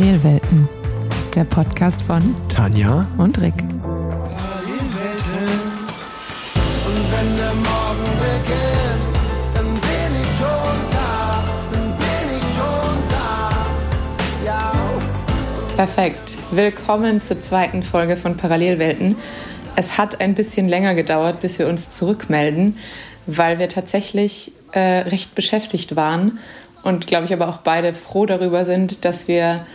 Parallelwelten, der Podcast von Tanja und Rick. Und wenn der Morgen beginnt, dann bin ich schon da, dann bin ich schon da. Ja, Perfekt. Willkommen zur zweiten Folge von Parallelwelten. Es hat ein bisschen länger gedauert, bis wir uns zurückmelden, weil wir tatsächlich äh, recht beschäftigt waren und glaube ich aber auch beide froh darüber sind, dass wir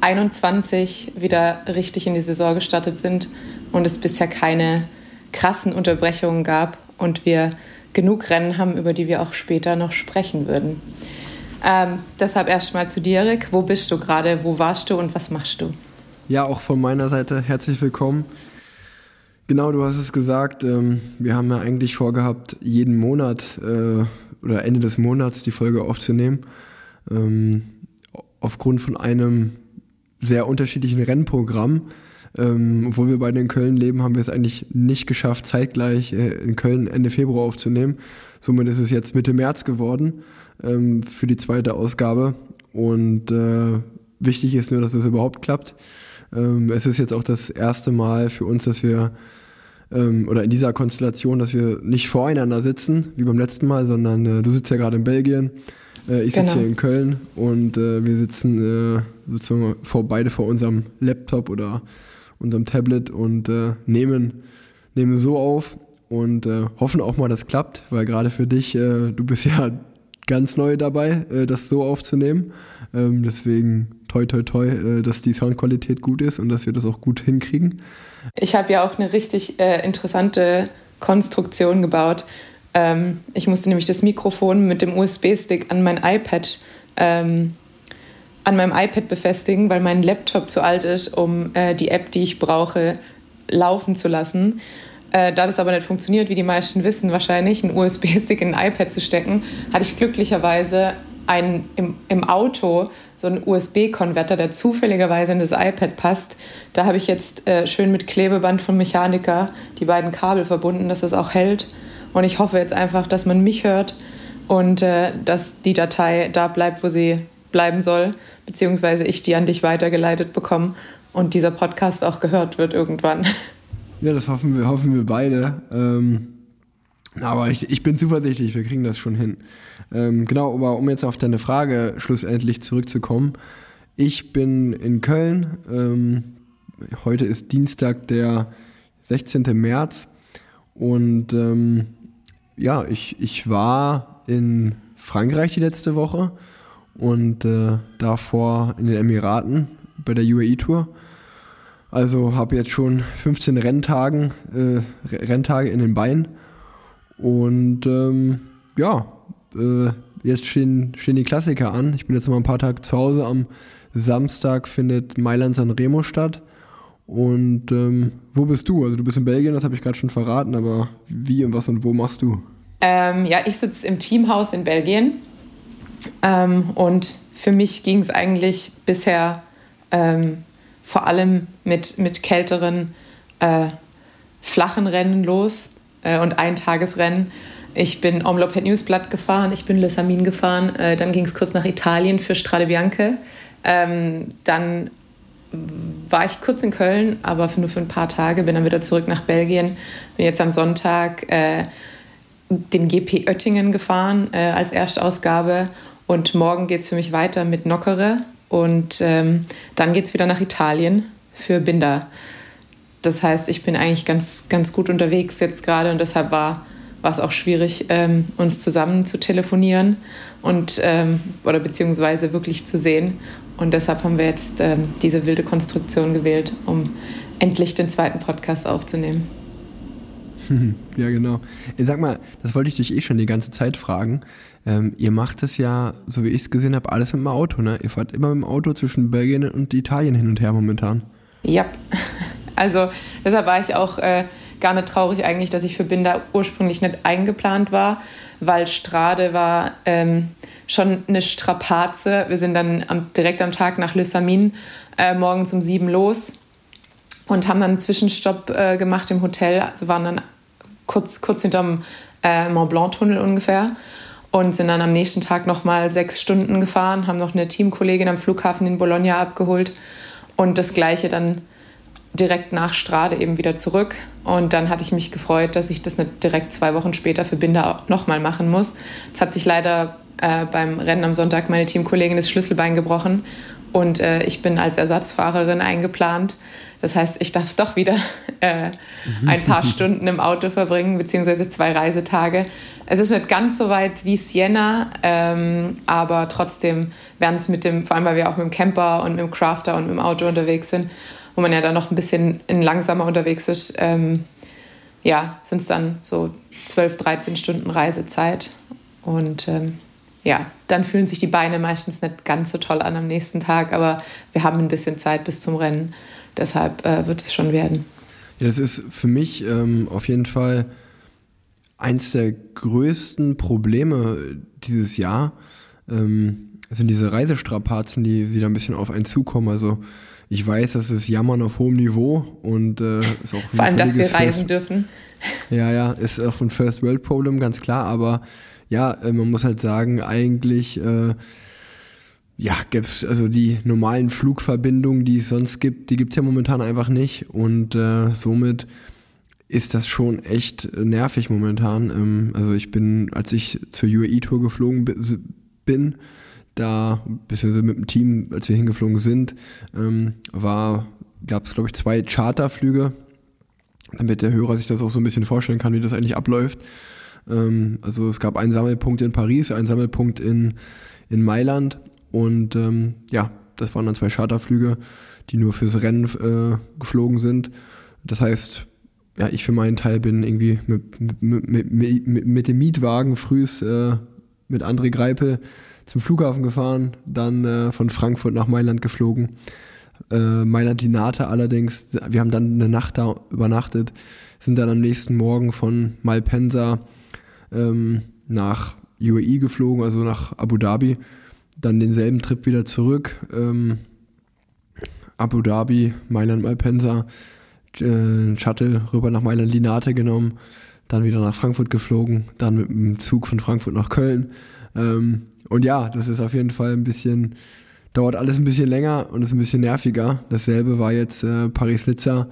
21 wieder richtig in die Saison gestartet sind und es bisher keine krassen Unterbrechungen gab und wir genug Rennen haben, über die wir auch später noch sprechen würden. Ähm, deshalb erstmal zu dir, Rick. Wo bist du gerade? Wo warst du und was machst du? Ja, auch von meiner Seite herzlich willkommen. Genau, du hast es gesagt. Ähm, wir haben ja eigentlich vorgehabt, jeden Monat äh, oder Ende des Monats die Folge aufzunehmen. Ähm, aufgrund von einem sehr unterschiedlichen Rennprogramm. Ähm, obwohl wir beide in Köln leben, haben wir es eigentlich nicht geschafft, zeitgleich äh, in Köln Ende Februar aufzunehmen. Somit ist es jetzt Mitte März geworden ähm, für die zweite Ausgabe. Und äh, wichtig ist nur, dass es überhaupt klappt. Ähm, es ist jetzt auch das erste Mal für uns, dass wir ähm, oder in dieser Konstellation, dass wir nicht voreinander sitzen, wie beim letzten Mal, sondern äh, du sitzt ja gerade in Belgien, äh, ich sitze Genau. hier in Köln und äh, wir sitzen äh, sozusagen vor, beide vor unserem Laptop oder unserem Tablet und äh, nehmen, nehmen so auf und äh, hoffen auch mal, dass klappt, weil gerade für dich, äh, du bist ja ganz neu dabei, äh, das so aufzunehmen. Ähm, deswegen toi toi toi, äh, dass die Soundqualität gut ist und dass wir das auch gut hinkriegen. Ich habe ja auch eine richtig äh, interessante Konstruktion gebaut. Ähm, ich musste nämlich das Mikrofon mit dem USB-Stick an mein iPad ähm, an meinem iPad befestigen, weil mein Laptop zu alt ist, um äh, die App, die ich brauche, laufen zu lassen. Äh, da das aber nicht funktioniert, wie die meisten wissen, wahrscheinlich einen USB-Stick in ein iPad zu stecken, hatte ich glücklicherweise einen, im, im Auto so einen USB-Konverter, der zufälligerweise in das iPad passt. Da habe ich jetzt äh, schön mit Klebeband vom Mechaniker die beiden Kabel verbunden, dass es auch hält. Und ich hoffe jetzt einfach, dass man mich hört und äh, dass die Datei da bleibt, wo sie bleiben soll, beziehungsweise ich die an dich weitergeleitet bekomme und dieser Podcast auch gehört wird irgendwann. Ja, das hoffen wir, hoffen wir beide. Ähm, aber ich, ich bin zuversichtlich, wir kriegen das schon hin. Ähm, genau, aber um jetzt auf deine Frage schlussendlich zurückzukommen. Ich bin in Köln. Ähm, heute ist Dienstag, der 16. März. Und ähm, ja, ich, ich war in Frankreich die letzte Woche und äh, davor in den Emiraten bei der UAE-Tour. Also habe jetzt schon 15 Renntagen, äh, Renntage in den Beinen. Und ähm, ja, äh, jetzt stehen, stehen die Klassiker an. Ich bin jetzt noch mal ein paar Tage zu Hause. Am Samstag findet Mailand San Remo statt. Und ähm, wo bist du? Also du bist in Belgien, das habe ich gerade schon verraten, aber wie und was und wo machst du? Ähm, ja, ich sitze im Teamhaus in Belgien ähm, und für mich ging es eigentlich bisher ähm, vor allem mit, mit kälteren, äh, flachen Rennen los äh, und Eintagesrennen. Ich bin Omlopet Newsblatt gefahren, ich bin Le Samin gefahren, äh, dann ging es kurz nach Italien für Strade Bianche. Ähm, dann war ich kurz in Köln, aber nur für ein paar Tage, bin dann wieder zurück nach Belgien. Bin jetzt am Sonntag äh, den GP Oettingen gefahren äh, als Erstausgabe und morgen geht es für mich weiter mit Nockere und ähm, dann geht es wieder nach Italien für Binder. Das heißt, ich bin eigentlich ganz, ganz gut unterwegs jetzt gerade und deshalb war es auch schwierig, ähm, uns zusammen zu telefonieren und ähm, oder beziehungsweise wirklich zu sehen. Und deshalb haben wir jetzt ähm, diese wilde Konstruktion gewählt, um endlich den zweiten Podcast aufzunehmen. Ja, genau. Sag mal, das wollte ich dich eh schon die ganze Zeit fragen. Ähm, ihr macht das ja, so wie ich es gesehen habe, alles mit dem Auto, ne? Ihr fahrt immer mit dem Auto zwischen Belgien und Italien hin und her momentan. Ja, also deshalb war ich auch äh, gar nicht traurig eigentlich, dass ich für Binder ursprünglich nicht eingeplant war, weil Strade war ähm, schon eine Strapaze. Wir sind dann am, direkt am Tag nach Le Samin äh, morgens um sieben los und haben dann einen Zwischenstopp äh, gemacht im Hotel. Also waren dann kurz, kurz hinterm äh, Mont Blanc-Tunnel ungefähr. Und sind dann am nächsten Tag nochmal sechs Stunden gefahren, haben noch eine Teamkollegin am Flughafen in Bologna abgeholt und das gleiche dann direkt nach Strade eben wieder zurück. Und dann hatte ich mich gefreut, dass ich das nicht direkt zwei Wochen später für Binder nochmal machen muss. Es hat sich leider äh, beim Rennen am Sonntag meine Teamkollegin das Schlüsselbein gebrochen und äh, ich bin als Ersatzfahrerin eingeplant. Das heißt, ich darf doch wieder äh, ein paar Stunden im Auto verbringen, beziehungsweise zwei Reisetage. Es ist nicht ganz so weit wie Siena, ähm, aber trotzdem werden es mit dem, vor allem weil wir auch mit dem Camper und mit dem Crafter und mit dem Auto unterwegs sind, wo man ja dann noch ein bisschen langsamer unterwegs ist, ähm, ja, sind es dann so 12, 13 Stunden Reisezeit. Und ähm, ja, dann fühlen sich die Beine meistens nicht ganz so toll an am nächsten Tag, aber wir haben ein bisschen Zeit bis zum Rennen. Deshalb äh, wird es schon werden. Ja, das ist für mich ähm, auf jeden Fall eins der größten Probleme dieses Jahr. Ähm, sind diese Reisestrapazen, die wieder ein bisschen auf einen zukommen. Also ich weiß, das ist Jammern auf hohem Niveau und äh, ist auch vor allem, dass wir reisen First, dürfen. Ja, ja, ist auch ein First World Problem, ganz klar. Aber ja, äh, man muss halt sagen, eigentlich äh, ja, gibt's also die normalen Flugverbindungen, die es sonst gibt, die gibt es ja momentan einfach nicht. Und äh, somit ist das schon echt nervig momentan. Ähm, also ich bin, als ich zur UAE-Tour geflogen bin, da, beziehungsweise mit dem Team, als wir hingeflogen sind, ähm, gab es, glaube ich, zwei Charterflüge, damit der Hörer sich das auch so ein bisschen vorstellen kann, wie das eigentlich abläuft. Ähm, also es gab einen Sammelpunkt in Paris, einen Sammelpunkt in, in Mailand und ähm, ja, das waren dann zwei Charterflüge, die nur fürs Rennen äh, geflogen sind. Das heißt, ja, ich für meinen Teil bin irgendwie mit, mit, mit, mit, dem Mietwagen frühs äh, mit André Greipel zum Flughafen gefahren, dann äh, von Frankfurt nach Mailand geflogen. Äh, Mailand Linate allerdings, wir haben dann eine Nacht da übernachtet, sind dann am nächsten Morgen von Malpensa ähm, nach UAE geflogen, also nach Abu Dhabi dann denselben Trip wieder zurück. Ähm, Abu Dhabi, Mailand Malpensa, äh, Shuttle rüber nach Mailand Linate genommen, dann wieder nach Frankfurt geflogen, dann mit dem Zug von Frankfurt nach Köln. Ähm, und ja, das ist auf jeden Fall ein bisschen, dauert alles ein bisschen länger und ist ein bisschen nerviger. Dasselbe war jetzt äh, Paris-Nizza.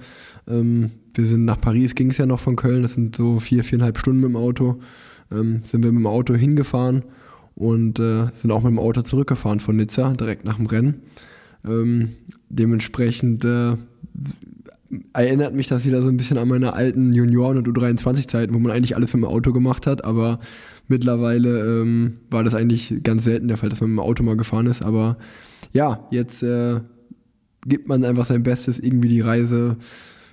Ähm, wir sind nach Paris, ging es ja noch von Köln, das sind so vier, viereinhalb Stunden mit dem Auto. Ähm, sind wir mit dem Auto hingefahren und äh, sind auch mit dem Auto zurückgefahren von Nizza, direkt nach dem Rennen. Ähm, dementsprechend äh, erinnert mich das wieder so ein bisschen an meine alten Junioren- und U23-Zeiten, wo man eigentlich alles mit dem Auto gemacht hat, aber mittlerweile ähm, war das eigentlich ganz selten der Fall, dass man mit dem Auto mal gefahren ist. Aber ja, jetzt äh, gibt man einfach sein Bestes, irgendwie die Reise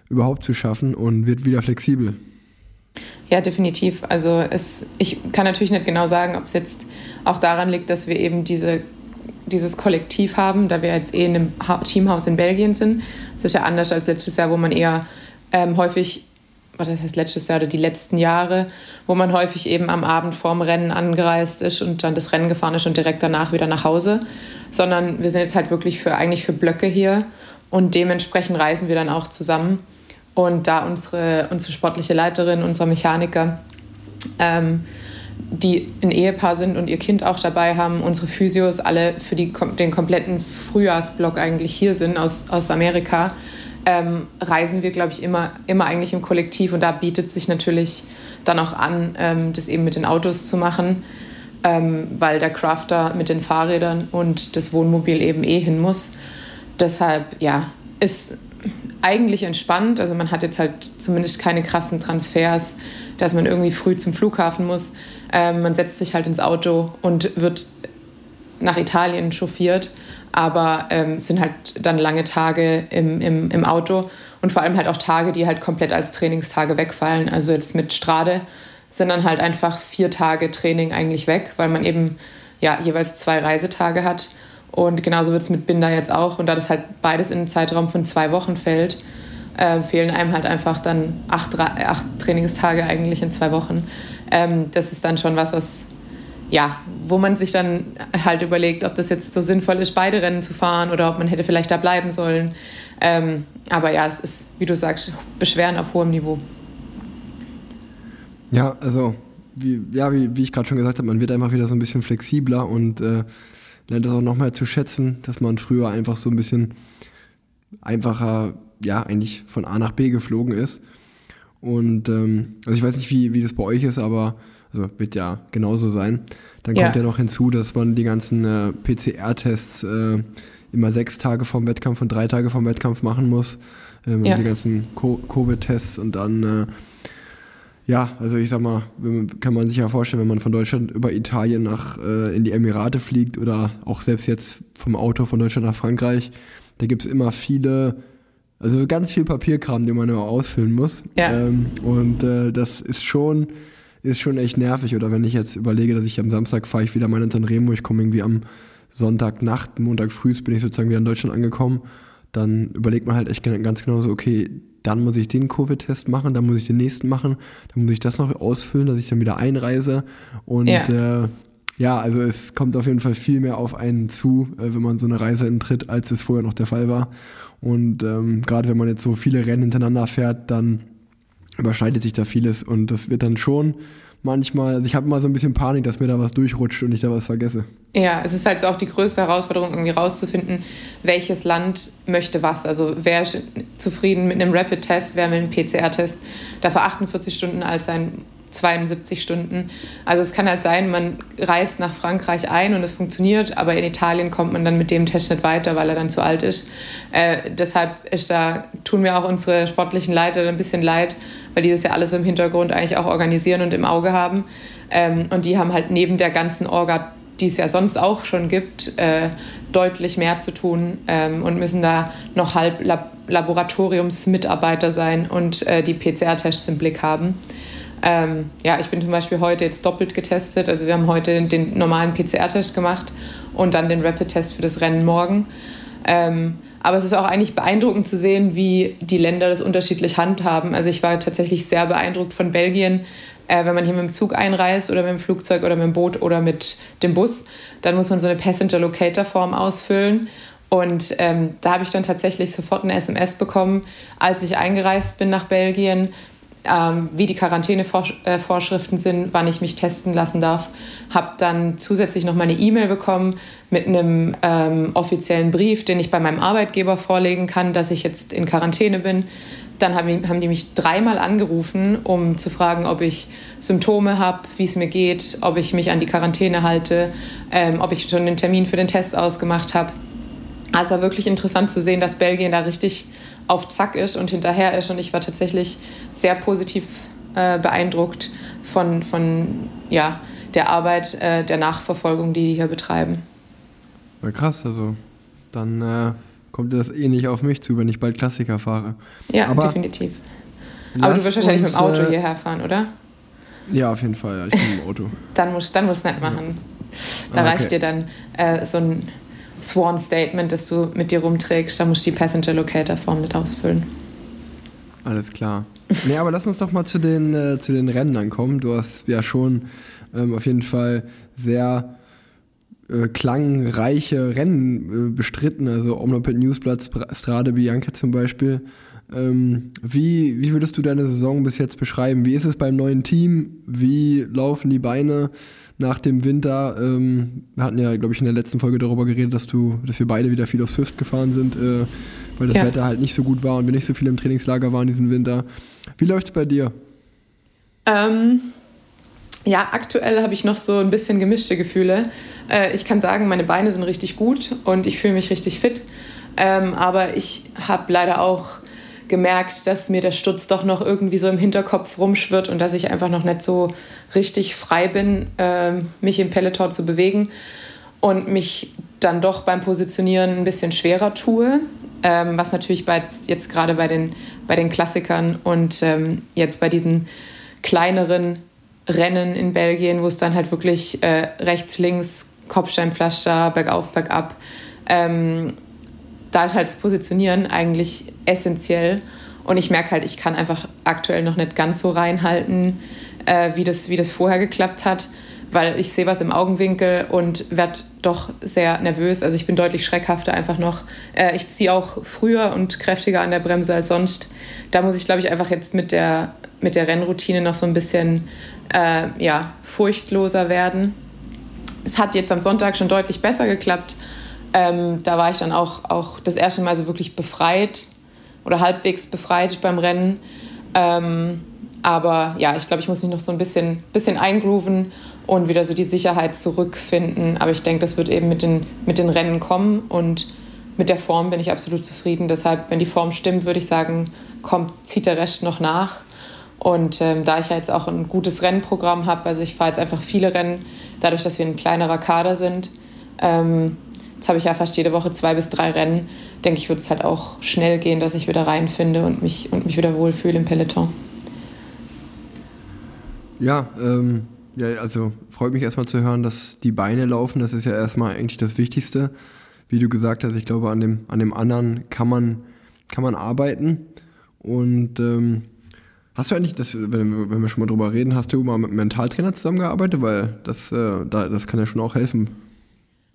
überhaupt zu schaffen und wird wieder flexibel. Ja, definitiv. Also es, ich kann natürlich nicht genau sagen, ob es jetzt auch daran liegt, dass wir eben diese, dieses Kollektiv haben, da wir jetzt eh in einem Teamhaus in Belgien sind. Das ist ja anders als letztes Jahr, wo man eher ähm, häufig, was heißt letztes Jahr oder die letzten Jahre, wo man häufig eben am Abend vorm Rennen angereist ist und dann das Rennen gefahren ist und direkt danach wieder nach Hause. Sondern wir sind jetzt halt wirklich für eigentlich für Blöcke hier und dementsprechend reisen wir dann auch zusammen. Und da unsere, unsere sportliche Leiterin, unser Mechaniker, ähm, die ein Ehepaar sind und ihr Kind auch dabei haben, unsere Physios alle für die, den kompletten Frühjahrsblock eigentlich hier sind aus, aus Amerika, ähm, reisen wir, glaube ich, immer, immer eigentlich im Kollektiv. Und da bietet sich natürlich dann auch an, ähm, das eben mit den Autos zu machen, ähm, weil der Crafter mit den Fahrrädern und das Wohnmobil eben eh hin muss. Deshalb, ja, ist eigentlich entspannt. Also man hat jetzt halt zumindest keine krassen Transfers, dass man irgendwie früh zum Flughafen muss. Ähm, man setzt sich halt ins Auto und wird nach Italien chauffiert, aber ähm, sind halt dann lange Tage im, im, im Auto und vor allem halt auch Tage, die halt komplett als Trainingstage wegfallen. Also jetzt mit Strade sind dann halt einfach vier Tage Training eigentlich weg, weil man eben ja jeweils zwei Reisetage hat und genauso wird es mit Binder jetzt auch. Und da das halt beides in einen Zeitraum von zwei Wochen fällt, äh, fehlen einem halt einfach dann acht, acht Trainingstage eigentlich in zwei Wochen. Ähm, das ist dann schon was, was, ja, wo man sich dann halt überlegt, ob das jetzt so sinnvoll ist, beide Rennen zu fahren oder ob man hätte vielleicht da bleiben sollen. Ähm, aber ja, es ist, wie du sagst, Beschweren auf hohem Niveau. Ja, also wie, ja, wie, wie ich gerade schon gesagt habe, man wird einfach wieder so ein bisschen flexibler und äh, lernt das auch nochmal zu schätzen, dass man früher einfach so ein bisschen einfacher, ja, eigentlich von A nach B geflogen ist. Und ähm, also ich weiß nicht, wie, wie das bei euch ist, aber also wird ja genauso sein. Dann kommt ja, ja noch hinzu, dass man die ganzen äh, PCR-Tests äh, immer sechs Tage vom Wettkampf und drei Tage vom Wettkampf machen muss. Ähm, ja. Die ganzen Covid-Tests und dann äh, ja, also ich sag mal, kann man sich ja vorstellen, wenn man von Deutschland über Italien nach äh, in die Emirate fliegt oder auch selbst jetzt vom Auto von Deutschland nach Frankreich, da gibt es immer viele, also ganz viel Papierkram, den man immer ausfüllen muss. Ja. Ähm, und äh, das ist schon, ist schon echt nervig. Oder wenn ich jetzt überlege, dass ich am Samstag fahre ich wieder mal in Sanremo, ich komme irgendwie am Sonntagnacht, Montag früh bin ich sozusagen wieder in Deutschland angekommen, dann überlegt man halt echt ganz genau so, okay, dann muss ich den Covid-Test machen, dann muss ich den nächsten machen, dann muss ich das noch ausfüllen, dass ich dann wieder einreise. Und ja, äh, ja also es kommt auf jeden Fall viel mehr auf einen zu, äh, wenn man so eine Reise enttritt, als es vorher noch der Fall war. Und ähm, gerade wenn man jetzt so viele Rennen hintereinander fährt, dann überschneidet sich da vieles und das wird dann schon manchmal, also ich habe immer so ein bisschen Panik, dass mir da was durchrutscht und ich da was vergesse. Ja, es ist halt auch die größte Herausforderung, irgendwie rauszufinden, welches Land möchte was. Also wer ist zufrieden mit einem Rapid-Test, wer mit einem PCR-Test, dafür 48 Stunden als ein 72 Stunden. Also es kann halt sein, man reist nach Frankreich ein und es funktioniert, aber in Italien kommt man dann mit dem Test nicht weiter, weil er dann zu alt ist. Äh, deshalb ist da, tun mir auch unsere sportlichen Leiter ein bisschen leid, weil die das ja alles im Hintergrund eigentlich auch organisieren und im Auge haben. Ähm, und die haben halt neben der ganzen Orga, die es ja sonst auch schon gibt, äh, deutlich mehr zu tun ähm, und müssen da noch halb Lab Laboratoriumsmitarbeiter sein und äh, die PCR-Tests im Blick haben. Ähm, ja, ich bin zum Beispiel heute jetzt doppelt getestet. Also wir haben heute den normalen PCR-Test gemacht und dann den Rapid-Test für das Rennen morgen. Ähm, aber es ist auch eigentlich beeindruckend zu sehen, wie die Länder das unterschiedlich handhaben. Also ich war tatsächlich sehr beeindruckt von Belgien. Äh, wenn man hier mit dem Zug einreist oder mit dem Flugzeug oder mit dem Boot oder mit dem Bus, dann muss man so eine Passenger Locator Form ausfüllen. Und ähm, da habe ich dann tatsächlich sofort eine SMS bekommen, als ich eingereist bin nach Belgien, ähm, wie die Quarantänevorschriften sind, wann ich mich testen lassen darf. Habe dann zusätzlich noch mal eine E-Mail bekommen mit einem ähm, offiziellen Brief, den ich bei meinem Arbeitgeber vorlegen kann, dass ich jetzt in Quarantäne bin. Dann haben, die mich dreimal angerufen, um zu fragen, ob ich Symptome habe, wie es mir geht, ob ich mich an die Quarantäne halte, ähm, ob ich schon einen Termin für den Test ausgemacht habe. Also wirklich interessant zu sehen, dass Belgien da richtig auf Zack ist und hinterher ist. Und ich war tatsächlich sehr positiv äh, beeindruckt von, von ja, der Arbeit, äh, der Nachverfolgung, die die hier betreiben. Ja, krass, also dann äh, kommt das eh nicht auf mich zu, wenn ich bald Klassiker fahre. Ja, Aber definitiv. Aber du wirst wahrscheinlich mit dem Auto äh, hierher fahren, oder? Ja, auf jeden Fall. Ja. Ich bin im Auto. dann musst du dann musst nicht machen. Da ah, okay. reicht dir dann äh, so ein Sworn Statement, das du mit dir rumträgst. Da musst du die Passenger Locator Form mit ausfüllen. Alles klar. nee, aber lass uns doch mal zu den, äh, zu den Rennen ankommen. Du hast ja schon ähm, auf jeden Fall sehr äh, klangreiche Rennen äh, bestritten, also Omloped Newsblatt, Strade Bianca zum Beispiel. Ähm, wie, wie würdest du deine Saison bis jetzt beschreiben? Wie ist es beim neuen Team? Wie laufen die Beine? Nach dem Winter. Ähm, wir hatten ja, glaube ich, in der letzten Folge darüber geredet, dass du, dass wir beide wieder viel aufs Swift gefahren sind, äh, weil das ja. Wetter halt nicht so gut war und wir nicht so viel im Trainingslager waren diesen Winter. Wie läuft es bei dir? Ähm, ja, aktuell habe ich noch so ein bisschen gemischte Gefühle. Äh, ich kann sagen, meine Beine sind richtig gut und ich fühle mich richtig fit. Ähm, aber ich habe leider auch gemerkt, dass mir der Sturz doch noch irgendwie so im Hinterkopf rumschwirrt und dass ich einfach noch nicht so richtig frei bin, äh, mich im Peloton zu bewegen und mich dann doch beim Positionieren ein bisschen schwerer tue, ähm, was natürlich bei, jetzt gerade bei den, bei den Klassikern und ähm, jetzt bei diesen kleineren Rennen in Belgien, wo es dann halt wirklich äh, rechts, links, Kopfsteinpflaster, bergauf, bergab, ähm, da ist halt das Positionieren eigentlich essentiell. Und ich merke halt, ich kann einfach aktuell noch nicht ganz so reinhalten, äh, wie, das, wie das vorher geklappt hat, weil ich sehe was im Augenwinkel und werde doch sehr nervös. Also ich bin deutlich schreckhafter einfach noch. Äh, ich ziehe auch früher und kräftiger an der Bremse als sonst. Da muss ich, glaube ich, einfach jetzt mit der, mit der Rennroutine noch so ein bisschen äh, ja, furchtloser werden. Es hat jetzt am Sonntag schon deutlich besser geklappt. Ähm, da war ich dann auch, auch das erste Mal so wirklich befreit oder halbwegs befreit beim Rennen. Ähm, aber ja, ich glaube, ich muss mich noch so ein bisschen, bisschen eingrooven und wieder so die Sicherheit zurückfinden. Aber ich denke, das wird eben mit den, mit den Rennen kommen und mit der Form bin ich absolut zufrieden. Deshalb, wenn die Form stimmt, würde ich sagen, kommt, zieht der Rest noch nach. Und ähm, da ich ja jetzt auch ein gutes Rennprogramm habe, also ich fahre jetzt einfach viele Rennen, dadurch, dass wir ein kleinerer Kader sind, ähm, jetzt habe ich ja fast jede Woche zwei bis drei Rennen, denke ich, wird es halt auch schnell gehen, dass ich wieder reinfinde und mich, und mich wieder wohlfühle im Peloton. Ja, ähm, ja, also freut mich erstmal zu hören, dass die Beine laufen. Das ist ja erstmal eigentlich das Wichtigste. Wie du gesagt hast, ich glaube, an dem, an dem anderen kann man, kann man arbeiten. Und ähm, hast du eigentlich, das, wenn, wenn wir schon mal drüber reden, hast du mal mit einem Mentaltrainer zusammengearbeitet? Weil das, äh, da, das kann ja schon auch helfen.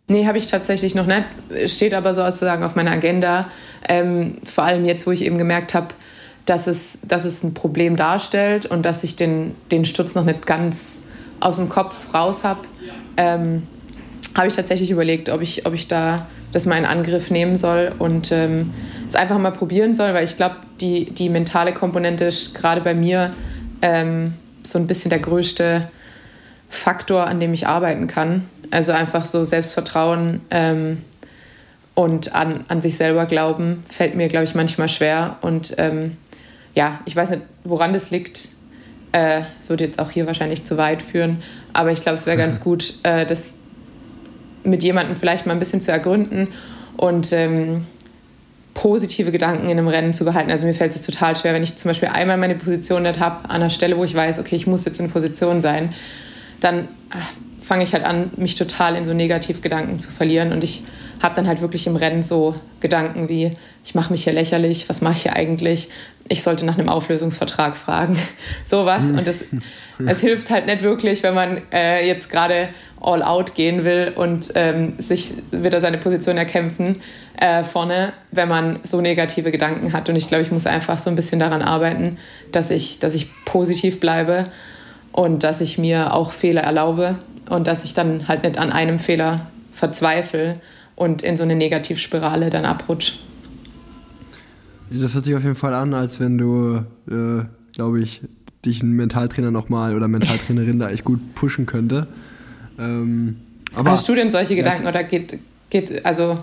Nee, habe ich tatsächlich noch nicht. Steht aber sozusagen auf meiner Agenda. Ähm, vor allem jetzt, wo ich eben gemerkt habe, dass es, dass es ein Problem darstellt und dass ich den, den Sturz noch nicht ganz aus dem Kopf raus habe, ähm, habe ich tatsächlich überlegt, ob ich, ob ich da das mal in Angriff nehmen soll und ähm, es einfach mal probieren soll, weil ich glaube, die, die mentale Komponente ist gerade bei mir ähm, so ein bisschen der größte Faktor, an dem ich arbeiten kann. Also einfach so Selbstvertrauen ähm, und an, an sich selber glauben, fällt mir, glaube ich, manchmal schwer. Und ähm, ja, ich weiß nicht, woran das liegt. Äh, das würde jetzt auch hier wahrscheinlich zu weit führen. Aber ich glaube, es wäre ganz gut, äh, das mit jemandem vielleicht mal ein bisschen zu ergründen und ähm, positive Gedanken in einem Rennen zu behalten. Also mir fällt es total schwer, wenn ich zum Beispiel einmal meine Position nicht habe, an einer Stelle, wo ich weiß, okay, ich muss jetzt in der Position sein, dann fange ich halt an, mich total in so Negativgedanken zu verlieren. Und ich habe dann halt wirklich im Rennen so Gedanken wie, ich mache mich hier lächerlich, was mache ich hier eigentlich? Ich sollte nach einem Auflösungsvertrag fragen. Sowas. Und es, es hilft halt nicht wirklich, wenn man äh, jetzt gerade all out gehen will und ähm, sich wieder seine Position erkämpfen äh, vorne, wenn man so negative Gedanken hat. Und ich glaube, ich muss einfach so ein bisschen daran arbeiten, dass ich, dass ich positiv bleibe und dass ich mir auch Fehler erlaube und dass ich dann halt nicht an einem Fehler verzweifle und in so eine Negativspirale dann abrutsche. Das hört sich auf jeden Fall an, als wenn du, äh, glaube ich, dich ein Mentaltrainer nochmal oder Mentaltrainerin da echt gut pushen könnte. Ähm, Hast du denn solche Gedanken oder geht, geht, also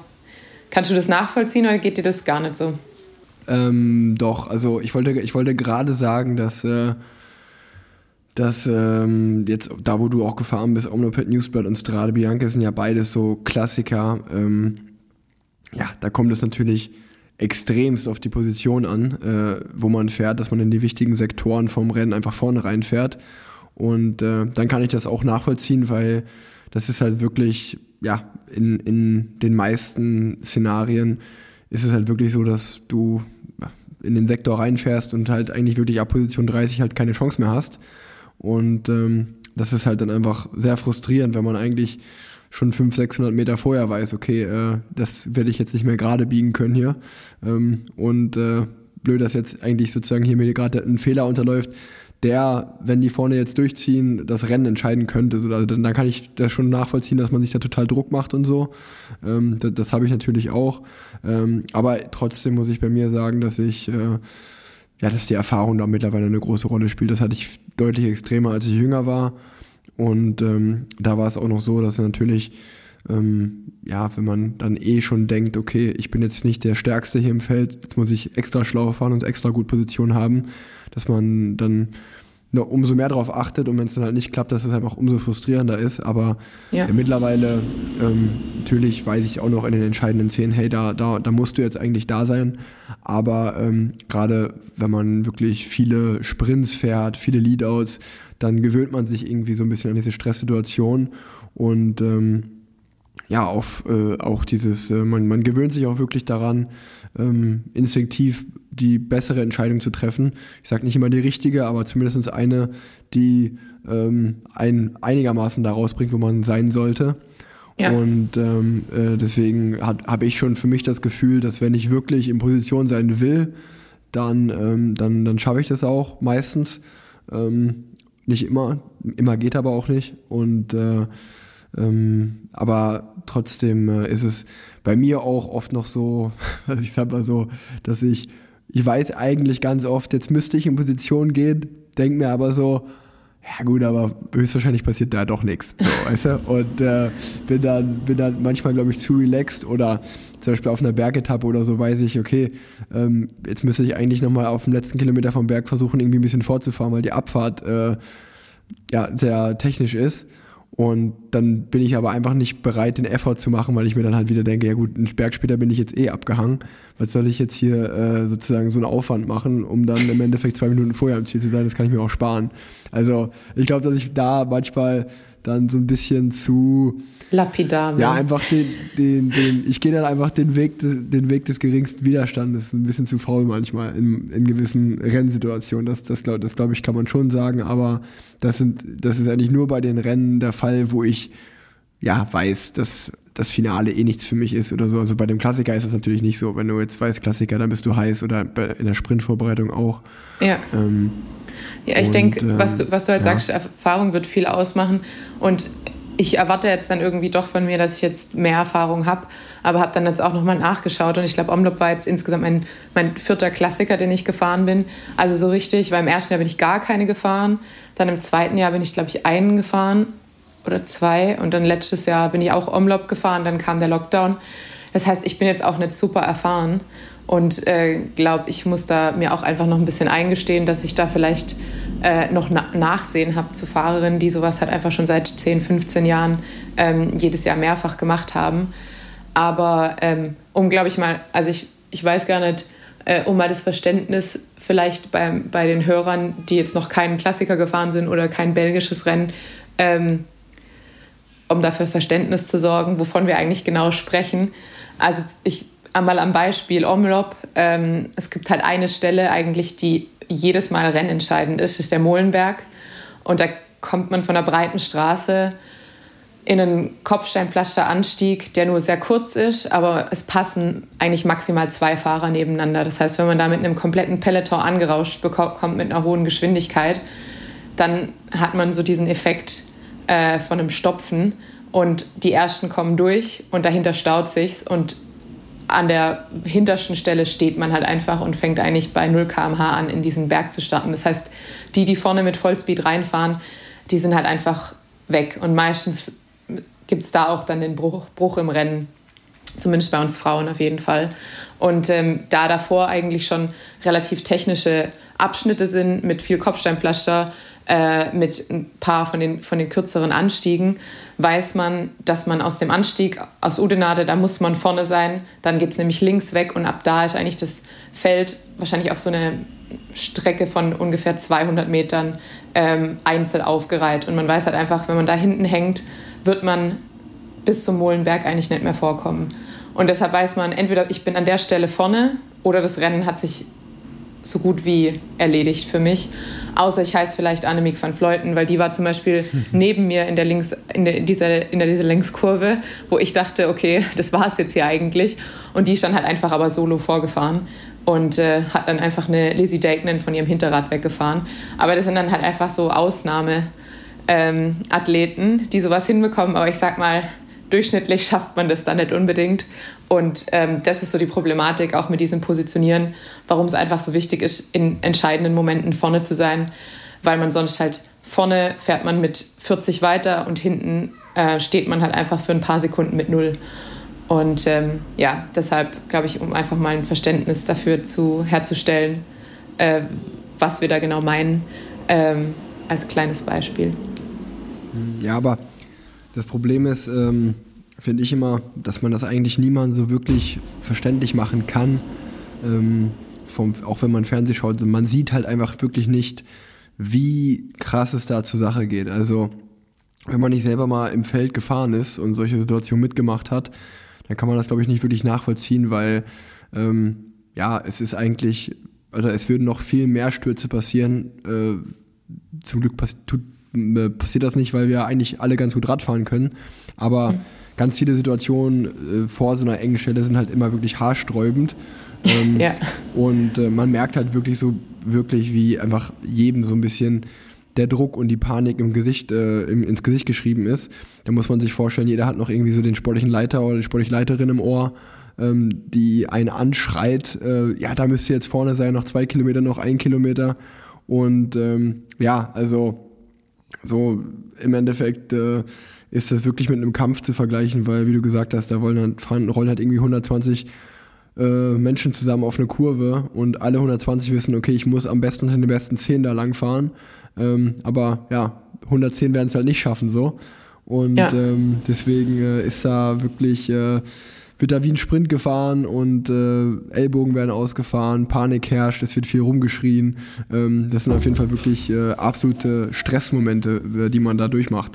kannst du das nachvollziehen oder geht dir das gar nicht so? Ähm, doch, also ich wollte, ich wollte gerade sagen, dass äh, dass ähm, jetzt da, wo du auch gefahren bist, Omnopet Newsblatt und Strade Bianca sind ja beides so Klassiker. Ähm, ja, da kommt es natürlich extremst auf die Position an, äh, wo man fährt, dass man in die wichtigen Sektoren vom Rennen einfach vorne reinfährt. Und äh, dann kann ich das auch nachvollziehen, weil das ist halt wirklich, ja, in, in den meisten Szenarien ist es halt wirklich so, dass du in den Sektor reinfährst und halt eigentlich wirklich ab Position 30 halt keine Chance mehr hast. Und ähm, das ist halt dann einfach sehr frustrierend, wenn man eigentlich schon 500, 600 Meter vorher weiß, okay, äh, das werde ich jetzt nicht mehr gerade biegen können hier. Ähm, und äh, blöd, dass jetzt eigentlich sozusagen hier mir gerade ein Fehler unterläuft, der, wenn die vorne jetzt durchziehen, das Rennen entscheiden könnte. So, also dann, dann kann ich das schon nachvollziehen, dass man sich da total Druck macht und so. Ähm, das, das habe ich natürlich auch. Ähm, aber trotzdem muss ich bei mir sagen, dass ich äh, ja, dass die Erfahrung da mittlerweile eine große Rolle spielt. Das hatte ich deutlich extremer, als ich jünger war. Und ähm, da war es auch noch so, dass natürlich, ähm, ja, wenn man dann eh schon denkt, okay, ich bin jetzt nicht der Stärkste hier im Feld, jetzt muss ich extra schlau fahren und extra gut Position haben, dass man dann noch umso mehr darauf achtet und wenn es dann halt nicht klappt, dass es einfach umso frustrierender ist. Aber ja. mittlerweile ähm, natürlich weiß ich auch noch in den entscheidenden Szenen, hey, da, da, da musst du jetzt eigentlich da sein. Aber ähm, gerade wenn man wirklich viele Sprints fährt, viele Leadouts, dann gewöhnt man sich irgendwie so ein bisschen an diese Stresssituation und ähm, ja, auf, äh, auch dieses, äh, man, man gewöhnt sich auch wirklich daran, ähm, instinktiv die bessere Entscheidung zu treffen. Ich sage nicht immer die richtige, aber zumindest eine, die ähm, ein, einigermaßen da rausbringt, wo man sein sollte. Ja. Und ähm, äh, deswegen habe ich schon für mich das Gefühl, dass wenn ich wirklich in Position sein will, dann, ähm, dann, dann schaffe ich das auch meistens. Ähm, nicht immer, immer geht aber auch nicht. Und äh, ähm, aber trotzdem äh, ist es bei mir auch oft noch so, also ich sag mal so, dass ich, ich weiß eigentlich ganz oft, jetzt müsste ich in Position gehen, denke mir aber so, ja gut, aber höchstwahrscheinlich passiert da doch nichts. So, weißt du? Und äh, bin, dann, bin dann manchmal, glaube ich, zu relaxed oder zum Beispiel auf einer Bergetappe oder so weiß ich, okay, ähm, jetzt müsste ich eigentlich nochmal auf dem letzten Kilometer vom Berg versuchen, irgendwie ein bisschen vorzufahren, weil die Abfahrt äh, ja, sehr technisch ist. Und dann bin ich aber einfach nicht bereit, den Effort zu machen, weil ich mir dann halt wieder denke, ja gut, einen Berg später bin ich jetzt eh abgehangen. Was soll ich jetzt hier äh, sozusagen so einen Aufwand machen, um dann im Endeffekt zwei Minuten vorher am Ziel zu sein? Das kann ich mir auch sparen. Also ich glaube, dass ich da manchmal dann so ein bisschen zu lapidar. Ja, einfach den, den, den ich gehe dann einfach den Weg, den Weg des geringsten Widerstandes. Ein bisschen zu faul manchmal in, in gewissen Rennsituationen. Das, das glaube das glaub ich, kann man schon sagen. Aber das, sind, das ist eigentlich nur bei den Rennen der Fall, wo ich ja weiß, dass das Finale eh nichts für mich ist oder so. Also bei dem Klassiker ist das natürlich nicht so. Wenn du jetzt weißt, Klassiker, dann bist du heiß oder in der Sprintvorbereitung auch. Ja. Ähm, ja, ich denke, äh, was du, was du halt ja. sagst, Erfahrung wird viel ausmachen. Und ich erwarte jetzt dann irgendwie doch von mir, dass ich jetzt mehr Erfahrung habe, aber habe dann jetzt auch nochmal nachgeschaut und ich glaube, Omlop war jetzt insgesamt mein, mein vierter Klassiker, den ich gefahren bin. Also so richtig, weil im ersten Jahr bin ich gar keine gefahren, dann im zweiten Jahr bin ich, glaube ich, einen gefahren oder zwei und dann letztes Jahr bin ich auch Omlop gefahren, dann kam der Lockdown. Das heißt, ich bin jetzt auch nicht super erfahren und äh, glaube, ich muss da mir auch einfach noch ein bisschen eingestehen, dass ich da vielleicht äh, noch na Nachsehen habe zu Fahrerinnen, die sowas halt einfach schon seit 10, 15 Jahren ähm, jedes Jahr mehrfach gemacht haben. Aber ähm, um, glaube ich mal, also ich, ich weiß gar nicht, äh, um mal das Verständnis vielleicht bei, bei den Hörern, die jetzt noch keinen Klassiker gefahren sind oder kein belgisches Rennen, ähm, um dafür Verständnis zu sorgen, wovon wir eigentlich genau sprechen. Also ich einmal am Beispiel Omlop. Ähm, es gibt halt eine Stelle eigentlich, die jedes Mal rennentscheidend ist, ist der Molenberg. Und da kommt man von der breiten Straße in einen Kopfsteinpflasteranstieg, der nur sehr kurz ist, aber es passen eigentlich maximal zwei Fahrer nebeneinander. Das heißt, wenn man da mit einem kompletten Peloton angerauscht bekommt mit einer hohen Geschwindigkeit, dann hat man so diesen Effekt äh, von einem Stopfen und die ersten kommen durch und dahinter staut sich's und an der hintersten Stelle steht man halt einfach und fängt eigentlich bei 0 km/h an, in diesen Berg zu starten. Das heißt, die, die vorne mit Vollspeed reinfahren, die sind halt einfach weg. Und meistens gibt es da auch dann den Bruch, Bruch im Rennen. Zumindest bei uns Frauen auf jeden Fall. Und ähm, da davor eigentlich schon relativ technische Abschnitte sind mit viel Kopfsteinpflaster, äh, mit ein paar von den, von den kürzeren Anstiegen, weiß man, dass man aus dem Anstieg aus Udenade, da muss man vorne sein, dann geht es nämlich links weg und ab da ist eigentlich das Feld wahrscheinlich auf so eine Strecke von ungefähr 200 Metern ähm, einzeln aufgereiht. Und man weiß halt einfach, wenn man da hinten hängt, wird man bis zum Molenberg eigentlich nicht mehr vorkommen. Und deshalb weiß man, entweder ich bin an der Stelle vorne oder das Rennen hat sich so gut wie erledigt für mich. Außer ich heiße vielleicht Annemiek van Fleuten, weil die war zum Beispiel neben mir in der, Links, in der, dieser, in der, dieser Längskurve, wo ich dachte, okay, das war es jetzt hier eigentlich. Und die stand halt einfach aber solo vorgefahren und äh, hat dann einfach eine Lizzie Dakenin von ihrem Hinterrad weggefahren. Aber das sind dann halt einfach so Ausnahmeathleten, ähm, die sowas hinbekommen. Aber ich sag mal, durchschnittlich schafft man das dann nicht unbedingt. Und ähm, das ist so die Problematik auch mit diesem Positionieren, warum es einfach so wichtig ist, in entscheidenden Momenten vorne zu sein, weil man sonst halt vorne fährt man mit 40 weiter und hinten äh, steht man halt einfach für ein paar Sekunden mit null. Und ähm, ja, deshalb glaube ich, um einfach mal ein Verständnis dafür zu, herzustellen, äh, was wir da genau meinen, ähm, als kleines Beispiel. Ja, aber das Problem ist, ähm, finde ich immer, dass man das eigentlich niemandem so wirklich verständlich machen kann. Ähm, vom, auch wenn man Fernseh schaut, man sieht halt einfach wirklich nicht, wie krass es da zur Sache geht. Also, wenn man nicht selber mal im Feld gefahren ist und solche Situationen mitgemacht hat, dann kann man das, glaube ich, nicht wirklich nachvollziehen, weil ähm, ja, es ist eigentlich, oder es würden noch viel mehr Stürze passieren. Äh, zum Glück tut äh, passiert das nicht, weil wir eigentlich alle ganz gut Radfahren können. Aber mhm. ganz viele Situationen äh, vor so einer engen Stelle sind halt immer wirklich haarsträubend. Ähm, ja. Und äh, man merkt halt wirklich so, wirklich, wie einfach jedem so ein bisschen der Druck und die Panik im Gesicht, äh, im, ins Gesicht geschrieben ist. Da muss man sich vorstellen, jeder hat noch irgendwie so den sportlichen Leiter oder die sportliche Leiterin im Ohr, ähm, die einen anschreit, äh, ja, da müsste jetzt vorne sein, noch zwei Kilometer, noch ein Kilometer. Und ähm, ja, also so im Endeffekt äh, ist das wirklich mit einem Kampf zu vergleichen, weil, wie du gesagt hast, da wollen halt, fahren, rollen halt irgendwie 120 äh, Menschen zusammen auf eine Kurve und alle 120 wissen, okay, ich muss am besten unter den besten 10 da lang fahren. Ähm, aber ja, 110 werden es halt nicht schaffen so. Und ja. ähm, deswegen äh, ist da wirklich, äh, wird da wie ein Sprint gefahren und äh, Ellbogen werden ausgefahren, Panik herrscht, es wird viel rumgeschrien. Ähm, das sind auf jeden Fall wirklich äh, absolute Stressmomente, äh, die man da durchmacht.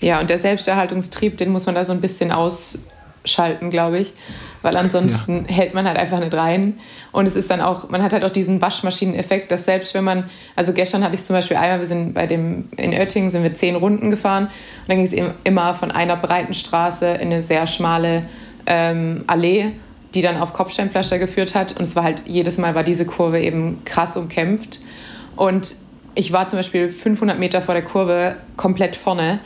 Ja, und der Selbsterhaltungstrieb, den muss man da so ein bisschen ausschalten, glaube ich weil ansonsten ja. hält man halt einfach nicht rein. Und es ist dann auch, man hat halt auch diesen Waschmaschineneffekt, dass selbst wenn man, also gestern hatte ich zum Beispiel einmal, wir sind bei dem, in Oettingen sind wir zehn Runden gefahren und dann ging es immer von einer breiten Straße in eine sehr schmale ähm, Allee, die dann auf Kopfsteinpflaster geführt hat. Und es war halt, jedes Mal war diese Kurve eben krass umkämpft. Und ich war zum Beispiel 500 Meter vor der Kurve komplett vorne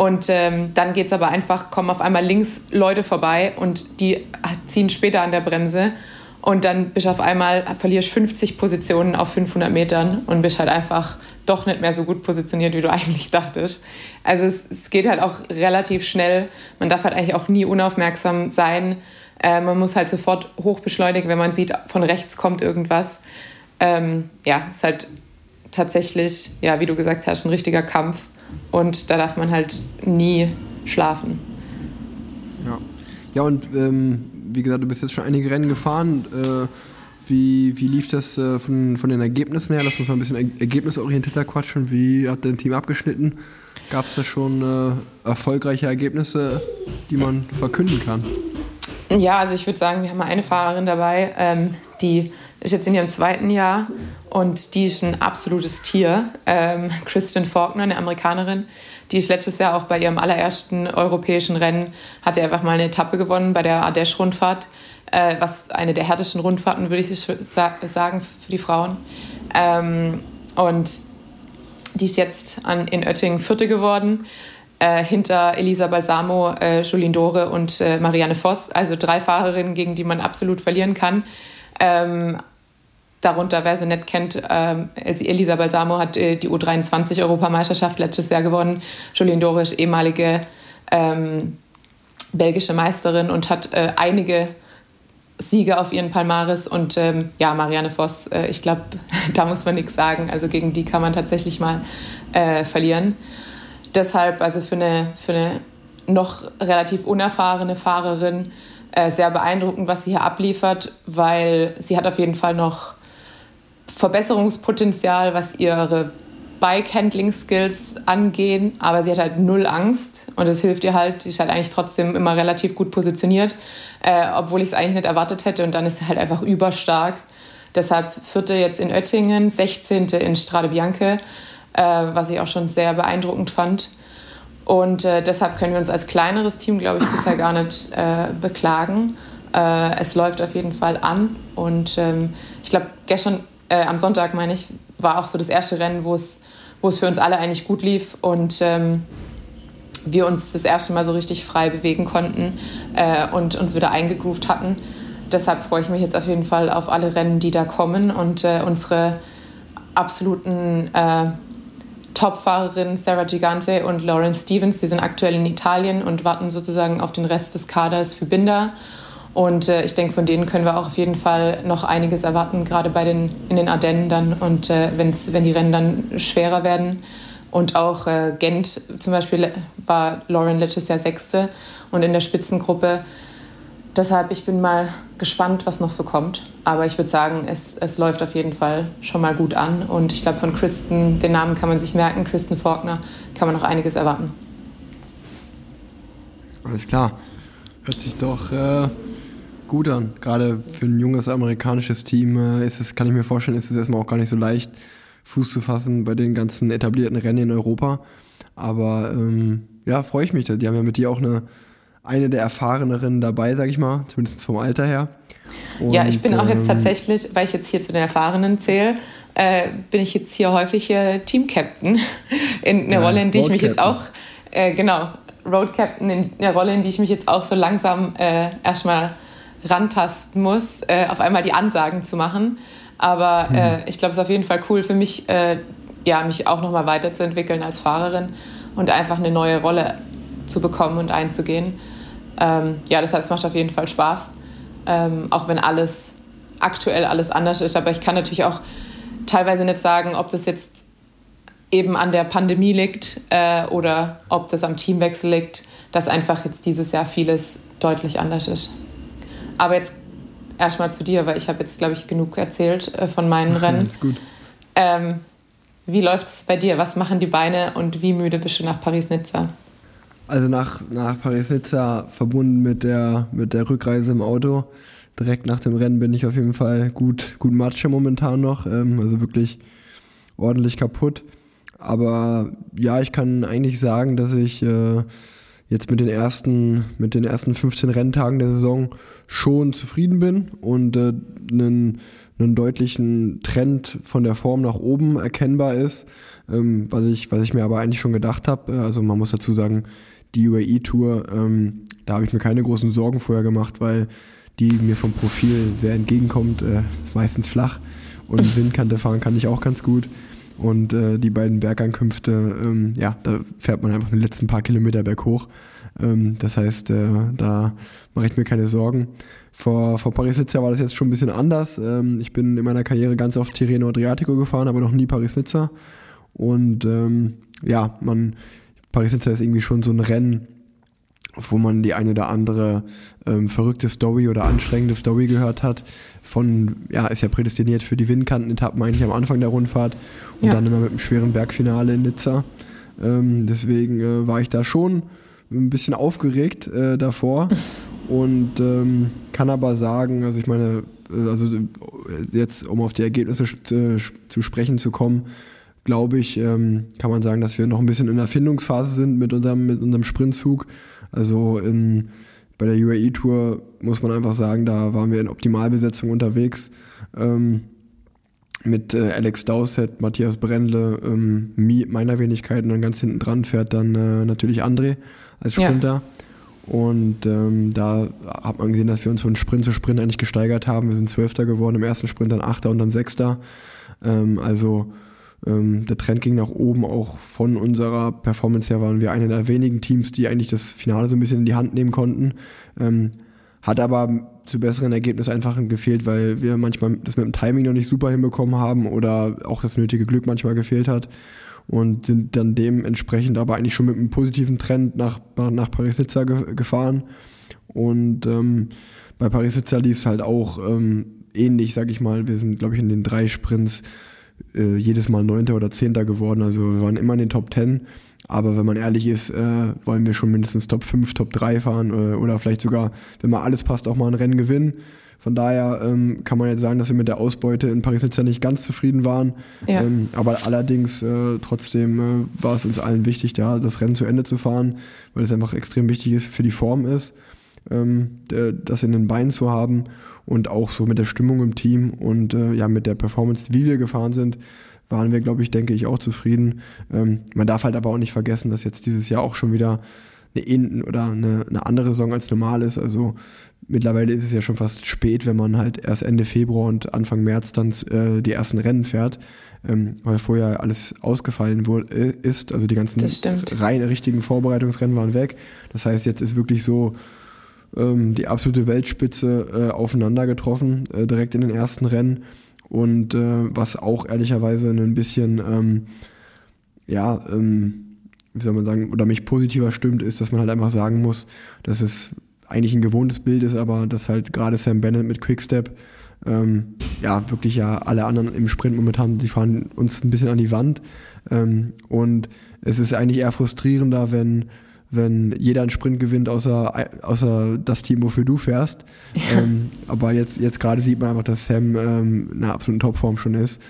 und ähm, dann geht es aber einfach, kommen auf einmal links Leute vorbei und die ziehen später an der Bremse. Und dann bist du auf einmal, verlierst 50 Positionen auf 500 Metern und bist halt einfach doch nicht mehr so gut positioniert, wie du eigentlich dachtest. Also es, es geht halt auch relativ schnell. Man darf halt eigentlich auch nie unaufmerksam sein. Äh, man muss halt sofort hochbeschleunigen, wenn man sieht, von rechts kommt irgendwas. Ähm, ja, ist halt tatsächlich, ja, wie du gesagt hast, ein richtiger Kampf. Und da darf man halt nie schlafen. Ja, ja und ähm, wie gesagt, du bist jetzt schon einige Rennen gefahren. Äh, wie, wie lief das äh, von, von den Ergebnissen her? Lass uns mal ein bisschen ergebnisorientierter quatschen. Wie hat dein Team abgeschnitten? Gab es da schon äh, erfolgreiche Ergebnisse, die man verkünden kann? Ja, also ich würde sagen, wir haben eine Fahrerin dabei, ähm, die ist jetzt in ihrem zweiten Jahr und die ist ein absolutes Tier. Ähm, Kristen Faulkner, eine Amerikanerin, die ist letztes Jahr auch bei ihrem allerersten europäischen Rennen, hat er einfach mal eine Etappe gewonnen bei der Ardèche-Rundfahrt, äh, was eine der härtesten Rundfahrten, würde ich sagen, für die Frauen. Ähm, und die ist jetzt an, in Oettingen Vierte geworden äh, hinter Elisa Balsamo, äh, Julien Dore und äh, Marianne Voss. Also drei Fahrerinnen, gegen die man absolut verlieren kann. Ähm, darunter, wer sie nicht kennt, ähm, Elisa Balsamo hat äh, die U23-Europameisterschaft letztes Jahr gewonnen. Julien Dore ist ehemalige ähm, belgische Meisterin und hat äh, einige Siege auf ihren Palmares und ähm, ja, Marianne Voss, äh, ich glaube, da muss man nichts sagen. Also gegen die kann man tatsächlich mal äh, verlieren deshalb, also für eine, für eine noch relativ unerfahrene Fahrerin, äh, sehr beeindruckend, was sie hier abliefert, weil sie hat auf jeden Fall noch Verbesserungspotenzial, was ihre Bike-Handling-Skills angehen, aber sie hat halt null Angst und das hilft ihr halt. Sie ist halt eigentlich trotzdem immer relativ gut positioniert, äh, obwohl ich es eigentlich nicht erwartet hätte und dann ist sie halt einfach überstark. Deshalb vierte jetzt in Oettingen, 16. in Strade Bianche äh, was ich auch schon sehr beeindruckend fand. Und äh, deshalb können wir uns als kleineres Team, glaube ich, bisher gar nicht äh, beklagen. Äh, es läuft auf jeden Fall an. Und ähm, ich glaube, gestern, äh, am Sonntag, meine ich, war auch so das erste Rennen, wo es, wo es für uns alle eigentlich gut lief und ähm, wir uns das erste Mal so richtig frei bewegen konnten äh, und uns wieder eingegroovt hatten. Deshalb freue ich mich jetzt auf jeden Fall auf alle Rennen, die da kommen und unsere absoluten Topfahrerinnen Sarah Gigante und Lauren Stevens, die sind aktuell in Italien und warten sozusagen auf den Rest des Kaders für Binder. Und äh, ich denke, von denen können wir auch auf jeden Fall noch einiges erwarten, gerade bei den, in den Ardennen dann und äh, wenn's, wenn die Rennen dann schwerer werden. Und auch äh, Gent zum Beispiel war Lauren letztes Jahr Sechste und in der Spitzengruppe Deshalb, ich bin mal gespannt, was noch so kommt. Aber ich würde sagen, es, es läuft auf jeden Fall schon mal gut an. Und ich glaube, von Kristen, den Namen kann man sich merken, Kristen Faulkner, kann man noch einiges erwarten. Alles klar. Hört sich doch äh, gut an. Gerade für ein junges amerikanisches Team äh, ist es, kann ich mir vorstellen, ist es erstmal auch gar nicht so leicht, Fuß zu fassen bei den ganzen etablierten Rennen in Europa. Aber ähm, ja, freue ich mich. Die haben ja mit dir auch eine, eine der erfahreneren dabei, sag ich mal, zumindest vom Alter her. Und, ja, ich bin auch jetzt ähm, tatsächlich, weil ich jetzt hier zu den Erfahrenen zähle, äh, bin ich jetzt hier häufig hier Team Captain in einer ja, Rolle, in die ich mich Captain. jetzt auch, äh, genau, Road Captain in einer Rolle, in die ich mich jetzt auch so langsam äh, erstmal rantasten muss, äh, auf einmal die Ansagen zu machen. Aber hm. Äh, ich glaube, es ist auf jeden Fall cool für mich, äh, ja, mich auch nochmal weiterzuentwickeln als Fahrerin und einfach eine neue Rolle zu bekommen und einzugehen. Ähm, ja, deshalb es macht auf jeden Fall Spaß, ähm, auch wenn alles aktuell alles anders ist. Aber ich kann natürlich auch teilweise nicht sagen, ob das jetzt eben an der Pandemie liegt äh, oder ob das am Teamwechsel liegt, dass einfach jetzt dieses Jahr vieles deutlich anders ist. Aber jetzt erstmal zu dir, weil ich habe jetzt, glaube ich, genug erzählt äh, von meinen Rennen. Ist gut. Ähm, wie läuft es bei dir? Was machen die Beine und wie müde bist du nach Paris-Nizza? Also nach, nach Paris-Nizza verbunden mit der, mit der Rückreise im Auto. Direkt nach dem Rennen bin ich auf jeden Fall gut, gut Matsche momentan noch. Ähm, also wirklich ordentlich kaputt. Aber ja, ich kann eigentlich sagen, dass ich äh, jetzt mit den ersten, mit den ersten 15 Renntagen der Saison schon zufrieden bin und äh, einen, einen deutlichen Trend von der Form nach oben erkennbar ist, ähm, was, ich, was ich mir aber eigentlich schon gedacht habe. Äh, also man muss dazu sagen, die UAE-Tour, ähm, da habe ich mir keine großen Sorgen vorher gemacht, weil die mir vom Profil sehr entgegenkommt, äh, meistens flach. Und Windkante fahren kann ich auch ganz gut. Und äh, die beiden Bergankünfte, ähm, ja, da fährt man einfach die letzten paar Kilometer berghoch. Ähm, das heißt, äh, da mache ich mir keine Sorgen. Vor, vor Paris-Nizza war das jetzt schon ein bisschen anders. Ähm, ich bin in meiner Karriere ganz oft Tirreno Adriatico gefahren, aber noch nie Paris-Nizza. Und ähm, ja, man, Paris-Nizza ist irgendwie schon so ein Rennen, wo man die eine oder andere ähm, verrückte Story oder anstrengende Story gehört hat. Von, ja, ist ja prädestiniert für die Windkanten-Etappen eigentlich am Anfang der Rundfahrt und ja. dann immer mit einem schweren Bergfinale in Nizza. Ähm, deswegen äh, war ich da schon ein bisschen aufgeregt äh, davor und ähm, kann aber sagen, also ich meine, äh, also äh, jetzt um auf die Ergebnisse zu, zu sprechen zu kommen, glaube ich, ähm, kann man sagen, dass wir noch ein bisschen in der Findungsphase sind mit unserem, mit unserem Sprintzug. Also in, bei der UAE-Tour muss man einfach sagen, da waren wir in Optimalbesetzung unterwegs. Ähm, mit äh, Alex Dowsett, Matthias Brendle, ähm, meiner Wenigkeit und dann ganz hinten dran fährt dann äh, natürlich André als Sprinter. Ja. Und ähm, da hat man gesehen, dass wir uns von Sprint zu Sprint eigentlich gesteigert haben. Wir sind Zwölfter geworden, im ersten Sprint dann Achter und dann Sechster. Ähm, also ähm, der Trend ging nach oben, auch von unserer Performance her waren wir eine der wenigen Teams, die eigentlich das Finale so ein bisschen in die Hand nehmen konnten. Ähm, hat aber zu besseren Ergebnissen einfach gefehlt, weil wir manchmal das mit dem Timing noch nicht super hinbekommen haben oder auch das nötige Glück manchmal gefehlt hat und sind dann dementsprechend aber eigentlich schon mit einem positiven Trend nach, nach Paris-Nizza ge gefahren. Und ähm, bei Paris-Nizza lief es halt auch ähm, ähnlich, sag ich mal. Wir sind, glaube ich, in den drei Sprints äh, jedes Mal Neunter oder Zehnter geworden. Also wir waren immer in den Top Ten. Aber wenn man ehrlich ist, äh, wollen wir schon mindestens Top 5, Top 3 fahren äh, oder vielleicht sogar, wenn mal alles passt, auch mal ein Rennen gewinnen. Von daher ähm, kann man jetzt sagen, dass wir mit der Ausbeute in Paris-Nizza nicht ganz zufrieden waren. Ja. Ähm, aber allerdings äh, trotzdem äh, war es uns allen wichtig, da das Rennen zu Ende zu fahren, weil es einfach extrem wichtig ist für die Form ist, ähm, das in den Beinen zu haben und auch so mit der Stimmung im Team und äh, ja mit der Performance, wie wir gefahren sind, waren wir, glaube ich, denke ich, auch zufrieden. Ähm, man darf halt aber auch nicht vergessen, dass jetzt dieses Jahr auch schon wieder eine, oder eine, eine andere Saison als normal ist. Also mittlerweile ist es ja schon fast spät, wenn man halt erst Ende Februar und Anfang März dann äh, die ersten Rennen fährt, ähm, weil vorher alles ausgefallen wurde, äh, ist. Also die ganzen rein richtigen Vorbereitungsrennen waren weg. Das heißt, jetzt ist wirklich so ähm, die absolute Weltspitze äh, aufeinander getroffen, äh, direkt in den ersten Rennen. Und äh, was auch ehrlicherweise ein bisschen, ähm, ja, ähm, wie soll man sagen, oder mich positiver stimmt, ist, dass man halt einfach sagen muss, dass es eigentlich ein gewohntes Bild ist, aber dass halt gerade Sam Bennett mit Quickstep, ähm, ja, wirklich ja alle anderen im Sprint momentan, die fahren uns ein bisschen an die Wand. Ähm, und es ist eigentlich eher frustrierender, wenn wenn jeder einen Sprint gewinnt, außer, außer das Team, wofür du fährst. Ja. Ähm, aber jetzt, jetzt gerade sieht man einfach, dass Sam ähm, in einer absoluten Topform schon ist.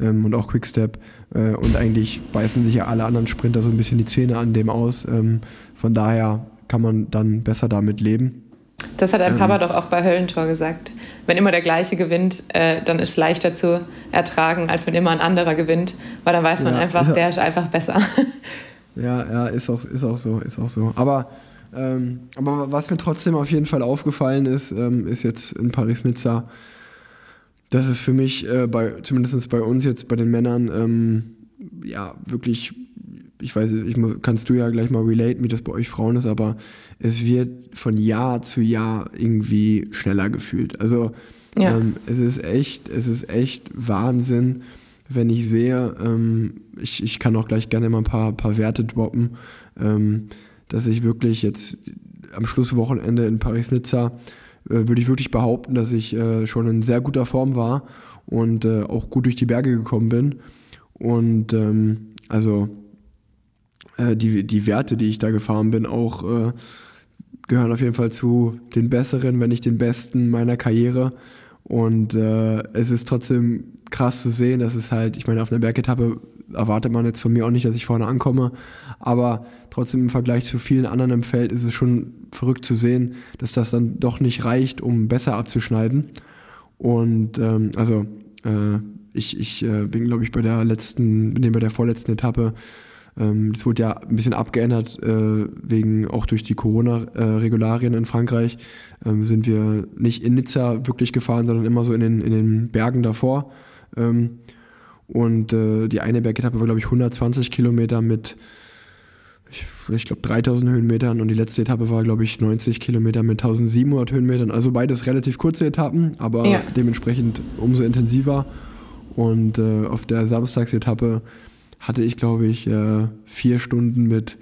ähm, und auch Quickstep. Äh, und eigentlich beißen sich ja alle anderen Sprinter so ein bisschen die Zähne an dem aus. Ähm, von daher kann man dann besser damit leben. Das hat ein Papa doch auch bei Höllentor gesagt. Wenn immer der gleiche gewinnt, äh, dann ist es leichter zu ertragen, als wenn immer ein anderer gewinnt, weil dann weiß man Ja, einfach, ja. der ist einfach besser. Ja, ja, ist auch, ist auch so, ist auch so. Aber, ähm, aber was mir trotzdem auf jeden Fall aufgefallen ist, ähm, ist jetzt in Paris-Nizza, dass es für mich, äh, bei, zumindest bei uns jetzt, bei den Männern, ähm, ja, wirklich, ich weiß nicht, ich muss, kannst du ja gleich mal relaten, wie das bei euch Frauen ist, aber es wird von Jahr zu Jahr irgendwie schneller gefühlt. Also Ja. ähm, es ist echt, es ist echt Wahnsinn, wenn ich sehe, ähm, ich, ich kann auch gleich gerne mal ein paar, paar Werte droppen, ähm, dass ich wirklich jetzt am Schlusswochenende in Paris-Nizza äh, würde ich wirklich behaupten, dass ich äh, schon in sehr guter Form war und äh, auch gut durch die Berge gekommen bin. Und ähm, also äh, die, die Werte, die ich da gefahren bin, auch äh, gehören auf jeden Fall zu den besseren, wenn nicht den besten meiner Karriere. Und äh, es ist trotzdem krass zu sehen, dass es halt, ich meine, auf einer Bergetappe erwartet man jetzt von mir auch nicht, dass ich vorne ankomme, aber trotzdem im Vergleich zu vielen anderen im Feld ist es schon verrückt zu sehen, dass das dann doch nicht reicht, um besser abzuschneiden. Und ähm, also äh, ich, ich äh, bin, glaube ich, bei der letzten, nee, bei der vorletzten Etappe, ähm, das wurde ja ein bisschen abgeändert, äh, wegen auch durch die Corona-Regularien in Frankreich, ähm, sind wir nicht in Nizza wirklich gefahren, sondern immer so in den, in den Bergen davor. Ähm, und äh, die eine Bergetappe war, glaube ich, 120 Kilometer mit, ich, ich glaube, 3000 Höhenmetern und die letzte Etappe war, glaube ich, 90 Kilometer mit 1700 Höhenmetern. Also beides relativ kurze Etappen, aber Ja. dementsprechend umso intensiver. Und äh, auf der Samstagsetappe hatte ich, glaube ich, äh, vier Stunden mit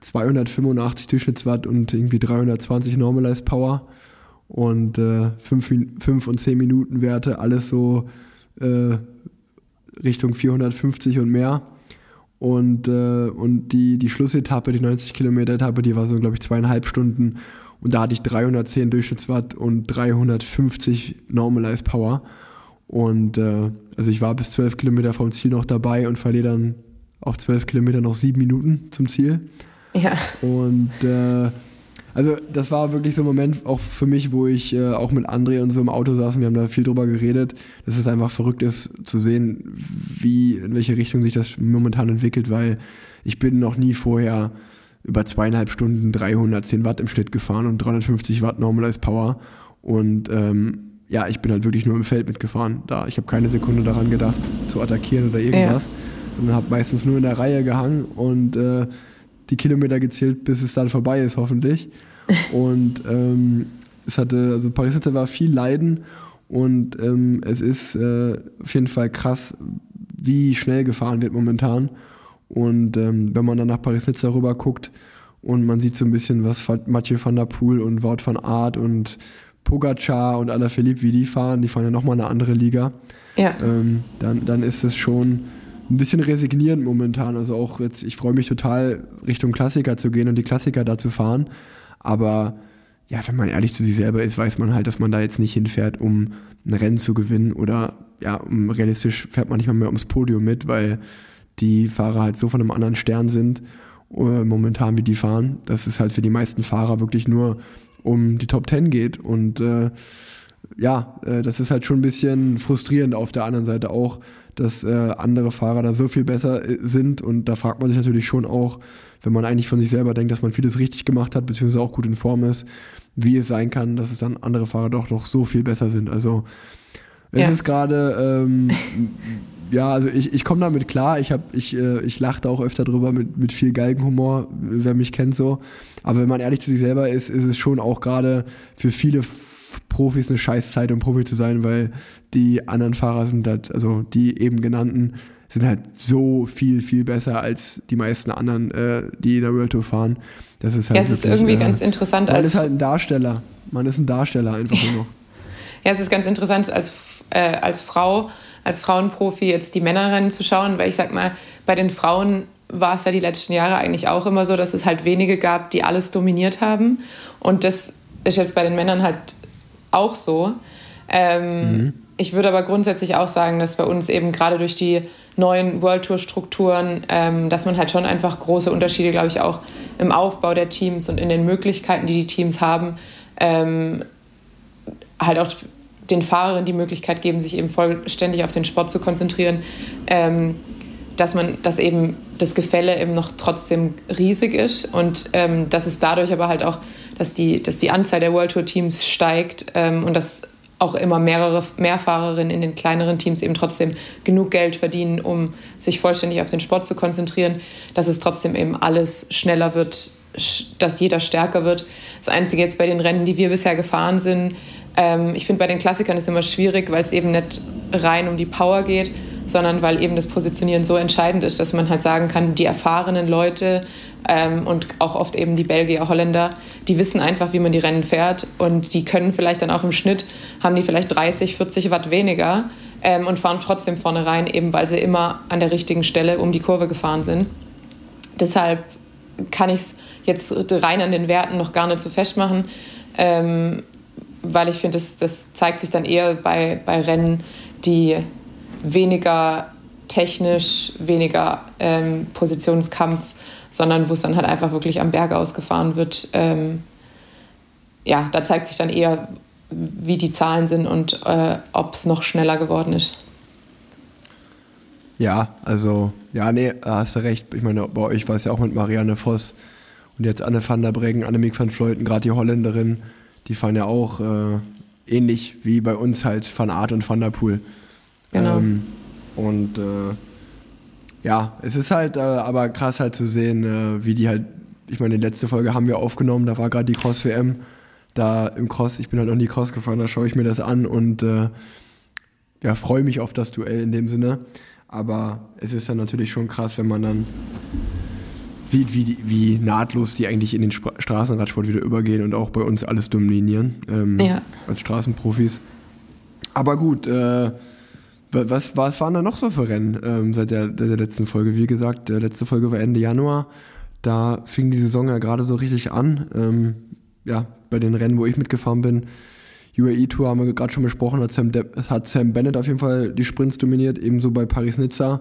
285 Durchschnittswatt und irgendwie 320 Normalized Power und äh, 5 und 10 Minuten Werte, alles so äh, Richtung 450 und mehr. Und, äh, und die, die Schlussetappe, die 90 Kilometer Etappe, die war so, glaube ich, zweieinhalb Stunden. Und da hatte ich 310 Durchschnittswatt und 350 Normalized Power. Und äh, also ich war bis 12 Kilometer vom Ziel noch dabei und verliere dann auf 12 Kilometer noch sieben Minuten zum Ziel. ja. Und äh, also das war wirklich so ein Moment auch für mich, wo ich äh, auch mit André und so im Auto saß und wir haben da viel drüber geredet, dass es einfach verrückt ist zu sehen, wie, in welche Richtung sich das momentan entwickelt, weil ich bin noch nie vorher über zweieinhalb Stunden 310 Watt im Schnitt gefahren und 350 Watt Normalized Power und ähm, ja, ich bin halt wirklich nur im Feld mitgefahren. Da, ich habe keine Sekunde daran gedacht, zu attackieren oder irgendwas, sondern habe meistens nur in der Reihe gehangen und äh, die Kilometer gezählt, bis es dann vorbei ist, hoffentlich. Und ähm, es hatte, also Paris Hilton war viel Leiden und ähm, es ist äh, auf jeden Fall krass, wie schnell gefahren wird momentan. Und ähm, wenn man dann nach Paris-Nizza rüber guckt und man sieht so ein bisschen, was Mathieu van der Poel und Wout van Aert und Pogacar und Alaphilippe, wie die fahren, die fahren ja nochmal eine andere Liga, Ja. ähm, dann, dann ist es schon ein bisschen resignierend momentan. Also auch jetzt, ich freue mich total, Richtung Klassiker zu gehen und die Klassiker da zu fahren. Aber ja, wenn man ehrlich zu sich selber ist, weiß man halt, dass man da jetzt nicht hinfährt, um ein Rennen zu gewinnen oder ja, um, realistisch fährt man nicht mal mehr ums Podium mit, weil die Fahrer halt so von einem anderen Stern sind, äh, momentan wie die fahren, dass es halt für die meisten Fahrer wirklich nur um die Top Ten geht. Und äh, ja, äh, das ist halt schon ein bisschen frustrierend auf der anderen Seite auch, dass äh, andere Fahrer da so viel besser äh, sind. Und da fragt man sich natürlich schon auch, wenn man eigentlich von sich selber denkt, dass man vieles richtig gemacht hat, beziehungsweise auch gut in Form ist, wie es sein kann, dass es dann andere Fahrer doch noch so viel besser sind. Also es Ja. ist gerade, ähm, ja, also ich, ich komme damit klar, ich, hab, ich, äh, ich lache da auch öfter drüber mit, mit viel Galgenhumor, wer mich kennt so. Aber wenn man ehrlich zu sich selber ist, ist es schon auch gerade für viele Profis eine Scheißzeit, um Profi zu sein, weil die anderen Fahrer sind halt, also die eben genannten, sind halt so viel, viel besser als die meisten anderen, äh, die in der World Tour fahren. Das ist halt Ja, es ist wirklich, irgendwie äh, ganz interessant Man als ist halt ein Darsteller. Man ist ein Darsteller einfach nur noch. Ja, es ist ganz interessant, als, äh, als Frau, als Frauenprofi jetzt die Männerrennen zu schauen, weil ich sag mal, bei den Frauen war es ja die letzten Jahre eigentlich auch immer so, dass es halt wenige gab, die alles dominiert haben. Und das ist jetzt bei den Männern halt auch so. Ähm, ich würde aber grundsätzlich auch sagen, dass bei uns eben gerade durch die neuen World Tour Strukturen, ähm, dass man halt schon einfach große Unterschiede, glaube ich, auch im Aufbau der Teams und in den Möglichkeiten, die die Teams haben, ähm, halt auch den Fahrerinnen die Möglichkeit geben, sich eben vollständig auf den Sport zu konzentrieren, ähm, dass man, dass eben das Gefälle eben noch trotzdem riesig ist und ähm, dass es dadurch aber halt auch, dass die, dass die Anzahl der World Tour Teams steigt ähm, und dass auch immer mehrere mehr Fahrerinnen in den kleineren Teams eben trotzdem genug Geld verdienen, um sich vollständig auf den Sport zu konzentrieren, dass es trotzdem eben alles schneller wird, dass jeder stärker wird. Das Einzige jetzt bei den Rennen, die wir bisher gefahren sind, ähm, ich finde bei den Klassikern ist immer schwierig, weil es eben nicht rein um die Power geht, sondern weil eben das Positionieren so entscheidend ist, dass man halt sagen kann, die erfahrenen Leute ähm, und auch oft eben die Belgier, Holländer, die wissen einfach, wie man die Rennen fährt und die können vielleicht dann auch im Schnitt, haben die vielleicht 30, 40 Watt weniger ähm, und fahren trotzdem vorne rein, eben weil sie immer an der richtigen Stelle um die Kurve gefahren sind. Deshalb kann ich es jetzt rein an den Werten noch gar nicht so festmachen, ähm, weil ich finde, das, das zeigt sich dann eher bei, bei Rennen, die weniger technisch, weniger ähm, Positionskampf, sondern wo es dann halt einfach wirklich am Berg ausgefahren wird. Ähm, ja, da zeigt sich dann eher, wie die Zahlen sind und äh, ob es noch schneller geworden ist. Ja, also, ja, nee, hast du recht. Ich meine, bei euch war es ja auch mit Marianne Voss und jetzt Anne van der Breggen, Annemiek van Fleuten, gerade die Holländerin, die fahren ja auch äh, ähnlich wie bei uns halt Van Art und Van der Poel. Genau. Ähm, und äh, ja, es ist halt äh, aber krass halt zu sehen, äh, wie die halt, ich meine, die letzte Folge haben wir aufgenommen, da war gerade die Cross-WM. Da im Cross, ich bin halt noch nie Cross gefahren, da schaue ich mir das an und äh, ja, freue mich auf das Duell in dem Sinne. Aber es ist dann natürlich schon krass, wenn man dann sieht, wie, die, wie nahtlos die eigentlich in den Sp Straßenradsport wieder übergehen und auch bei uns alles dominieren ähm, Ja. als Straßenprofis. Aber gut, äh, was, was waren da noch so für Rennen ähm, seit der, der, letzten Folge? Wie gesagt, der letzte Folge war Ende Januar. Da fing die Saison ja gerade so richtig an. Ähm, ja, bei den Rennen, wo ich mitgefahren bin, UAE Tour haben wir gerade schon besprochen, hat Sam, De hat Sam Bennett auf jeden Fall die Sprints dominiert, ebenso bei Paris-Nizza.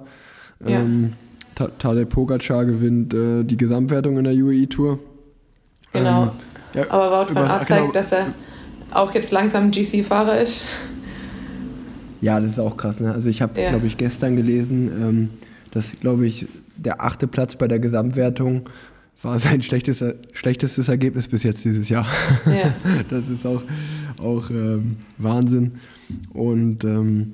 Ja. Ähm, Ta- Tadej Pogacar gewinnt äh, die Gesamtwertung in der UAE Tour. Genau. Ähm, ja, Aber Wout van Aert zeigt, genau. dass er auch jetzt langsam GC-Fahrer ist. Ja, das ist auch krass. Ne? Also ich habe, Ja. glaube ich, gestern gelesen, ähm, dass, glaube ich, der achte Platz bei der Gesamtwertung war sein schlechtestes, schlechtestes Ergebnis bis jetzt dieses Jahr. Ja. das ist auch, auch ähm, Wahnsinn. Und ähm,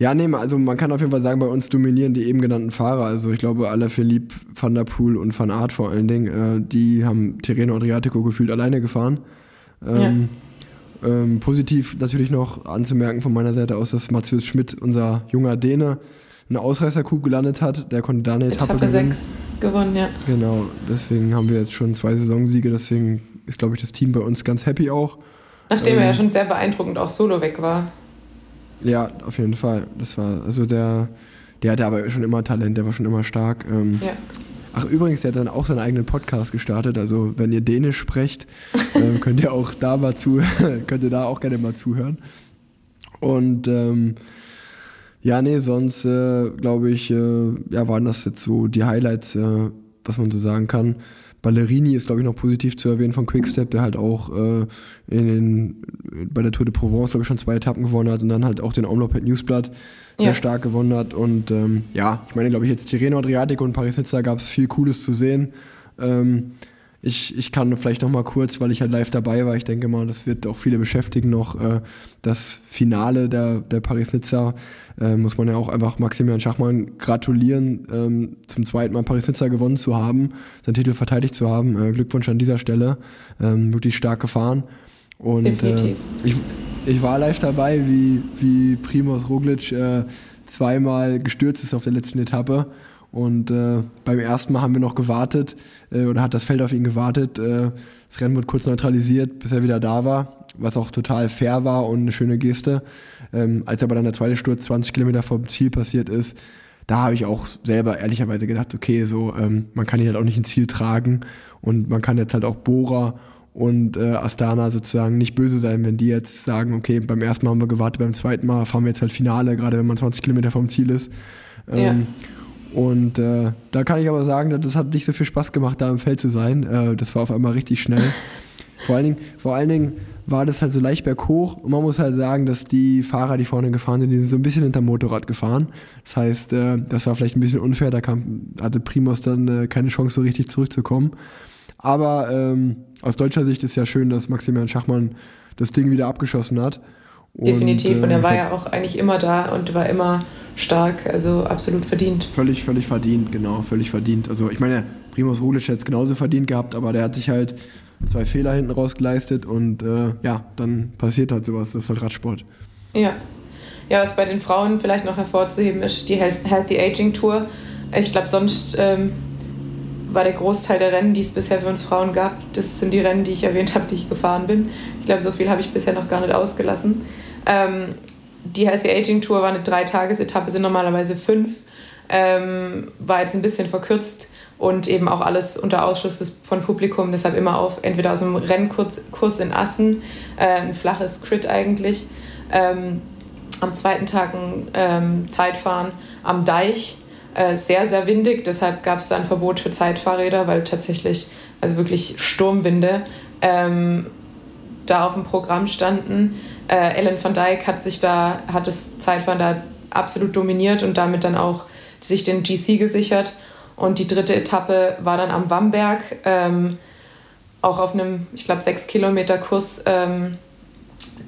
ja, nee, also man kann auf jeden Fall sagen, bei uns dominieren die eben genannten Fahrer. Also ich glaube, Alaphilippe, Van der Poel und Van Aert vor allen Dingen, äh, die haben Tirreno Adriatico gefühlt alleine gefahren. Ähm, ähm, positiv natürlich noch anzumerken von meiner Seite aus, dass Matthias Schmidt, unser junger Däne, eine Ausreißercoup gelandet hat. Der konnte da eine Etappe, Etappe gewinnen. 6 gewonnen, ja. Genau, deswegen haben wir jetzt schon zwei Saisonsiege. Deswegen ist, glaube ich, das Team bei uns ganz happy auch. Nachdem er Ähm. ja schon sehr beeindruckend auch solo weg war. Ja, auf jeden Fall. Das war, also der, der hatte aber schon immer Talent, der war schon immer stark. Ähm, Ja. Ach, übrigens, der hat dann auch seinen eigenen Podcast gestartet. Also, wenn ihr Dänisch sprecht, ähm, könnt ihr auch da mal zu, könnt ihr da auch gerne mal zuhören. Und ähm, ja, nee, sonst äh, glaube ich, äh, ja, waren das jetzt so die Highlights, äh, was man so sagen kann. Ballerini ist, glaube ich, noch positiv zu erwähnen von Quickstep, der halt auch äh, in den, bei der Tour de Provence, glaube ich, schon zwei Etappen gewonnen hat und dann halt auch den Omloped Newsblatt sehr Ja. stark gewonnen hat. Und ähm, ja, ich meine, glaube ich, jetzt Tirreno Adriatico und Paris-Nizza gab es viel Cooles zu sehen. Ähm, ich, ich kann vielleicht noch mal kurz, weil ich halt live dabei war, ich denke mal, das wird auch viele beschäftigen noch, äh, das Finale der, der Paris-Nizza, äh, muss man ja auch einfach Maximilian Schachmann gratulieren, ähm, zum zweiten Mal Paris-Nizza gewonnen zu haben, seinen Titel verteidigt zu haben. Äh, Glückwunsch an dieser Stelle, ähm, wirklich stark gefahren. Und Definitiv. Äh, ich, ich war live dabei, wie, wie Primoz Roglic äh, zweimal gestürzt ist auf der letzten Etappe. Und äh, beim ersten Mal haben wir noch gewartet, äh, oder hat das Feld auf ihn gewartet. Äh, das Rennen wurde kurz neutralisiert, bis er wieder da war, was auch total fair war und eine schöne Geste. Ähm, als aber dann der zweite Sturz 20 Kilometer vom Ziel passiert ist, da habe ich auch selber ehrlicherweise gedacht, okay, so ähm, man kann ihn halt auch nicht ins Ziel tragen und man kann jetzt halt auch Bora und äh, Astana sozusagen nicht böse sein, wenn die jetzt sagen, okay, beim ersten Mal haben wir gewartet, beim zweiten Mal fahren wir jetzt halt Finale, gerade wenn man 20 Kilometer vom Ziel ist. Ähm, Ja. Und äh, da kann ich aber sagen, das hat nicht so viel Spaß gemacht, da im Feld zu sein. Äh, das war auf einmal richtig schnell. vor, allen Dingen, vor allen Dingen war das halt so leicht berghoch und man muss halt sagen, dass die Fahrer, die vorne gefahren sind, die sind so ein bisschen hinterm Motorrad gefahren. Das heißt, äh, das war vielleicht ein bisschen unfair, da kam, hatte Primus dann äh, keine Chance so richtig zurückzukommen. Aber ähm, aus deutscher Sicht ist ja schön, dass Maximilian Schachmann das Ding wieder abgeschossen hat. Und, Definitiv. Und äh, er war ich ja auch eigentlich immer da und war immer stark, also absolut verdient. Völlig, völlig verdient, genau, völlig verdient. Also ich meine, Primus Roglic hätte es genauso verdient gehabt, aber der hat sich halt zwei Fehler hinten raus geleistet und äh, ja, dann passiert halt sowas. Das ist halt Radsport. Ja. Ja, was bei den Frauen vielleicht noch hervorzuheben ist, die Health- Healthy Aging Tour. Ich glaube, sonst ähm, war der Großteil der Rennen, die es bisher für uns Frauen gab, das sind die Rennen, die ich erwähnt habe, die ich gefahren bin. Ich glaube, so viel habe ich bisher noch gar nicht ausgelassen. Ähm, die Healthy Aging Tour war eine Dreitagesetappe, sind normalerweise fünf. Ähm, war jetzt ein bisschen verkürzt und eben auch alles unter Ausschluss des, von Publikum, deshalb immer auf entweder aus dem Rennkurs Kurs in Assen, äh, ein flaches Crit eigentlich, ähm, am zweiten Tag ein ähm, Zeitfahren am Deich, äh, sehr, sehr windig, deshalb gab es da ein Verbot für Zeitfahrräder, weil tatsächlich, also wirklich Sturmwinde, ähm, da auf dem Programm standen. Äh, Ellen van Dijk hat sich da, hat das Zeitfahren da absolut dominiert und damit dann auch sich den GC gesichert. Und die dritte Etappe war dann am Wamberg, ähm, auch auf einem, ich glaube, sechs Kilometer Kurs, ähm,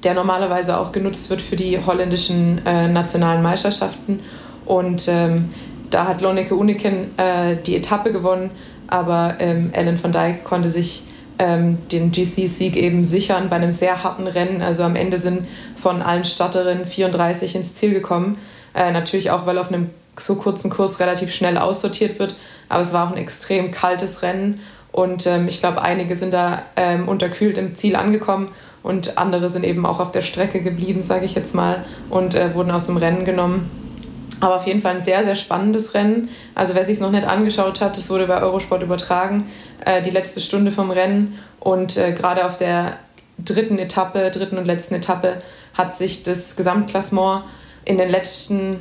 der normalerweise auch genutzt wird für die holländischen äh, nationalen Meisterschaften. Und ähm, da hat Lonneke Uniken äh, die Etappe gewonnen, aber ähm, Ellen van Dijk konnte sich ähm, den GC-Sieg eben sichern bei einem sehr harten Rennen. Also am Ende sind von allen Starterinnen 34 ins Ziel gekommen. Äh, natürlich auch, weil auf einem so kurzen Kurs relativ schnell aussortiert wird. Aber es war auch ein extrem kaltes Rennen und ähm, ich glaube, einige sind da ähm, unterkühlt im Ziel angekommen und andere sind eben auch auf der Strecke geblieben, sage ich jetzt mal, und äh, wurden aus dem Rennen genommen. Aber auf jeden Fall ein sehr, sehr spannendes Rennen. Also wer sich es noch nicht angeschaut hat, es wurde bei Eurosport übertragen, äh, die letzte Stunde vom Rennen. Und äh, gerade auf der dritten Etappe, dritten und letzten Etappe, hat sich das Gesamtklassement in den letzten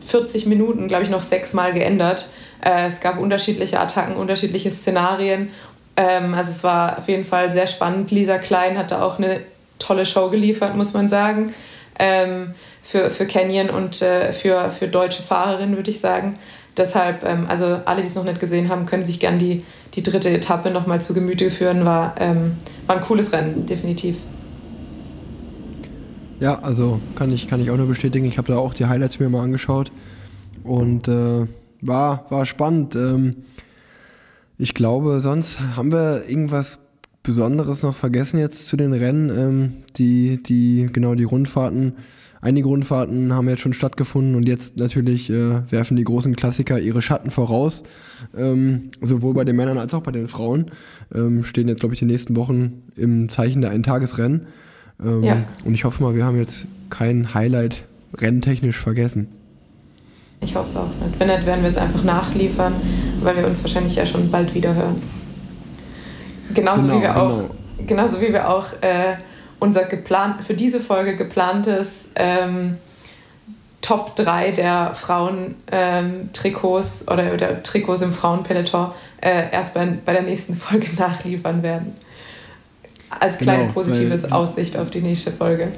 40 Minuten, glaube ich, noch sechsmal geändert. Äh, es gab unterschiedliche Attacken, unterschiedliche Szenarien. Ähm, also es war auf jeden Fall sehr spannend. Lisa Klein hat da auch eine tolle Show geliefert, muss man sagen. Ähm, für, für Canyon und äh, für, für deutsche Fahrerinnen, würde ich sagen. Deshalb, ähm, also alle, die es noch nicht gesehen haben, können sich gern die, die dritte Etappe nochmal zu Gemüte führen. War, ähm, war ein cooles Rennen, definitiv. Ja, also kann ich, kann ich auch nur bestätigen. Ich habe da auch die Highlights mir mal angeschaut und äh, war, war spannend. Ähm, ich glaube, sonst haben wir irgendwas Besonderes noch vergessen jetzt zu den Rennen. Ähm, die, die, genau, die Rundfahrten. Einige Rundfahrten haben jetzt schon stattgefunden und jetzt natürlich äh, werfen die großen Klassiker ihre Schatten voraus. Ähm, sowohl bei den Männern als auch bei den Frauen. Ähm, stehen jetzt, glaube ich, die nächsten Wochen im Zeichen der Eintagesrennen. Ähm, Ja. Und ich hoffe mal, wir haben jetzt kein Highlight renntechnisch vergessen. Ich hoffe es auch nicht. Wenn nicht, werden wir es einfach nachliefern, weil wir uns wahrscheinlich ja schon bald wieder hören. Genauso Genau, wie wir auch, genau. genauso wie wir auch äh, unser geplant, für diese Folge geplantes ähm, Top 3 der Frauen-Trikots oder, oder Trikots im Frauenpeloton äh, erst bei, bei der nächsten Folge nachliefern werden. Als kleine Genau, positives weil- Aussicht auf die nächste Folge.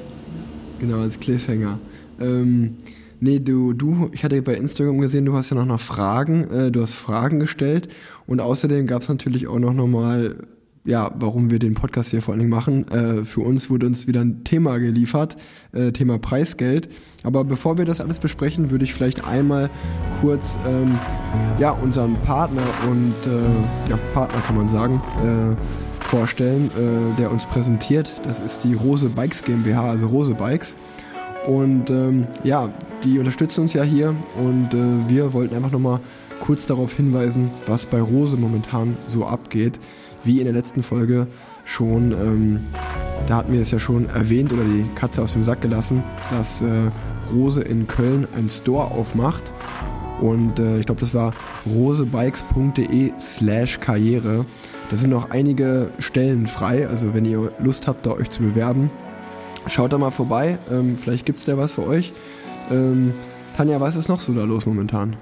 Genau, als Cliffhanger. Ähm, nee, du, du, ich hatte bei Instagram gesehen, du hast ja noch, noch Fragen, äh, du hast Fragen gestellt und außerdem gab es natürlich auch noch nochmal, ja, warum wir den Podcast hier vor allen Dingen machen. Äh, für uns wurde uns wieder ein Thema geliefert, äh, Thema Preisgeld. Aber bevor wir das alles besprechen, würde ich vielleicht einmal kurz ähm, ja, unseren Partner und äh, ja, Partner kann man sagen, äh, vorstellen, äh, der uns präsentiert. Das ist die Rose Bikes GmbH, also Rose Bikes. Und ähm, ja, die unterstützen uns ja hier und äh, wir wollten einfach nochmal kurz darauf hinweisen, was bei Rose momentan so abgeht. Wie in der letzten Folge schon, ähm, da hatten wir es ja schon erwähnt oder die Katze aus dem Sack gelassen, dass äh, Rose in Köln einen Store aufmacht. Und äh, ich glaube, das war rosebikes.de slash Karriere. Da sind noch einige Stellen frei, also wenn ihr Lust habt, da euch zu bewerben, schaut da mal vorbei. Ähm, vielleicht gibt es da was für euch. Ähm, Tanja, was ist noch so da los momentan?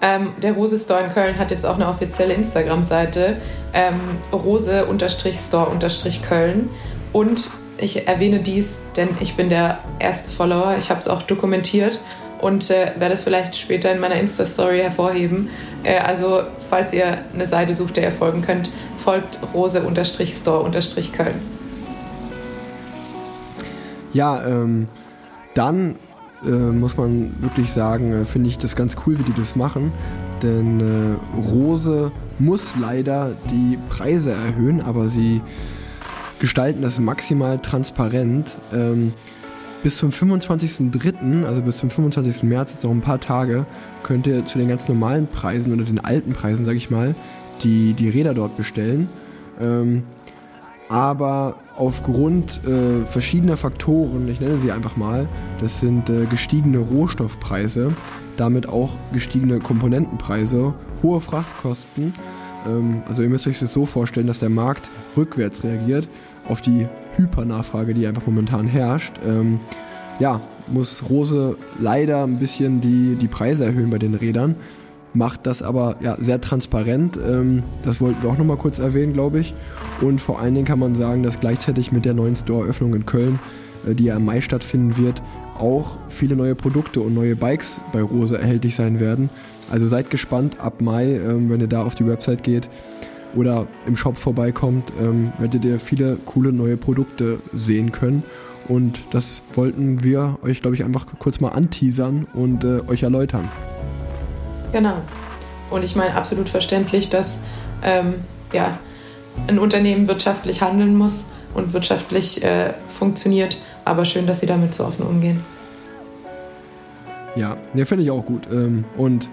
Ähm, der Rose Store in Köln hat jetzt auch eine offizielle Instagram-Seite, ähm, rose-store-köln. Und ich erwähne dies, denn ich bin der erste Follower. Ich habe es auch dokumentiert und äh, werde es vielleicht später in meiner Insta-Story hervorheben. Äh, also, falls ihr eine Seite sucht, der ihr folgen könnt, folgt rose-store-köln. Ja, ähm, dann äh, muss man wirklich sagen, äh, finde ich das ganz cool, wie die das machen. Denn äh, Rose muss leider die Preise erhöhen, aber sie gestalten das maximal transparent. Ähm, bis zum 25.03., also bis zum 25. März, jetzt noch ein paar Tage, könnt ihr zu den ganz normalen Preisen oder den alten Preisen, sage ich mal, die, die Räder dort bestellen. Ähm, aber aufgrund äh, verschiedener Faktoren, ich nenne sie einfach mal, das sind äh, gestiegene Rohstoffpreise, damit auch gestiegene Komponentenpreise, hohe Frachtkosten. Ähm, also ihr müsst euch das so vorstellen, dass der Markt rückwärts reagiert auf die Hypernachfrage, die einfach momentan herrscht. Ähm, ja, muss Rose leider ein bisschen die, die Preise erhöhen bei den Rädern macht das aber ja, sehr transparent. Ähm, das wollten wir auch nochmal kurz erwähnen, glaube ich. Und vor allen Dingen kann man sagen, dass gleichzeitig mit der neuen Store-Öffnung in Köln, äh, die ja im Mai stattfinden wird, auch viele neue Produkte und neue Bikes bei Rose erhältlich sein werden. Also seid gespannt ab Mai, ähm, wenn ihr da auf die Website geht oder im Shop vorbeikommt, ähm, werdet ihr viele coole neue Produkte sehen können. Und das wollten wir euch, glaube ich, einfach kurz mal anteasern und äh, euch erläutern. Genau. Und ich meine absolut verständlich, dass ähm, ja, ein Unternehmen wirtschaftlich handeln muss und wirtschaftlich äh, funktioniert. Aber schön, dass Sie damit so offen umgehen. Ja, ja finde ich auch gut. Ähm, und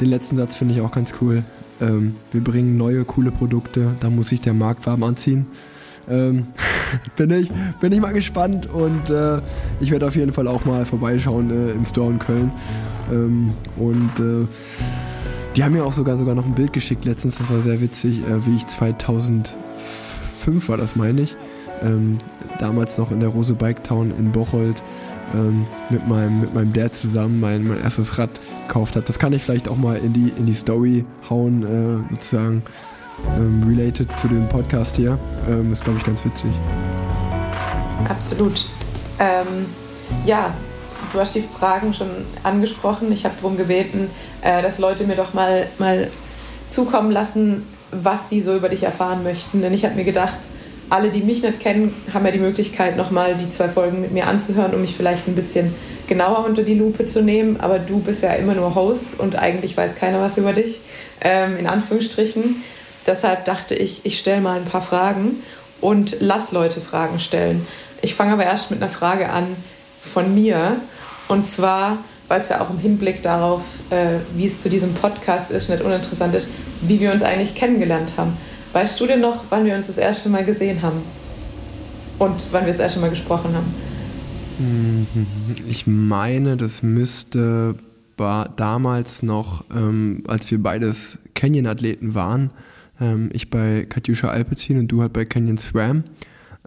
den letzten Satz finde ich auch ganz cool. Ähm, wir bringen neue, coole Produkte, da muss sich der Markt warm anziehen. Ähm, bin, ich, bin ich mal gespannt und äh, ich werde auf jeden Fall auch mal vorbeischauen äh, im Store in Köln. Ähm, und äh, die haben mir auch sogar sogar noch ein Bild geschickt letztens, das war sehr witzig, äh, wie ich 2005 war das, meine ich, ähm, damals noch in der Rose Bike Town in Bocholt ähm, mit, meinem, mit meinem Dad zusammen mein, mein erstes Rad gekauft habe. Das kann ich vielleicht auch mal in die, in die Story hauen, äh, sozusagen ähm, related zu dem Podcast hier. Ähm, ist, glaube ich, ganz witzig. Absolut. Ähm, ja, du hast die Fragen schon angesprochen. Ich habe darum gebeten, äh, dass Leute mir doch mal, mal zukommen lassen, was sie so über dich erfahren möchten. Denn ich habe mir gedacht, alle, die mich nicht kennen, haben ja die Möglichkeit, nochmal die zwei Folgen mit mir anzuhören, um mich vielleicht ein bisschen genauer unter die Lupe zu nehmen. Aber du bist ja immer nur Host und eigentlich weiß keiner was über dich, ähm, in Anführungsstrichen. Deshalb dachte ich, ich stelle mal ein paar Fragen und lass Leute Fragen stellen. Ich fange aber erst mit einer Frage an von mir. Und zwar, weil es ja auch im Hinblick darauf, äh, wie es zu diesem Podcast ist, nicht uninteressant ist, wie wir uns eigentlich kennengelernt haben. Weißt du denn noch, wann wir uns das erste Mal gesehen haben? Und wann wir das erste Mal gesprochen haben? Ich meine, das müsste damals noch, ähm, als wir beides Canyon-Athleten waren, ähm, ich bei Katjuscha Alpezin und du halt bei Canyon Swam.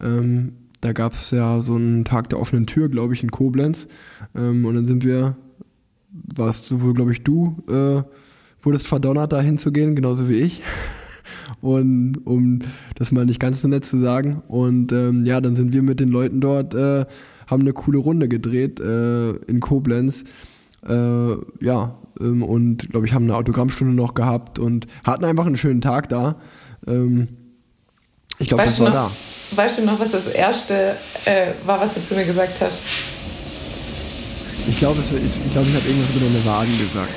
Ähm, da gab es ja so einen Tag der offenen Tür, glaube ich, in Koblenz. Ähm, und dann sind wir, warst sowohl, glaube ich, du, äh, wurdest verdonnert, da hinzugehen, genauso wie ich. und um das mal nicht ganz so nett zu sagen. Und ähm, ja, dann sind wir mit den Leuten dort, äh, haben eine coole Runde gedreht äh, in Koblenz. Äh, ja, ähm, und glaube ich, haben eine Autogrammstunde noch gehabt und hatten einfach einen schönen Tag da. Ähm, ich glaube, das war noch, da. Weißt du noch, was das erste äh, war, was du zu mir gesagt hast? Ich glaube, ich, glaub, ich habe irgendwas über deine Waden gesagt.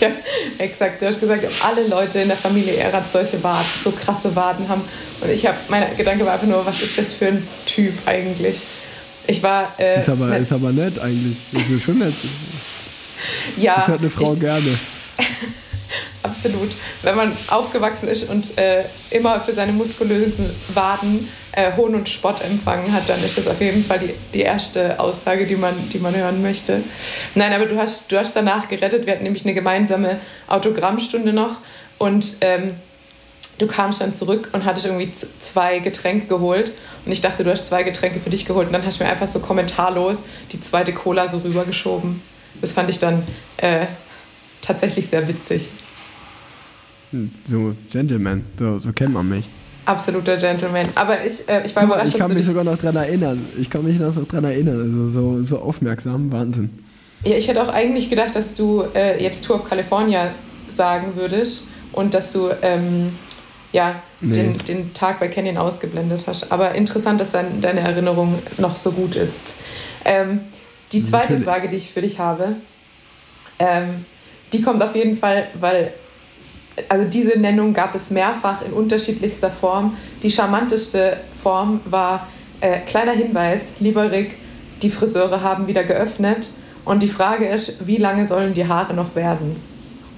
Ja, exakt. Du hast gesagt, alle Leute in der Familie Erat solche Waden, so krasse Waden haben. Und ich habe, mein Gedanke war einfach nur, was ist das für ein Typ eigentlich? Ich war. Äh, ist, aber, ne, ist aber nett eigentlich. Ist schon nett. Ja. Das hört eine Frau ich, gerne. absolut. Wenn man aufgewachsen ist und äh, immer für seine muskulösen Waden äh, Hohn und Spott empfangen hat, dann ist das auf jeden Fall die, die erste Aussage, die man, die man hören möchte. Nein, aber du hast, du hast danach gerettet. Wir hatten nämlich eine gemeinsame Autogrammstunde noch und ähm, du kamst dann zurück und hattest irgendwie zwei Getränke geholt. Und ich dachte, du hast zwei Getränke für dich geholt. Und dann hast du mir einfach so kommentarlos die zweite Cola so rübergeschoben. Das fand ich dann äh, tatsächlich sehr witzig. Hm, so, Gentleman, so, so kennt man mich. Absoluter Gentleman. Aber ich, äh, ich war überrascht, Ich kann mich sogar noch daran erinnern. Ich kann mich noch daran erinnern. Also so, so aufmerksam, Wahnsinn. Ja, ich hätte auch eigentlich gedacht, dass du äh, jetzt Tour of California sagen würdest und dass du ähm, ja, nee. den, den Tag bei Canyon ausgeblendet hast. Aber interessant, dass dein, deine Erinnerung noch so gut ist. Ähm, die zweite Natürlich. Frage, die ich für dich habe, ähm, die kommt auf jeden Fall, weil also diese Nennung gab es mehrfach in unterschiedlichster Form. Die charmanteste Form war äh, kleiner Hinweis, lieber Rick, die Friseure haben wieder geöffnet. Und die Frage ist, wie lange sollen die Haare noch werden?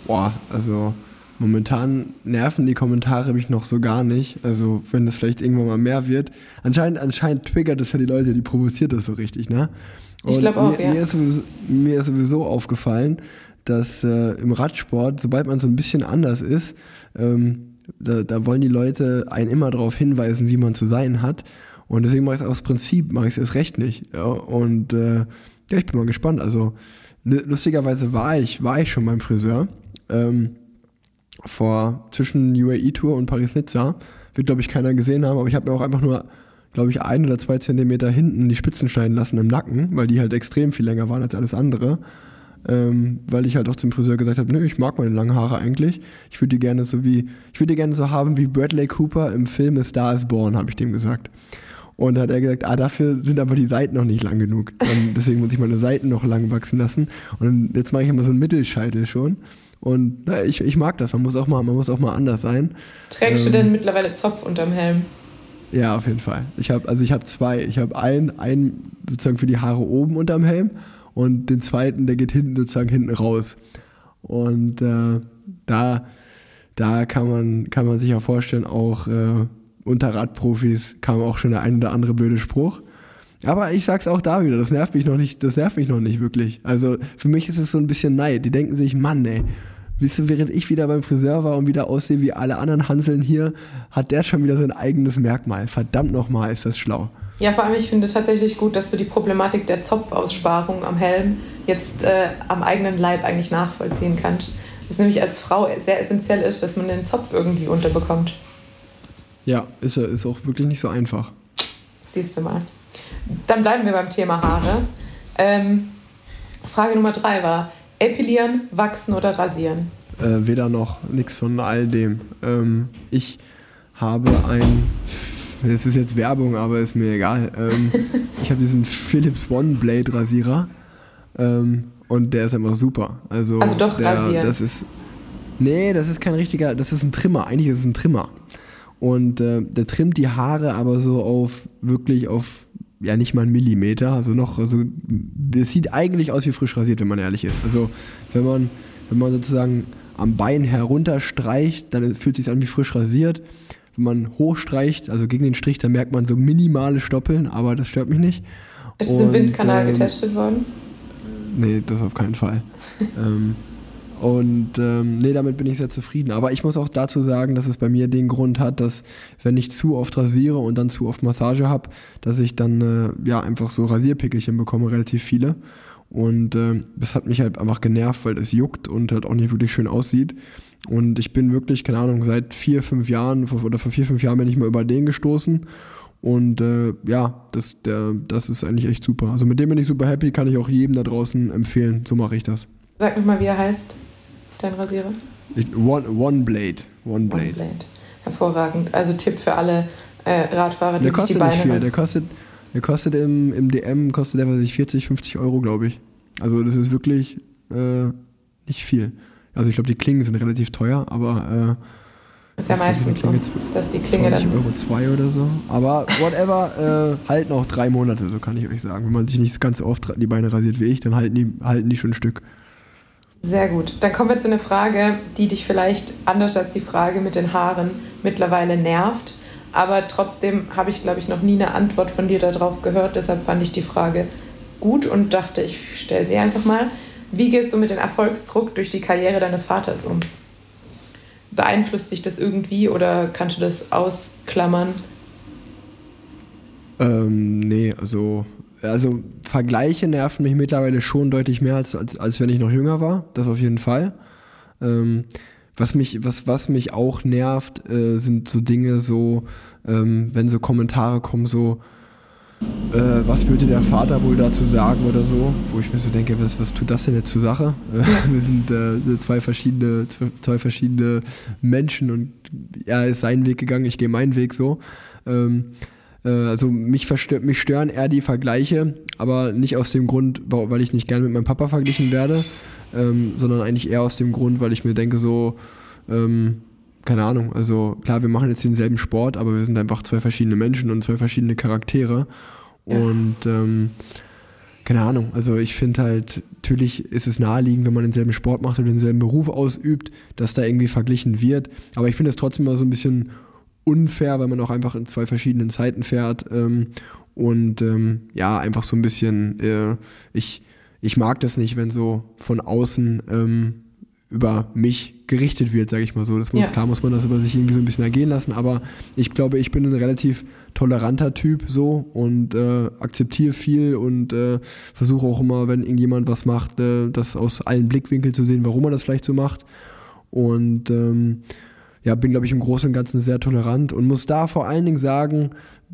Boah, also momentan nerven die Kommentare mich noch so gar nicht. Also wenn das vielleicht irgendwann mal mehr wird. Anscheinend, anscheinend triggert das ja die Leute, die provoziert das so richtig, ne? Ich glaube auch, mir, ja. Mir ist, sowieso, mir ist sowieso aufgefallen, dass äh, im Radsport, sobald man so ein bisschen anders ist, ähm, da, da, wollen die Leute einen immer darauf hinweisen, wie man zu sein hat. Und deswegen mache ich es aus Prinzip, mache ich es erst recht nicht. Ja, und äh, ja, ich bin mal gespannt. Also lustigerweise war ich, war ich schon beim Friseur. Ähm, vor zwischen UAE Tour und Paris-Nizza. Wird, glaube ich, keiner gesehen haben, aber ich habe mir auch einfach nur, glaube ich, ein oder zwei Zentimeter hinten die Spitzen schneiden lassen im Nacken, weil die halt extrem viel länger waren als alles andere ähm, weil ich halt auch zum Friseur gesagt habe, nö, ich mag meine langen Haare eigentlich. Ich würde die gerne so wie, ich würde die gerne so haben wie Bradley Cooper im Film A Star is Born, habe ich dem gesagt. Und hat er gesagt, ah, dafür sind aber die Seiten noch nicht lang genug. Und deswegen muss ich meine Seiten noch lang wachsen lassen. Und jetzt mache ich immer so einen Mittelscheitel schon. Und na, ich, ich mag das, man muss auch mal, man muss auch mal anders sein. Trägst ähm, du denn mittlerweile Zopf unterm Helm? Ja, auf jeden Fall. Ich habe also ich habe zwei. Ich habe einen, einen sozusagen für die Haare oben unterm Helm und den zweiten, der geht hinten sozusagen hinten raus. Und äh, da, da kann man, kann man sich ja vorstellen, auch äh, unter Radprofis kam auch schon der ein oder andere blöde Spruch. Aber ich sag's auch da wieder, das nervt mich noch nicht, das nervt mich noch nicht wirklich. Also für mich ist es so ein bisschen Neid. Die denken sich, Mann, ey, Wisst ihr, während ich wieder beim Friseur war und wieder aussehe wie alle anderen Hanseln hier, hat der schon wieder sein eigenes Merkmal. Verdammt nochmal, ist das schlau. Ja, vor allem, ich finde tatsächlich gut, dass du die Problematik der Zopfaussparung am Helm jetzt äh, am eigenen Leib eigentlich nachvollziehen kannst. Das nämlich als Frau sehr essentiell ist, dass man den Zopf irgendwie unterbekommt. Ja, ist, ist auch wirklich nicht so einfach. Siehst du mal. Dann bleiben wir beim Thema Haare. Ähm, Frage Nummer drei war: Epilieren, wachsen oder rasieren? Äh, weder noch, nichts von all dem. Ähm, ich habe ein das ist jetzt Werbung, aber ist mir egal. Ähm, ich habe diesen Philips One Blade Rasierer ähm, und der ist einfach super. Also, also doch der, rasieren. Das ist, nee, das ist kein richtiger, das ist ein Trimmer. Eigentlich ist es ein Trimmer. Und äh, der trimmt die Haare aber so auf, wirklich auf, ja nicht mal einen Millimeter. Also noch, also, das sieht eigentlich aus wie frisch rasiert, wenn man ehrlich ist. Also, wenn man, wenn man sozusagen am Bein herunterstreicht, dann fühlt es sich an wie frisch rasiert wenn man hochstreicht, also gegen den Strich, dann merkt man so minimale Stoppeln, aber das stört mich nicht. Ist es im Windkanal ähm, getestet worden? Nee, das auf keinen Fall. ähm, und ähm, nee, damit bin ich sehr zufrieden. Aber ich muss auch dazu sagen, dass es bei mir den Grund hat, dass wenn ich zu oft rasiere und dann zu oft Massage habe, dass ich dann äh, ja einfach so Rasierpickelchen bekomme, relativ viele. Und äh, das hat mich halt einfach genervt, weil es juckt und halt auch nicht wirklich schön aussieht. Und ich bin wirklich, keine Ahnung, seit vier, fünf Jahren oder vor vier, fünf Jahren bin ich mal über den gestoßen. Und äh, ja, das, der, das ist eigentlich echt super. Also mit dem bin ich super happy, kann ich auch jedem da draußen empfehlen. So mache ich das. Sag mir mal, wie er heißt, dein Rasierer. One, one Blade. One Blade. One Blade. Hervorragend. Also Tipp für alle äh, Radfahrer, die der sich die Beine nicht viel. Der kostet, der kostet im, im DM, kostet der, weiß ich, 40, 50 Euro, glaube ich. Also das ist wirklich äh, nicht viel. Also ich glaube, die Klingen sind relativ teuer, aber äh, ist ja meistens so, dass die Klinge dann Euro zwei oder so. Aber whatever, äh, halten auch drei Monate, so kann ich euch sagen. Wenn man sich nicht ganz oft die Beine rasiert wie ich, dann halten die, halten die schon ein Stück. Sehr gut. Dann kommen wir zu einer Frage, die dich vielleicht anders als die Frage mit den Haaren mittlerweile nervt. Aber trotzdem habe ich, glaube ich, noch nie eine Antwort von dir darauf gehört. Deshalb fand ich die Frage gut und dachte, ich stelle sie einfach mal. Wie gehst du mit dem Erfolgsdruck durch die Karriere deines Vaters um? Beeinflusst dich das irgendwie oder kannst du das ausklammern? Ähm, nee, also, also Vergleiche nerven mich mittlerweile schon deutlich mehr, als, als, als wenn ich noch jünger war. Das auf jeden Fall. Ähm, was mich, was, was mich auch nervt, äh, sind so Dinge so, ähm, wenn so Kommentare kommen, so, äh, was würde der Vater wohl dazu sagen oder so, wo ich mir so denke, was, was tut das denn jetzt zur Sache? wir sind äh, zwei, verschiedene, zwei verschiedene Menschen und er ist seinen Weg gegangen, ich gehe meinen Weg so. Ähm, äh, also mich, mich stören eher die Vergleiche, aber nicht aus dem Grund, weil ich nicht gerne mit meinem Papa verglichen werde, ähm, sondern eigentlich eher aus dem Grund, weil ich mir denke, so, ähm, keine Ahnung, also klar, wir machen jetzt denselben Sport, aber wir sind einfach zwei verschiedene Menschen und zwei verschiedene Charaktere. Ja. Und ähm, keine Ahnung, also ich finde halt, natürlich ist es naheliegend, wenn man denselben Sport macht oder denselben Beruf ausübt, dass da irgendwie verglichen wird. Aber ich finde es trotzdem mal so ein bisschen unfair, weil man auch einfach in zwei verschiedenen Zeiten fährt. Ähm, und ähm, ja, einfach so ein bisschen, äh, ich ich mag das nicht, wenn so von außen ähm, über mich gerichtet wird, sage ich mal so. Das muss, ja. Klar muss man das über sich irgendwie so ein bisschen ergehen lassen, aber ich glaube, ich bin ein relativ toleranter Typ so und äh, akzeptiere viel und äh, versuche auch immer, wenn irgendjemand was macht, äh, das aus allen Blickwinkeln zu sehen, warum er das vielleicht so macht. Und ähm, ja, bin, glaube ich, im Großen und Ganzen sehr tolerant und muss da vor allen Dingen sagen,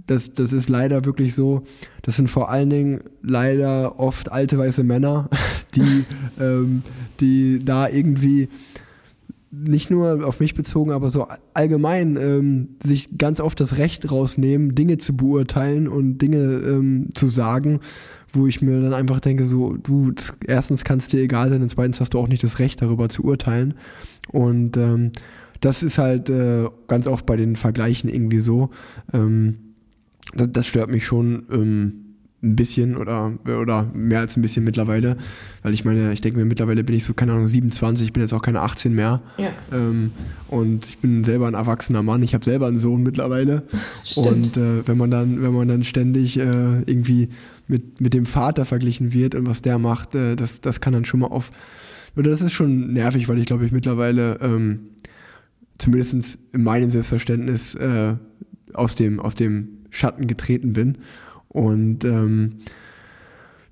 das, das ist leider wirklich so, das sind vor allen Dingen leider oft alte weiße Männer, die, ähm, die da irgendwie nicht nur auf mich bezogen, aber so allgemein ähm, sich ganz oft das Recht rausnehmen, Dinge zu beurteilen und Dinge ähm, zu sagen, wo ich mir dann einfach denke, so, du, erstens kann es dir egal sein und zweitens hast du auch nicht das Recht, darüber zu urteilen. Und ähm, das ist halt äh, ganz oft bei den Vergleichen irgendwie so. Ähm, das, das stört mich schon ähm, ein bisschen oder, oder mehr als ein bisschen mittlerweile. Weil ich meine, ich denke mir, mittlerweile bin ich so, keine Ahnung, 27, ich bin jetzt auch keine 18 mehr. Ja. Ähm, und ich bin selber ein erwachsener Mann. Ich habe selber einen Sohn mittlerweile. Stimmt. Und äh, wenn man dann, wenn man dann ständig äh, irgendwie mit, mit dem Vater verglichen wird und was der macht, äh, das, das kann dann schon mal auf. Oder das ist schon nervig, weil ich glaube, ich mittlerweile ähm, zumindest in meinem Selbstverständnis äh, aus, dem, aus dem Schatten getreten bin. Und ähm,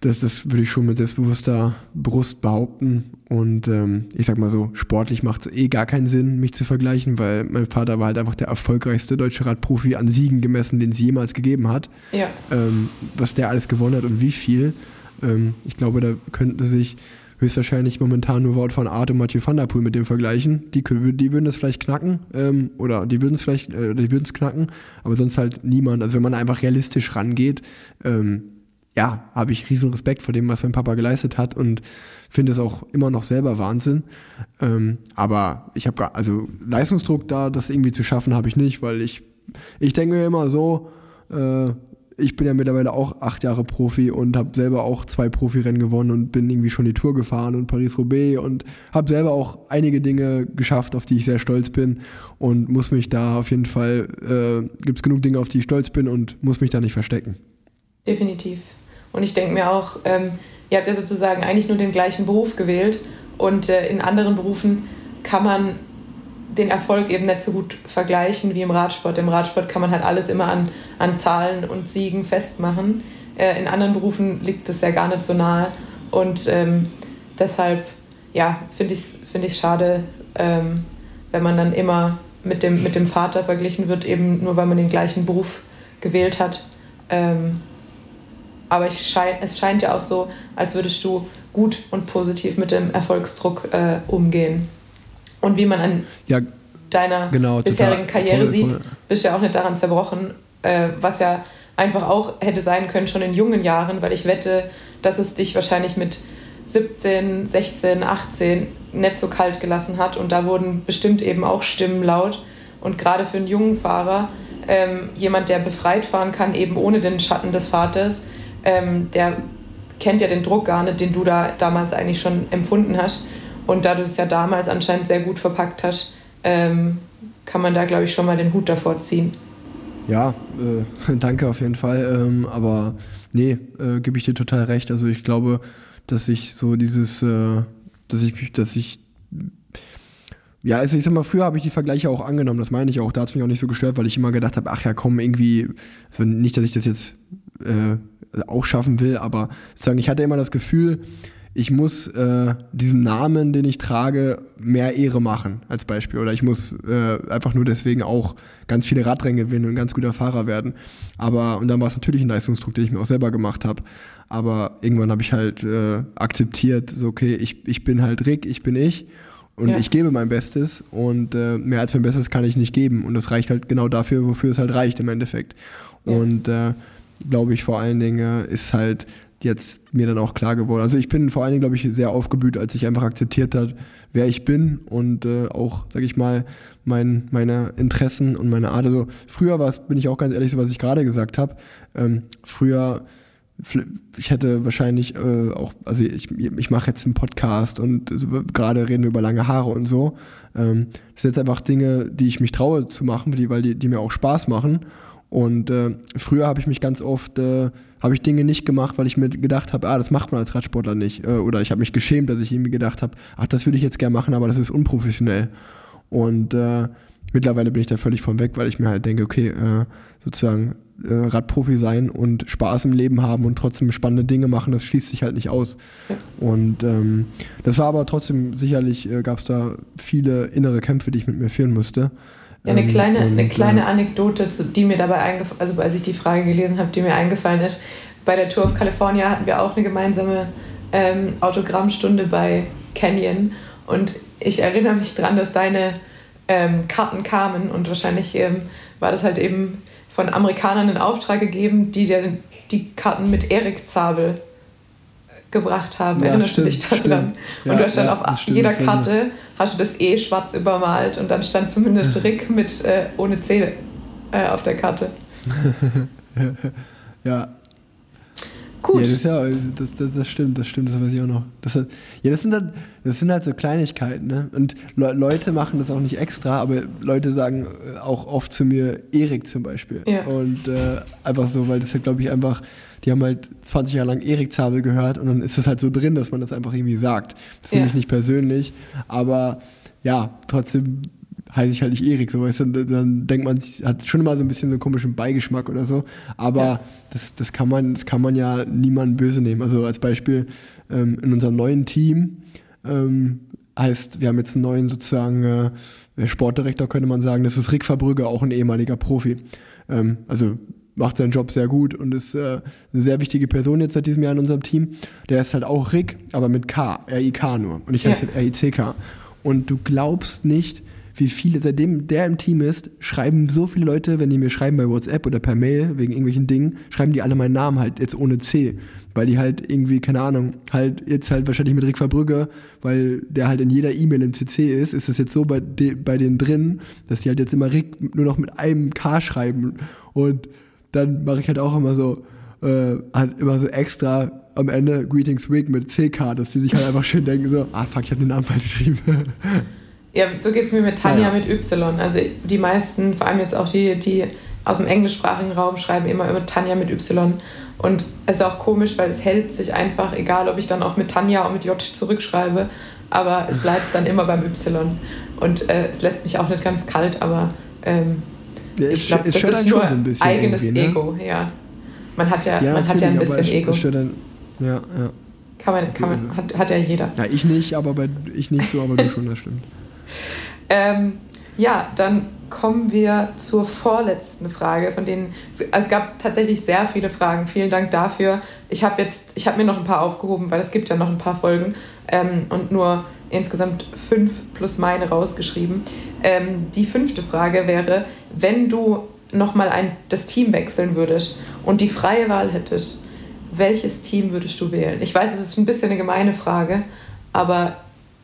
das, das würde ich schon mit selbstbewusster Brust behaupten. Und ähm, ich sag mal so, sportlich macht es eh gar keinen Sinn, mich zu vergleichen, weil mein Vater war halt einfach der erfolgreichste deutsche Radprofi an Siegen gemessen, den es jemals gegeben hat. Ja. Ähm, was der alles gewonnen hat und wie viel. Ähm, ich glaube, da könnte sich höchstwahrscheinlich momentan nur Wort von Art und Mathieu van der Poel mit dem vergleichen. Die, die würden das vielleicht knacken ähm, oder die würden es vielleicht, äh, die würden es knacken, aber sonst halt niemand. Also wenn man einfach realistisch rangeht, ähm, ja, habe ich riesen Respekt vor dem, was mein Papa geleistet hat und finde es auch immer noch selber Wahnsinn. Ähm, aber ich habe also Leistungsdruck da, das irgendwie zu schaffen, habe ich nicht, weil ich, ich denke mir immer so, äh, ich bin ja mittlerweile auch acht Jahre Profi und habe selber auch zwei Profirennen gewonnen und bin irgendwie schon die Tour gefahren und Paris-Roubaix und habe selber auch einige Dinge geschafft, auf die ich sehr stolz bin und muss mich da auf jeden Fall, äh, gibt es genug Dinge, auf die ich stolz bin und muss mich da nicht verstecken. Definitiv. Und ich denke mir auch, ähm, ihr habt ja sozusagen eigentlich nur den gleichen Beruf gewählt und äh, in anderen Berufen kann man den Erfolg eben nicht so gut vergleichen wie im Radsport. Im Radsport kann man halt alles immer an, an Zahlen und Siegen festmachen. Äh, in anderen Berufen liegt das ja gar nicht so nahe. Und ähm, deshalb ja, finde ich es find schade, ähm, wenn man dann immer mit dem, mit dem Vater verglichen wird, eben nur weil man den gleichen Beruf gewählt hat. Ähm, aber ich schein, es scheint ja auch so, als würdest du gut und positiv mit dem Erfolgsdruck äh, umgehen. Und wie man an ja, deiner genau, bisherigen total, Karriere voll, sieht, voll. bist du ja auch nicht daran zerbrochen, äh, was ja einfach auch hätte sein können schon in jungen Jahren, weil ich wette, dass es dich wahrscheinlich mit 17, 16, 18 nicht so kalt gelassen hat. Und da wurden bestimmt eben auch Stimmen laut. Und gerade für einen jungen Fahrer, ähm, jemand, der befreit fahren kann, eben ohne den Schatten des Vaters, ähm, der kennt ja den Druck gar nicht, den du da damals eigentlich schon empfunden hast Und da du es ja damals anscheinend sehr gut verpackt hast, ähm, kann man da, glaube ich, schon mal den Hut davor ziehen. Ja, äh, danke auf jeden Fall. Ähm, aber nee, äh, gebe ich dir total recht. Also ich glaube, dass ich so dieses, äh, dass ich dass ich ja, also ich sag mal, früher habe ich die Vergleiche auch angenommen, das meine ich auch. Da hat es mich auch nicht so gestört, weil ich immer gedacht habe, ach ja, komm, irgendwie, also nicht, dass ich das jetzt äh, auch schaffen will, aber sozusagen, ich hatte immer das Gefühl, ich muss äh, diesem Namen, den ich trage, mehr Ehre machen, als Beispiel. Oder ich muss äh, einfach nur deswegen auch ganz viele Radrennen gewinnen und ein ganz guter Fahrer werden. Aber, und dann war es natürlich ein Leistungsdruck, den ich mir auch selber gemacht habe. Aber irgendwann habe ich halt äh, akzeptiert, so, okay, ich, ich bin halt Rick, ich bin ich. Und ja. ich gebe mein Bestes und äh, mehr als mein Bestes kann ich nicht geben. Und das reicht halt genau dafür, wofür es halt reicht im Endeffekt. Ja. Und äh, glaube ich vor allen Dingen ist halt jetzt mir dann auch klar geworden. Also ich bin vor allen Dingen, glaube ich, sehr aufgeblüht, als ich einfach akzeptiert habe, wer ich bin und äh, auch, sage ich mal, mein, meine Interessen und meine Art. Also früher war es, bin ich auch ganz ehrlich, so was ich gerade gesagt habe. Ähm, früher ich hätte wahrscheinlich äh, auch, also ich, ich mache jetzt einen Podcast und so, gerade reden wir über lange Haare und so. Ähm, das sind jetzt einfach Dinge, die ich mich traue zu machen, die, weil die, die mir auch Spaß machen. Und äh, früher habe ich mich ganz oft, äh, habe ich Dinge nicht gemacht, weil ich mir gedacht habe, ah, das macht man als Radsportler nicht. Äh, oder ich habe mich geschämt, dass ich irgendwie gedacht habe, ach, das würde ich jetzt gerne machen, aber das ist unprofessionell. Und äh, mittlerweile bin ich da völlig von weg, weil ich mir halt denke, okay, äh, sozusagen äh, Radprofi sein und Spaß im Leben haben und trotzdem spannende Dinge machen, das schließt sich halt nicht aus. Und ähm, das war aber trotzdem, sicherlich äh, gab es da viele innere Kämpfe, die ich mit mir führen musste. Ja, eine ähm, kleine, und, eine kleine Anekdote, die mir dabei eingefallen, also als ich die Frage gelesen habe, die mir eingefallen ist. Bei der Tour of California hatten wir auch eine gemeinsame ähm, Autogrammstunde bei Canyon. Und ich erinnere mich daran, dass deine ähm, Karten kamen. Und wahrscheinlich ähm, war das halt eben von Amerikanern in Auftrag gegeben, die dir die Karten mit Erik Zabel gebracht haben. Ja, Erinnerst stimmt, du dich daran? Ja, und du hast dann ja, auf jeder Karte hast du das E schwarz übermalt und dann stand zumindest Rick mit äh, ohne C äh, auf der Karte. ja. Gut. Ja, das, ja das, das, das, stimmt, das stimmt, das weiß ich auch noch. Das, ja, das sind, halt, das sind halt so Kleinigkeiten, ne? Und Le Leute machen das auch nicht extra, aber Leute sagen äh, auch oft zu mir Erik zum Beispiel. Ja. Und äh, einfach so, weil das halt, glaube ich, einfach die haben halt 20 Jahre lang Erik Zabel gehört und dann ist es halt so drin, dass man das einfach irgendwie sagt. Das ja. ich nicht persönlich, aber ja, trotzdem heiße ich halt nicht Erik, so weißt du, dann denkt man, hat schon immer so ein bisschen so einen komischen Beigeschmack oder so, aber ja. das, das, kann man, das kann man ja niemandem böse nehmen. Also als Beispiel ähm, in unserem neuen Team ähm, heißt, wir haben jetzt einen neuen sozusagen äh, Sportdirektor, könnte man sagen, das ist Rick Verbrügge, auch ein ehemaliger Profi. Ähm, also macht seinen Job sehr gut und ist äh, eine sehr wichtige Person jetzt seit diesem Jahr in unserem Team. Der ist halt auch Rick, aber mit K, R-I-K nur. Und ich heiße ja. halt R-I-C-K. Und du glaubst nicht, wie viele, seitdem der im Team ist, schreiben so viele Leute, wenn die mir schreiben bei WhatsApp oder per Mail wegen irgendwelchen Dingen, schreiben die alle meinen Namen halt jetzt ohne C. Weil die halt irgendwie, keine Ahnung, halt jetzt halt wahrscheinlich mit Rick Verbrügge, weil der halt in jeder E-Mail im CC ist, ist es jetzt so bei, de, bei denen drin, dass die halt jetzt immer Rick nur noch mit einem K schreiben. Und dann mache ich halt auch immer so, äh, halt immer so extra am Ende Greetings Week mit CK, dass die sich halt einfach schön denken, so, ah fuck, ich habe den Namen falsch geschrieben. Ja, so geht es mir mit Tanja ja, ja. mit Y. Also die meisten, vor allem jetzt auch die, die aus dem englischsprachigen Raum schreiben immer immer Tanja mit Y. Und es ist auch komisch, weil es hält sich einfach, egal ob ich dann auch mit Tanja und mit J zurückschreibe, aber es bleibt dann immer beim Y. Und äh, es lässt mich auch nicht ganz kalt, aber ähm, ja, ich glaube, das ist nur so eigenes ne? Ego, ja. Man hat ja, ja man hat ja ein bisschen Ego. Dann, ja, ja. Kann man, kann man, hat, hat ja jeder. Ja, ich nicht, aber bei, ich nicht so, aber du schon, das stimmt. ähm, ja, dann kommen wir zur vorletzten Frage, von denen also es gab tatsächlich sehr viele Fragen. Vielen Dank dafür. Ich habe jetzt, ich habe mir noch ein paar aufgehoben, weil es gibt ja noch ein paar Folgen ähm, und nur insgesamt fünf plus meine rausgeschrieben. Ähm, die fünfte Frage wäre, wenn du nochmal das Team wechseln würdest und die freie Wahl hättest, welches Team würdest du wählen? Ich weiß, es ist ein bisschen eine gemeine Frage, aber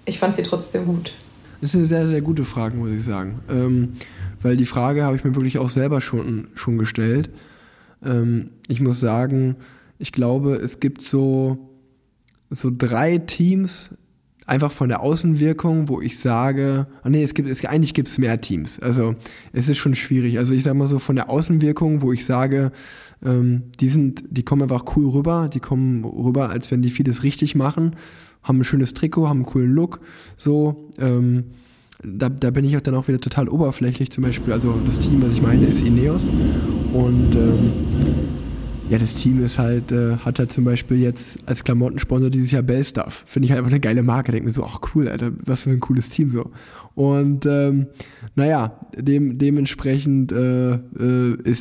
ich fand sie trotzdem gut. Das ist eine sehr, sehr gute Frage, muss ich sagen. Ähm, weil die Frage habe ich mir wirklich auch selber schon, schon gestellt. Ähm, ich muss sagen, ich glaube, es gibt so, so drei Teams, einfach von der Außenwirkung, wo ich sage, oh nee, es gibt, es, eigentlich gibt es mehr Teams. Also es ist schon schwierig. Also ich sage mal so von der Außenwirkung, wo ich sage, ähm, die sind, die kommen einfach cool rüber, die kommen rüber, als wenn die vieles richtig machen, haben ein schönes Trikot, haben einen coolen Look, so. Ähm, da, da bin ich auch dann auch wieder total oberflächlich zum Beispiel. Also das Team, was ich meine, ist Ineos und ähm, ja, das Team ist halt, äh, hat halt zum Beispiel jetzt als Klamottensponsor dieses Jahr Bellstuff. Finde ich halt einfach eine geile Marke. Denke mir so, ach cool, Alter, was für ein cooles Team so. Und ähm, naja, dem, dementsprechend äh, äh,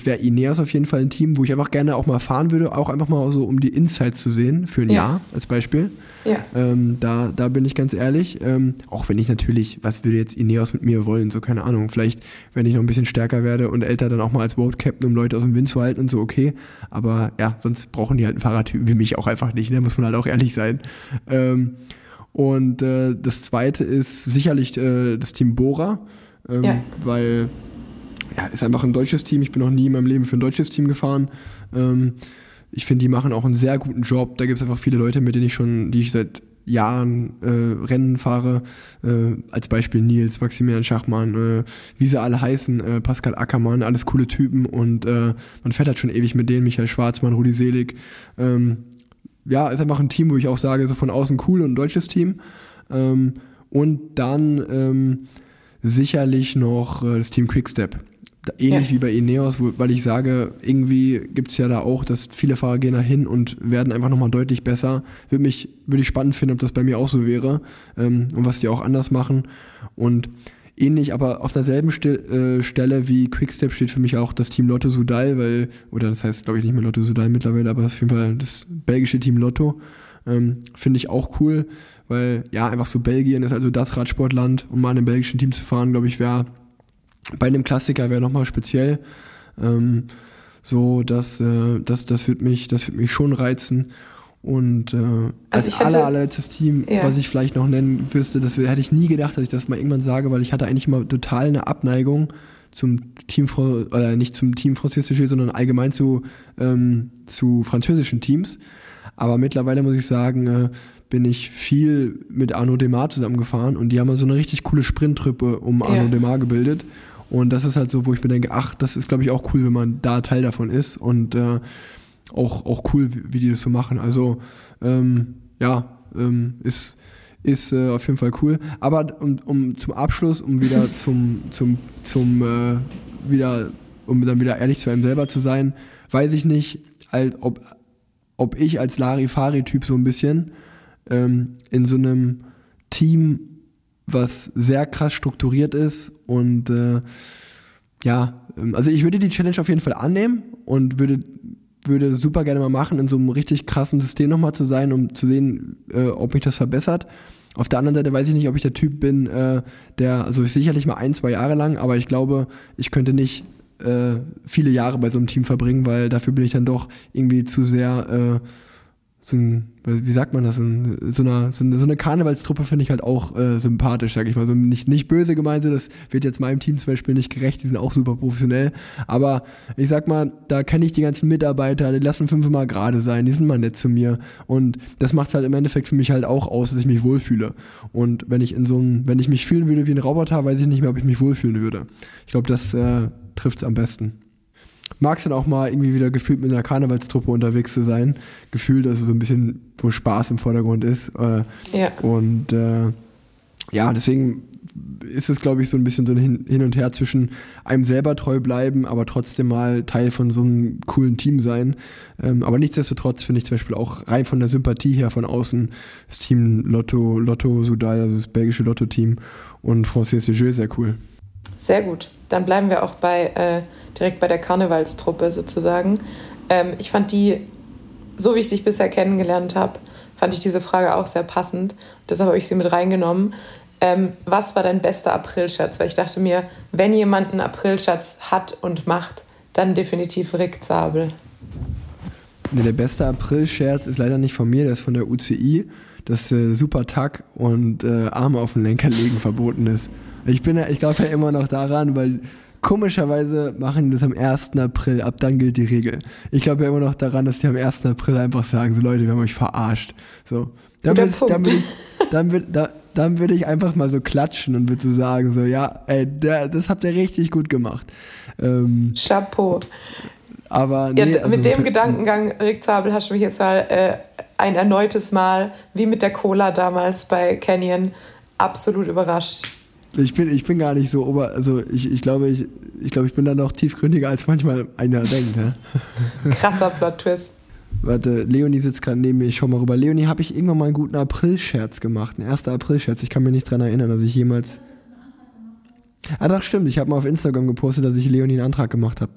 wäre Ineos auf jeden Fall ein Team, wo ich einfach gerne auch mal fahren würde, auch einfach mal so, um die Insights zu sehen für ein Ja. Jahr als Beispiel. Ja. Ähm, da, da bin ich ganz ehrlich. Ähm, auch wenn ich natürlich, was würde jetzt Ineos mit mir wollen? So, keine Ahnung. Vielleicht, wenn ich noch ein bisschen stärker werde und älter, dann auch mal als Road Captain, um Leute aus dem Wind zu halten und so, okay. Aber ja, sonst brauchen die halt einen Fahrradtypen wie mich auch einfach nicht, ne? Muss man halt auch ehrlich sein. Ähm, und äh, das zweite ist sicherlich äh, das Team Bora, ähm, Ja. weil ja, ist einfach ein deutsches Team. Ich bin noch nie in meinem Leben für ein deutsches Team gefahren. Ähm, ich finde, die machen auch einen sehr guten Job. Da gibt es einfach viele Leute, mit denen ich schon, die ich seit Jahren äh, Rennen fahre. Äh, als Beispiel Nils, Maximilian Schachmann, äh, wie sie alle heißen, äh, Pascal Ackermann, alles coole Typen und äh, man fährt halt schon ewig mit denen, Michael Schwarzmann, Rudi Selig. Ähm, ja, ist einfach ein Team, wo ich auch sage, so von außen cool und ein deutsches Team. Ähm, und dann ähm, sicherlich noch äh, das Team Quickstep. Ähnlich Ja. wie bei Ineos, wo, weil ich sage, irgendwie gibt es ja da auch, dass viele Fahrer gehen da hin und werden einfach nochmal deutlich besser. Würde mich, würde ich spannend finden, ob das bei mir auch so wäre ähm, und was die auch anders machen. Und ähnlich, aber auf derselben Ste äh, Stelle wie Quickstep steht für mich auch das Team Lotto Sudal, weil, oder das heißt, glaube ich, nicht mehr Lotto Sudal mittlerweile, aber auf jeden Fall das belgische Team Lotto. Ähm, Finde ich auch cool, weil ja, einfach so Belgien ist also das Radsportland, um mal in einem belgischen Team zu fahren, glaube ich, wäre bei einem Klassiker wäre nochmal speziell. Ähm, so, das, äh, das, das wird mich, das wird mich schon reizen. Und äh, als ich hatte- aller, allerletztes Team, Ja. was ich vielleicht noch nennen wüsste, das hätte ich nie gedacht, dass ich das mal irgendwann sage, weil ich hatte eigentlich immer total eine Abneigung zum Team, oder nicht zum Team Französische, sondern allgemein zu, ähm, zu französischen Teams. Aber mittlerweile muss ich sagen, äh, bin ich viel mit Arnaud Demar zusammengefahren und die haben mal so eine richtig coole Sprinttruppe um Arnaud Ja. Demar gebildet. Und das ist halt so, wo ich mir denke, ach, das ist, glaube ich, auch cool, wenn man da Teil davon ist und äh, auch, auch cool, wie, wie die das so machen. Also, ähm, ja, ähm, ist, ist äh, auf jeden Fall cool. Aber um, um zum Abschluss, um wieder zum, zum, zum äh, wieder, um dann wieder ehrlich zu einem selber zu sein, weiß ich nicht, halt, ob, ob ich als Larifari-Typ so ein bisschen ähm, in so einem Team, was sehr krass strukturiert ist und äh, ja, ähm, also ich würde die Challenge auf jeden Fall annehmen und würde, würde super gerne mal machen, in so einem richtig krassen System nochmal zu sein, um zu sehen, äh, ob mich das verbessert. Auf der anderen Seite weiß ich nicht, ob ich der Typ bin, äh, der, also sicherlich mal ein, zwei Jahre lang, aber ich glaube, ich könnte nicht äh, viele Jahre bei so einem Team verbringen, weil dafür bin ich dann doch irgendwie zu sehr äh, so ein, wie sagt man das, so, ein, so, eine, so eine, Karnevalstruppe finde ich halt auch äh, sympathisch, sag ich mal. So nicht, nicht böse gemeint, das wird jetzt meinem Team zum Beispiel nicht gerecht, die sind auch super professionell. Aber ich sag mal, da kenne ich die ganzen Mitarbeiter, die lassen fünfmal gerade sein, die sind mal nett zu mir. Und das macht halt im Endeffekt für mich halt auch aus, dass ich mich wohlfühle. Und wenn ich in so einem, wenn ich mich fühlen würde wie ein Roboter, weiß ich nicht mehr, ob ich mich wohlfühlen würde. Ich glaube, das äh, trifft es am besten mag es dann auch mal irgendwie wieder gefühlt mit einer Karnevalstruppe unterwegs zu sein. Gefühlt, also so ein bisschen, wo Spaß im Vordergrund ist. Äh, Ja. und äh, ja, deswegen ist es, glaube ich, so ein bisschen so ein Hin, Hin und Her zwischen einem selber treu bleiben, aber trotzdem mal Teil von so einem coolen Team sein. Ähm, aber nichtsdestotrotz finde ich zum Beispiel auch rein von der Sympathie her von außen das Team Lotto, Lotto Sudal, also das belgische Lotto-Team und Francis de Jeu sehr cool. Sehr gut. Dann bleiben wir auch bei äh, direkt bei der Karnevalstruppe sozusagen. Ähm, ich fand die, so wie ich dich bisher kennengelernt habe, fand ich diese Frage auch sehr passend. Deshalb habe ich sie mit reingenommen. Ähm, was war dein bester Aprilscherz? Weil ich dachte mir, wenn jemand einen Aprilscherz hat und macht, dann definitiv Rick Zabel. Nee, der beste April-Scherz ist leider nicht von mir, der ist von der UCI, dass äh, Super Tack und äh, Arme auf den Lenker legen verboten ist. Ich bin ja, ich glaube ja immer noch daran, weil komischerweise machen die das am 1. April, ab dann gilt die Regel. Ich glaube ja immer noch daran, dass die am 1. April einfach sagen, so Leute, wir haben euch verarscht. So. Dann würde ich, dann würd ich, dann würd, da, dann würd ich einfach mal so klatschen und würde so sagen, so, ja, ey, der, das habt ihr richtig gut gemacht. Ähm, Chapeau. aber Ja, nee, d- also, mit dem Gedankengang, Rick Zabel, hast du mich jetzt mal äh, ein erneutes Mal, wie mit der Cola damals bei Canyon, absolut überrascht. Ich bin, ich bin gar nicht so ober, also ich, ich glaube, ich, ich glaube, ich bin da noch tiefgründiger, als manchmal einer denkt. Ne? Krasser Plot-Twist. Warte, Leonie sitzt gerade neben mir, ich schau mal rüber. Leonie, habe ich irgendwann mal einen guten April-Scherz gemacht, einen 1. April-Scherz. Ich kann mich nicht dran erinnern, dass ich jemals. Ah, doch, stimmt. Ich habe mal auf Instagram gepostet, dass ich Leonie einen Antrag gemacht habe.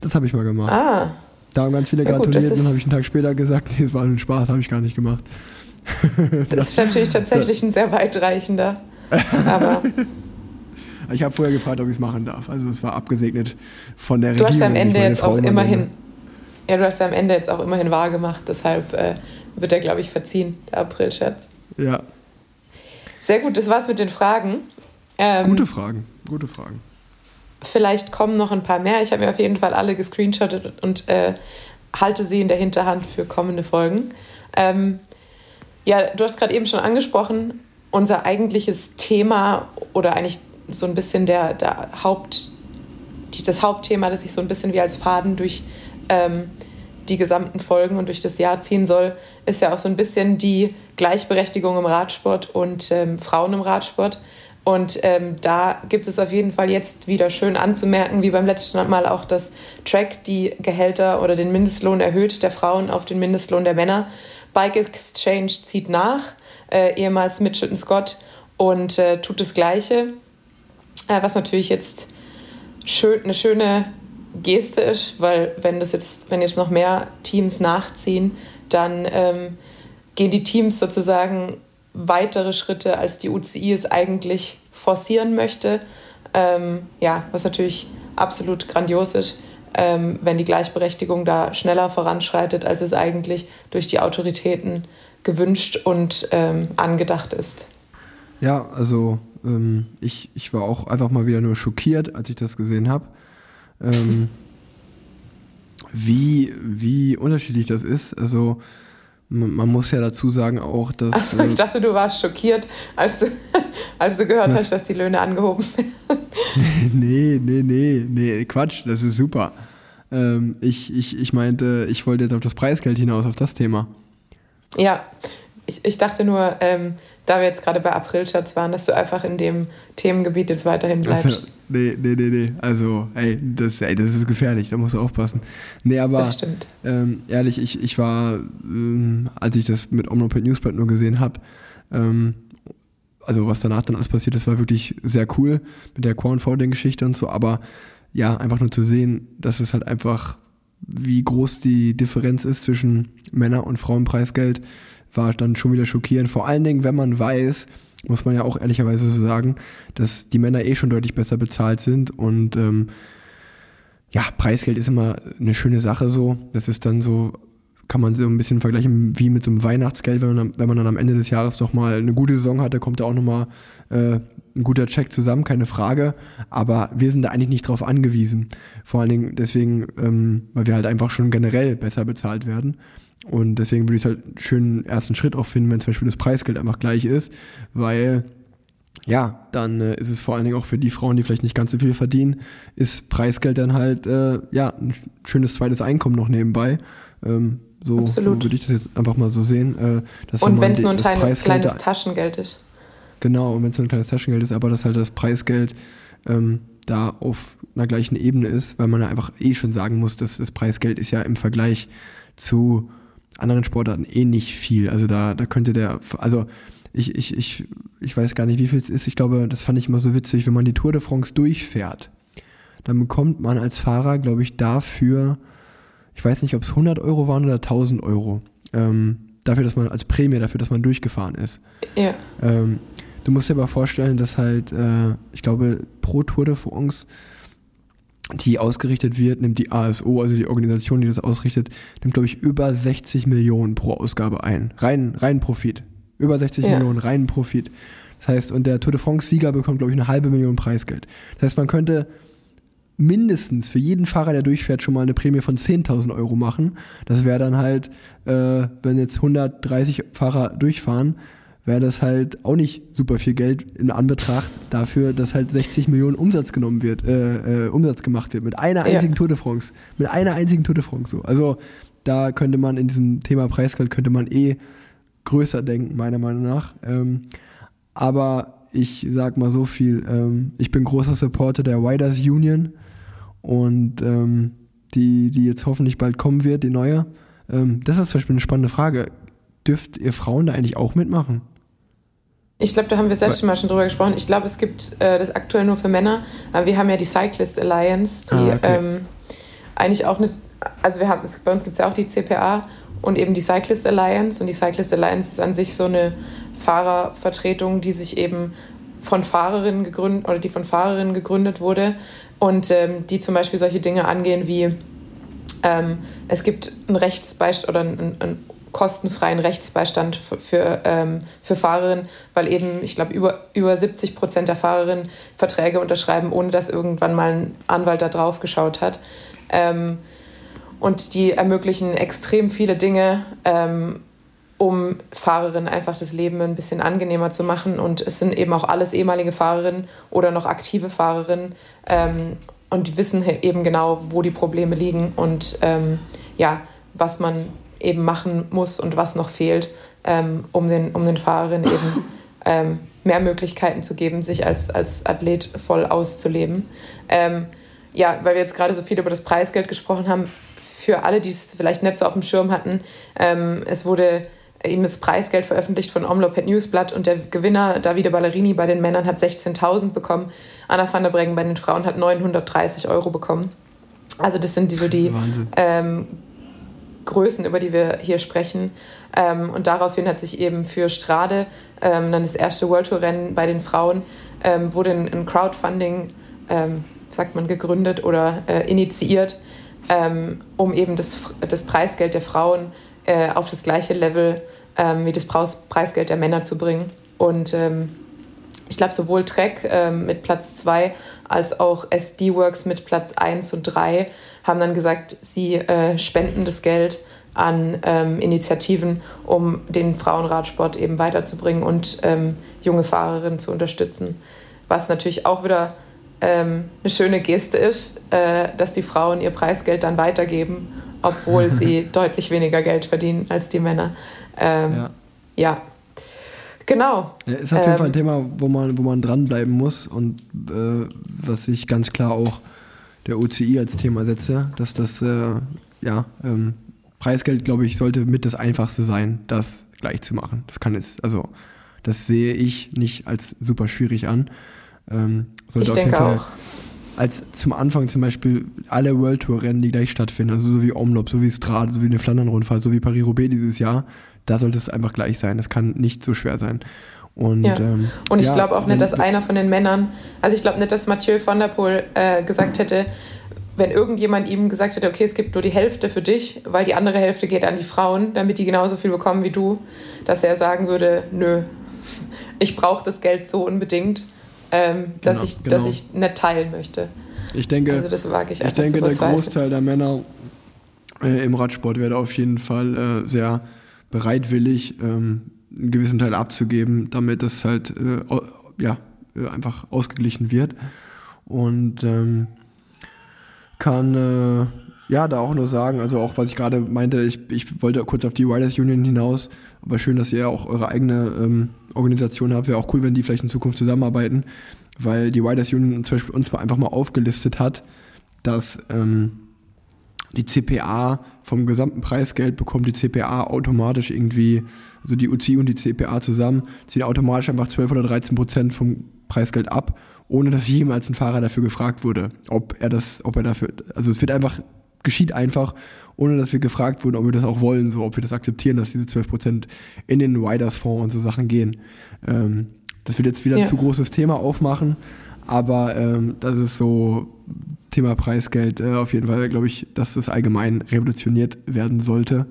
Das habe ich mal gemacht. Ah, Da haben ganz viele Ja, gratuliert und dann habe ich einen Tag später gesagt, nee, es war ein Spaß, habe ich gar nicht gemacht. das ist natürlich tatsächlich ein sehr weitreichender. Aber Ich habe vorher gefragt, ob ich es machen darf. Also es war abgesegnet von der du Regierung. hast ja am Ende meine jetzt Frau auch immer immerhin, nenne. ja, du hast am Ende jetzt auch immerhin wahr gemacht, deshalb äh, wird er, glaube ich, verziehen, der April-Scherz. Ja, Sehr gut, das war's mit den Fragen. Ähm, gute Fragen, gute Fragen. Vielleicht kommen noch ein paar mehr. Ich habe mir auf jeden Fall alle gescreenshottet und äh, halte sie in der Hinterhand für kommende Folgen. Ähm, ja, du hast gerade eben schon angesprochen, unser eigentliches Thema oder eigentlich so ein bisschen der, der Haupt, das Hauptthema, das sich so ein bisschen wie als Faden durch ähm, die gesamten Folgen und durch das Jahr ziehen soll, ist ja auch so ein bisschen die Gleichberechtigung im Radsport und ähm, Frauen im Radsport. Und ähm, da gibt es auf jeden Fall jetzt wieder schön anzumerken, wie beim letzten Mal auch, dass Track die Gehälter oder den Mindestlohn erhöht der Frauen auf den Mindestlohn der Männer. Bike Exchange zieht nach, äh, ehemals Mitchelton Scott, und äh, tut das Gleiche, äh, was natürlich jetzt schön, eine schöne Geste ist, weil wenn das jetzt, wenn jetzt noch mehr Teams nachziehen, dann ähm, gehen die Teams sozusagen weitere Schritte, als die UCI es eigentlich forcieren möchte. Ähm, ja, was natürlich absolut grandios ist, ähm, wenn die Gleichberechtigung da schneller voranschreitet, als es eigentlich durch die Autoritäten gewünscht und ähm, angedacht ist. Ja, also ähm, ich, ich war auch einfach mal wieder nur schockiert, als ich das gesehen habe. Ähm, wie, wie unterschiedlich das ist. Also man, man muss ja dazu sagen auch, dass... Achso, ich äh, dachte, du warst schockiert, als du, als du gehört hast, dass die Löhne angehoben werden. nee, nee, nee, nee, Quatsch, das ist super. Ähm, ich, ich, ich meinte, ich wollte jetzt auf das Preisgeld hinaus, auf das Thema. Ja, ich, ich dachte nur, ähm, da wir jetzt gerade bei Aprilschatz waren, dass du einfach in dem Themengebiet jetzt weiterhin bleibst. Also, nee, nee, nee, nee. Also, ey das, ey, das ist gefährlich, da musst du aufpassen. Nee, aber das stimmt. ähm, ehrlich, ich, ich war, ähm, als ich das mit Omnoped Newsblatt nur gesehen habe, ähm, also was danach dann alles passiert ist, war wirklich sehr cool mit der Cornfolding-Geschichte und so, aber ja, einfach nur zu sehen, dass es halt einfach, wie groß die Differenz ist zwischen Männer- und Frauenpreisgeld, war dann schon wieder schockierend. Vor allen Dingen, wenn man weiß, muss man ja auch ehrlicherweise so sagen, dass die Männer eh schon deutlich besser bezahlt sind und ähm, ja, Preisgeld ist immer eine schöne Sache so. Das ist dann so, kann man so ein bisschen vergleichen wie mit so einem Weihnachtsgeld, wenn man, wenn man dann am Ende des Jahres doch mal eine gute Saison hat, da kommt da auch nochmal äh, ein guter Check zusammen, keine Frage. Aber wir sind da eigentlich nicht drauf angewiesen. Vor allen Dingen deswegen, ähm, weil wir halt einfach schon generell besser bezahlt werden. Und deswegen würde ich es halt einen schönen ersten Schritt auch finden, wenn zum Beispiel das Preisgeld einfach gleich ist, weil ja, dann äh, ist es vor allen Dingen auch für die Frauen, die vielleicht nicht ganz so viel verdienen, ist Preisgeld dann halt äh, ja ein sch- schönes zweites Einkommen noch nebenbei. Ähm, so, so würde ich das jetzt einfach mal so sehen. Äh, Und wenn es nur ein kleine, kleines Taschengeld ist. Genau, und wenn es nur ein kleines Taschengeld ist, aber dass halt das Preisgeld ähm, da auf einer gleichen Ebene ist, weil man ja einfach eh schon sagen muss, dass das Preisgeld ist ja im Vergleich zu anderen Sportarten eh nicht viel. Also da, da könnte der, also ich, ich, ich, ich weiß gar nicht, wie viel es ist. Ich glaube, das fand ich immer so witzig, wenn man die Tour de France durchfährt, dann bekommt man als Fahrer, glaube ich, dafür, ich weiß nicht, ob es 100 Euro waren oder 1000 Euro, ähm, dafür, dass man als Prämie, dafür, dass man durchgefahren ist. Ja. Ähm, du musst dir aber vorstellen, dass halt, äh, ich glaube, pro Tour de France, die ausgerichtet wird, nimmt die ASO, also die Organisation, die das ausrichtet, nimmt, glaube ich, über 60 Millionen pro Ausgabe ein. Rein, rein Profit. Über 60 Ja. Millionen rein Profit. Das heißt, und der Tour de France-Sieger bekommt, glaube ich, eine halbe Million Preisgeld. Das heißt, man könnte mindestens für jeden Fahrer, der durchfährt, schon mal eine Prämie von 10.000 Euro machen. Das wäre dann halt, äh, wenn jetzt 130 Fahrer durchfahren, wäre das halt auch nicht super viel Geld in Anbetracht dafür, dass halt 60 Millionen Umsatz genommen wird, äh, äh, Umsatz gemacht wird mit einer einzigen ja. Tour de France, mit einer einzigen Tour de France so. Also da könnte man in diesem Thema Preisgeld könnte man eh größer denken meiner Meinung nach. Ähm, aber ich sag mal so viel, ähm, ich bin großer Supporter der Riders Union und ähm, die, die jetzt hoffentlich bald kommen wird, die neue. Ähm, das ist zum Beispiel eine spannende Frage. Dürft ihr Frauen da eigentlich auch mitmachen? Ich glaube, da haben wir selbst schon mal schon drüber gesprochen. Ich glaube, es gibt äh, das aktuell nur für Männer, aber wir haben ja die Cyclist Alliance, die ah, okay. ähm, eigentlich auch eine, also wir haben, bei uns gibt es ja auch die CPA und eben die Cyclist Alliance und die Cyclist Alliance ist an sich so eine Fahrervertretung, die sich eben von Fahrerinnen gegründet oder die von Fahrerinnen gegründet wurde und ähm, die zum Beispiel solche Dinge angehen wie ähm, es gibt einen Rechtsbeistand oder einen, einen kostenfreien Rechtsbeistand für, ähm, für Fahrerinnen, weil eben, ich glaube, über, über 70 Prozent der Fahrerinnen Verträge unterschreiben, ohne dass irgendwann mal ein Anwalt da drauf geschaut hat. Ähm, und die ermöglichen extrem viele Dinge, ähm, um Fahrerinnen einfach das Leben ein bisschen angenehmer zu machen. Und es sind eben auch alles ehemalige Fahrerinnen oder noch aktive Fahrerinnen ähm, und wissen eben genau, wo die Probleme liegen und ähm, ja, was man eben machen muss und was noch fehlt, ähm, um, den, um den Fahrerinnen eben ähm, mehr Möglichkeiten zu geben, sich als, als Athlet voll auszuleben. Ähm, ja, weil wir jetzt gerade so viel über das Preisgeld gesprochen haben, für alle, die es vielleicht nicht so auf dem Schirm hatten, ähm, es wurde eben das Preisgeld veröffentlicht von Omloped Newsblatt und der Gewinner Davide Ballerini bei den Männern hat 16.000 bekommen, Anna van der Breggen bei den Frauen hat 930 Euro bekommen. Also das sind die, so die ähm, Größen, über die wir hier sprechen. Ähm, und daraufhin hat sich eben für Strade, ähm, dann das erste World Tour Rennen bei den Frauen, ähm, wurde ein, Crowdfunding, ähm, sagt man, gegründet oder äh, initiiert, ähm, um eben das, das Preisgeld der Frauen äh, auf das gleiche Level ähm, wie das Preisgeld der Männer zu bringen. Und ich glaube, sowohl Trek mit Platz 2 als auch SD Works mit Platz 1 und 3 haben dann gesagt, sie äh, spenden das Geld an ähm, Initiativen, um den Frauenradsport eben weiterzubringen und ähm, junge Fahrerinnen zu unterstützen. Was natürlich auch wieder ähm, eine schöne Geste ist, äh, dass die Frauen ihr Preisgeld dann weitergeben, obwohl sie deutlich weniger Geld verdienen als die Männer. Ähm, ja. ja. Genau. Ja, ist auf jeden ähm, Fall ein Thema, wo man, wo man dranbleiben muss und äh, was ich ganz klar auch der OCI als Thema setze, dass das äh, ja, ähm, Preisgeld, glaube ich, sollte mit das Einfachste sein, das gleich zu machen. Das kann es, also das sehe ich nicht als super schwierig an. Ähm, ich denke auch. Als zum Anfang zum Beispiel alle World Tour Rennen, die gleich stattfinden, also so wie Omlop, so wie Strade, so wie eine Flandern-Rundfahrt, so wie Paris-Roubaix dieses Jahr, da sollte es einfach gleich sein. Das kann nicht so schwer sein. Und, ja. ähm, und ich ja, glaube auch nicht, dass einer von den Männern, also ich glaube nicht, dass Mathieu van der Poel äh, gesagt hätte, wenn irgendjemand ihm gesagt hätte, okay, es gibt nur die Hälfte für dich, weil die andere Hälfte geht an die Frauen, damit die genauso viel bekommen wie du, dass er sagen würde, nö, ich brauche das Geld so unbedingt, ähm, dass, genau, ich, genau. dass ich nicht teilen möchte. Ich denke, also das wage ich, ich denke der Großteil der Männer äh, im Radsport wäre auf jeden Fall äh, sehr bereitwillig, ähm, einen gewissen Teil abzugeben, damit das halt äh, ja, äh, einfach ausgeglichen wird. Und ähm, kann äh, ja da auch nur sagen, also auch was ich gerade meinte, ich, ich wollte kurz auf die Riders Union hinaus, aber schön, dass ihr auch eure eigene ähm, Organisation habt. Wäre auch cool, wenn die vielleicht in Zukunft zusammenarbeiten, weil die Riders Union zum Beispiel uns mal einfach mal aufgelistet hat, dass ähm, die CPA vom gesamten Preisgeld bekommt die CPA automatisch irgendwie, also die UCI und die CPA zusammen, ziehen automatisch einfach 12 oder 13 Prozent vom Preisgeld ab, ohne dass jemals ein Fahrer dafür gefragt wurde, ob er das, ob er dafür, also es wird einfach, geschieht einfach, ohne dass wir gefragt wurden, ob wir das auch wollen, so ob wir das akzeptieren, dass diese 12 Prozent in den Riders Fonds und so Sachen gehen. Ähm, das wird jetzt wieder ja. zu großes Thema aufmachen, aber ähm, das ist so Thema Preisgeld äh, auf jeden Fall, glaube ich, dass das allgemein revolutioniert werden sollte.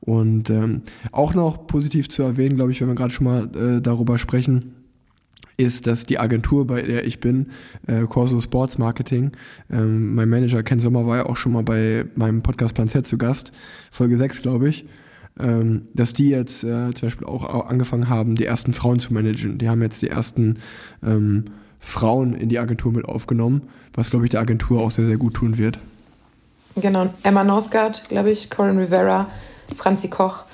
Und ähm, auch noch positiv zu erwähnen, glaube ich, wenn wir gerade schon mal äh, darüber sprechen, ist, dass die Agentur, bei der ich bin, äh, Corso Sports Marketing, ähm, mein Manager Ken Sommer war ja auch schon mal bei meinem Podcast Plan Z zu Gast, Folge 6, glaube ich, ähm, dass die jetzt äh, zum Beispiel auch angefangen haben, die ersten Frauen zu managen. Die haben jetzt die ersten ähm, Frauen in die Agentur mit aufgenommen, was, glaube ich, der Agentur auch sehr, sehr gut tun wird. Genau, Emma Norsgaard, glaube ich, Corin Rivera, Franzi Koch,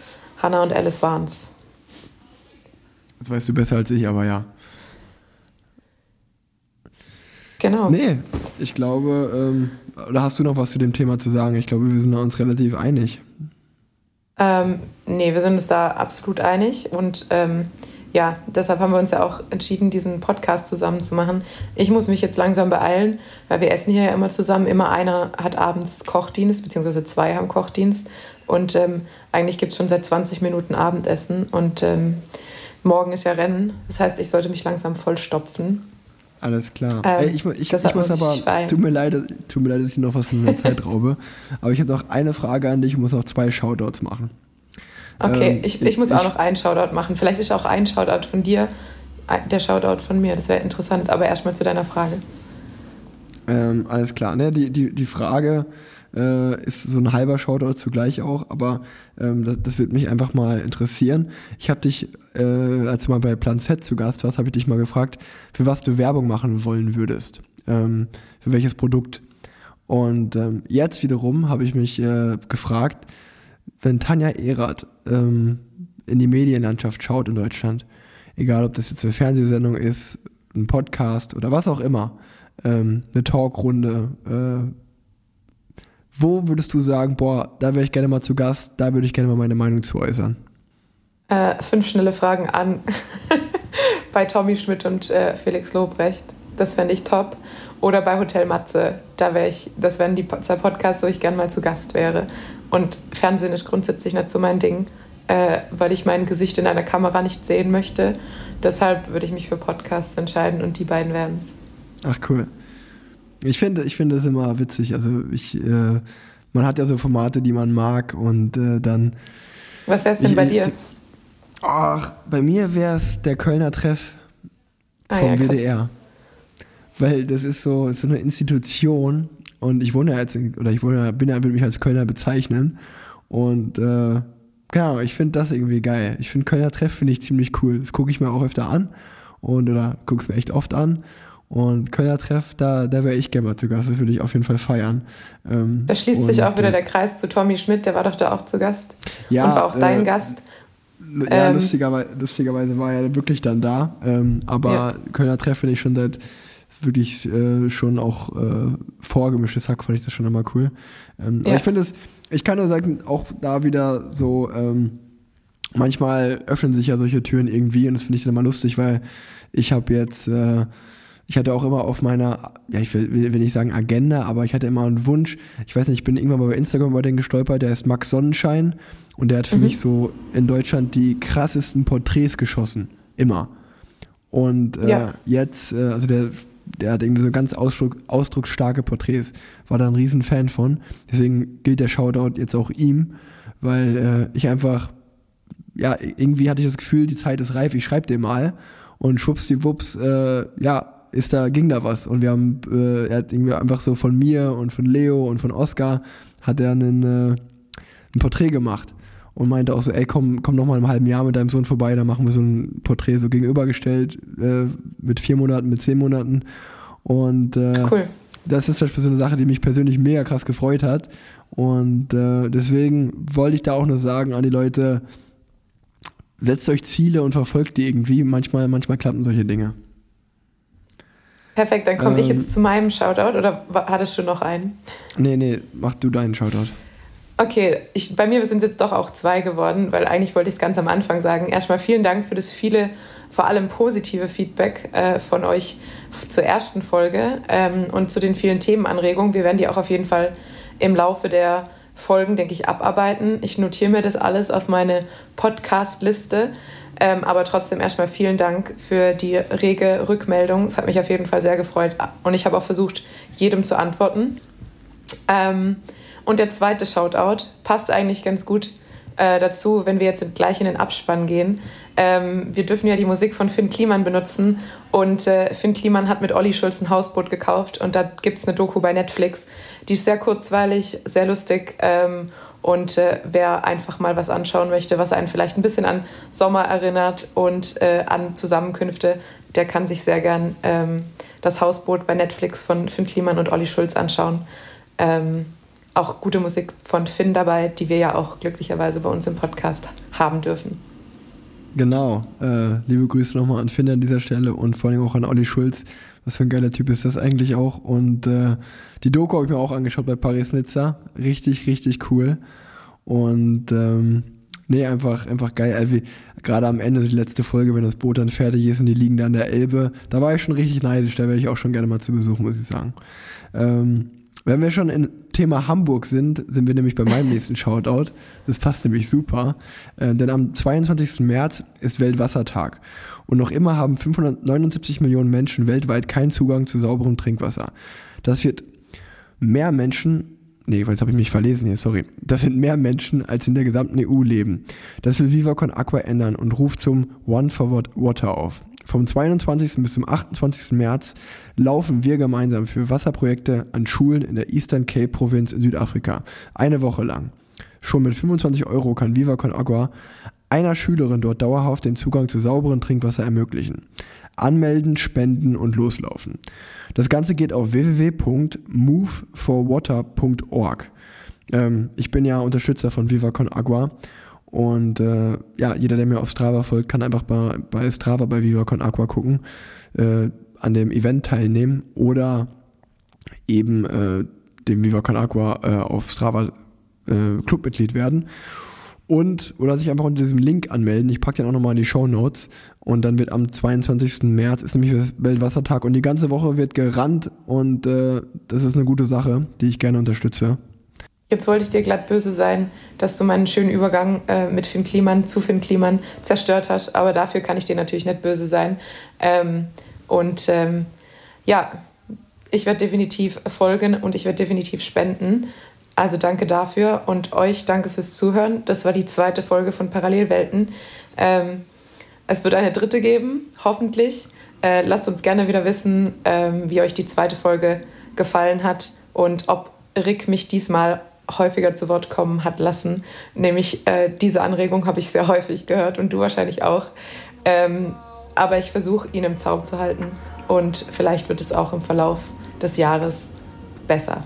Hannah und Alice Barnes. Das weißt du besser als ich, aber ja. Genau. Nee, ich glaube, ähm, oder hast du noch was zu dem Thema zu sagen? Ich glaube, wir sind uns relativ einig. Ähm, nee, wir sind uns da absolut einig und ähm, ja, deshalb haben wir uns ja auch entschieden, diesen Podcast zusammen zu machen. Ich muss mich jetzt langsam beeilen, weil wir essen hier ja immer zusammen. Immer einer hat abends Kochdienst, beziehungsweise zwei haben Kochdienst. Und ähm, eigentlich gibt es schon seit 20 Minuten Abendessen und ähm, morgen ist ja Rennen. Das heißt, ich sollte mich langsam vollstopfen. Alles klar. Ähm, Ey, ich, ich, ich muss aber, tut mir, leid, tut mir leid, dass ich noch was von meiner Zeit raube, aber ich habe noch eine Frage an dich, ich muss noch zwei Shoutouts machen. Okay, ähm, ich, ich muss auch noch einen Shoutout machen. Vielleicht ist auch ein Shoutout von dir der Shoutout von mir, das wäre interessant, aber erstmal zu deiner Frage. Ähm, alles klar, ne? die, die, die Frage äh, ist so ein halber Shoutout zugleich auch, aber ähm, das, das wird mich einfach mal interessieren. Ich habe dich, äh, als du mal bei Plan Z zu Gast warst, habe ich dich mal gefragt, für was du Werbung machen wollen würdest. Ähm, für welches Produkt. Und ähm, jetzt wiederum habe ich mich äh, gefragt, wenn Tanja Erath ähm, in die Medienlandschaft schaut in Deutschland, egal ob das jetzt eine Fernsehsendung ist, ein Podcast oder was auch immer, ähm, eine Talkrunde, äh, wo würdest du sagen, boah, da wäre ich gerne mal zu Gast, da würde ich gerne mal meine Meinung zu äußern? Äh, fünf schnelle Fragen an bei Tommy Schmidt und äh, Felix Lobrecht. Das fände ich top. Oder bei Hotel Matze. Da wäre ich, das wären die zwei Podcasts, wo ich gerne mal zu Gast wäre. Und Fernsehen ist grundsätzlich nicht so mein Ding, äh, weil ich mein Gesicht in einer Kamera nicht sehen möchte. Deshalb würde ich mich für Podcasts entscheiden und die beiden wären es. Ach cool. Ich finde, ich finde es immer witzig. Also ich, äh, man hat ja so Formate, die man mag und äh, dann. Was wäre es denn ich, bei dir? Ach, bei mir wäre es der Kölner Treff vom ah, ja, WDR. Weil das ist so, so eine Institution und ich wohne ja jetzt, oder ich wohne, bin ja, würde mich als Kölner bezeichnen und äh, genau, ich finde das irgendwie geil. Ich finde Kölner Treff finde ich ziemlich cool. Das gucke ich mir auch öfter an und oder gucke es mir echt oft an und Kölner Treff, da, da wäre ich gerne mal zu Gast, das würde ich auf jeden Fall feiern. Ähm, da schließt sich auch wieder äh, der Kreis zu Tommy Schmidt, der war doch da auch zu Gast. Ja, und war auch dein äh, Gast. Ja, ähm, lustigerweise, lustigerweise war er wirklich dann da. Ähm, aber ja. Kölner Treff finde ich schon seit wirklich äh, schon auch äh, vorgemischtes Hack, fand ich das schon immer cool. Ähm, ja. Aber ich finde es, ich kann nur sagen, auch da wieder so, ähm, manchmal öffnen sich ja solche Türen irgendwie und das finde ich dann immer lustig, weil ich habe jetzt äh, ich hatte auch immer auf meiner, ja, ich will, will nicht sagen Agenda, aber ich hatte immer einen Wunsch. Ich weiß nicht, ich bin irgendwann mal bei Instagram über den gestolpert, der ist Max Sonnenschein und der hat für mhm. mich so in Deutschland die krassesten Porträts geschossen. Immer. Und äh, ja. jetzt, äh, also der, der hat irgendwie so ganz ausdruck, ausdrucksstarke Porträts. War da ein Riesenfan von. Deswegen gilt der Shoutout jetzt auch ihm, weil äh, ich einfach, ja, irgendwie hatte ich das Gefühl, die Zeit ist reif, ich schreibe dem mal. Und schwuppsdiwupps, äh, ja, ist da, ging da was. Und wir haben, äh, er hat irgendwie einfach so von mir und von Leo und von Oscar hat er einen, äh, ein Porträt gemacht und meinte auch so, ey, komm, komm noch mal im halben Jahr mit deinem Sohn vorbei, da machen wir so ein Porträt so gegenübergestellt, äh, mit vier Monaten, mit zehn Monaten. Und äh, cool. das ist zum Beispiel so eine Sache, die mich persönlich mega krass gefreut hat. Und äh, deswegen wollte ich da auch nur sagen an die Leute, setzt euch Ziele und verfolgt die irgendwie. Manchmal, manchmal klappen solche Dinge. Perfekt, dann komme ähm, ich jetzt zu meinem Shoutout oder hattest du noch einen? Nee, nee, mach du deinen Shoutout. Okay, ich, bei mir sind es jetzt doch auch zwei geworden, weil eigentlich wollte ich es ganz am Anfang sagen. Erstmal vielen Dank für das viele, vor allem positive Feedback äh, von euch zur ersten Folge ähm, und zu den vielen Themenanregungen. Wir werden die auch auf jeden Fall im Laufe der Folgen, denke ich, abarbeiten. Ich notiere mir das alles auf meine Podcast-Liste. Ähm, aber trotzdem erstmal vielen Dank für die rege Rückmeldung. Es hat mich auf jeden Fall sehr gefreut. Und ich habe auch versucht, jedem zu antworten. Ähm, und der zweite Shoutout passt eigentlich ganz gut äh, dazu, wenn wir jetzt gleich in den Abspann gehen. Ähm, wir dürfen ja die Musik von Finn Kliman benutzen und äh, Finn Kliman hat mit Olli Schulz ein Hausboot gekauft und da gibt es eine Doku bei Netflix. Die ist sehr kurzweilig, sehr lustig ähm, und äh, wer einfach mal was anschauen möchte, was einen vielleicht ein bisschen an Sommer erinnert und äh, an Zusammenkünfte, der kann sich sehr gern ähm, das Hausboot bei Netflix von Finn Kliman und Olli Schulz anschauen. Ähm, auch gute Musik von Finn dabei, die wir ja auch glücklicherweise bei uns im Podcast haben dürfen. Genau. Äh, liebe Grüße nochmal an Finn an dieser Stelle und vor allem auch an Olli Schulz. Was für ein geiler Typ ist das eigentlich auch. Und äh, die Doku habe ich mir auch angeschaut bei Paris Nizza. Richtig, richtig cool. Und ähm, nee, einfach, einfach geil. Also, gerade am Ende, die letzte Folge, wenn das Boot dann fertig ist und die liegen da an der Elbe, da war ich schon richtig neidisch. Da wäre ich auch schon gerne mal zu Besuch, muss ich sagen. Ähm, wenn wir schon im Thema Hamburg sind, sind wir nämlich bei meinem nächsten Shoutout. Das passt nämlich super. Äh, denn am 22. März ist Weltwassertag. Und noch immer haben 579 Millionen Menschen weltweit keinen Zugang zu sauberem Trinkwasser. Das wird mehr Menschen, nee, jetzt habe ich mich verlesen hier, sorry. Das sind mehr Menschen, als in der gesamten EU leben. Das will VivaCon Aqua ändern und ruft zum One for Water auf. Vom 22. bis zum 28. März laufen wir gemeinsam für Wasserprojekte an Schulen in der Eastern Cape Provinz in Südafrika. Eine Woche lang. Schon mit 25 Euro kann Viva Con Agua einer Schülerin dort dauerhaft den Zugang zu sauberem Trinkwasser ermöglichen. Anmelden, spenden und loslaufen. Das Ganze geht auf www.moveforwater.org. Ähm, ich bin ja Unterstützer von Viva Con Agua und äh, ja, jeder, der mir auf Strava folgt, kann einfach bei, bei Strava bei Viva Aqua gucken, äh, an dem Event teilnehmen oder eben äh, dem Viva Aqua äh, auf Strava äh, Clubmitglied werden. Und, oder sich einfach unter diesem Link anmelden. Ich packe den auch nochmal in die Show Notes. Und dann wird am 22. März ist nämlich Weltwassertag und die ganze Woche wird gerannt und äh, das ist eine gute Sache, die ich gerne unterstütze. Jetzt wollte ich dir glatt böse sein, dass du meinen schönen Übergang äh, mit Finn Kliman zu Finn Kliman zerstört hast, aber dafür kann ich dir natürlich nicht böse sein. Ähm, und ähm, ja, ich werde definitiv folgen und ich werde definitiv spenden. Also danke dafür und euch danke fürs Zuhören. Das war die zweite Folge von Parallelwelten. Ähm, es wird eine dritte geben, hoffentlich. Äh, lasst uns gerne wieder wissen, ähm, wie euch die zweite Folge gefallen hat und ob Rick mich diesmal häufiger zu Wort kommen hat lassen. Nämlich äh, diese Anregung habe ich sehr häufig gehört und du wahrscheinlich auch. Ähm, aber ich versuche, ihn im Zaum zu halten und vielleicht wird es auch im Verlauf des Jahres besser.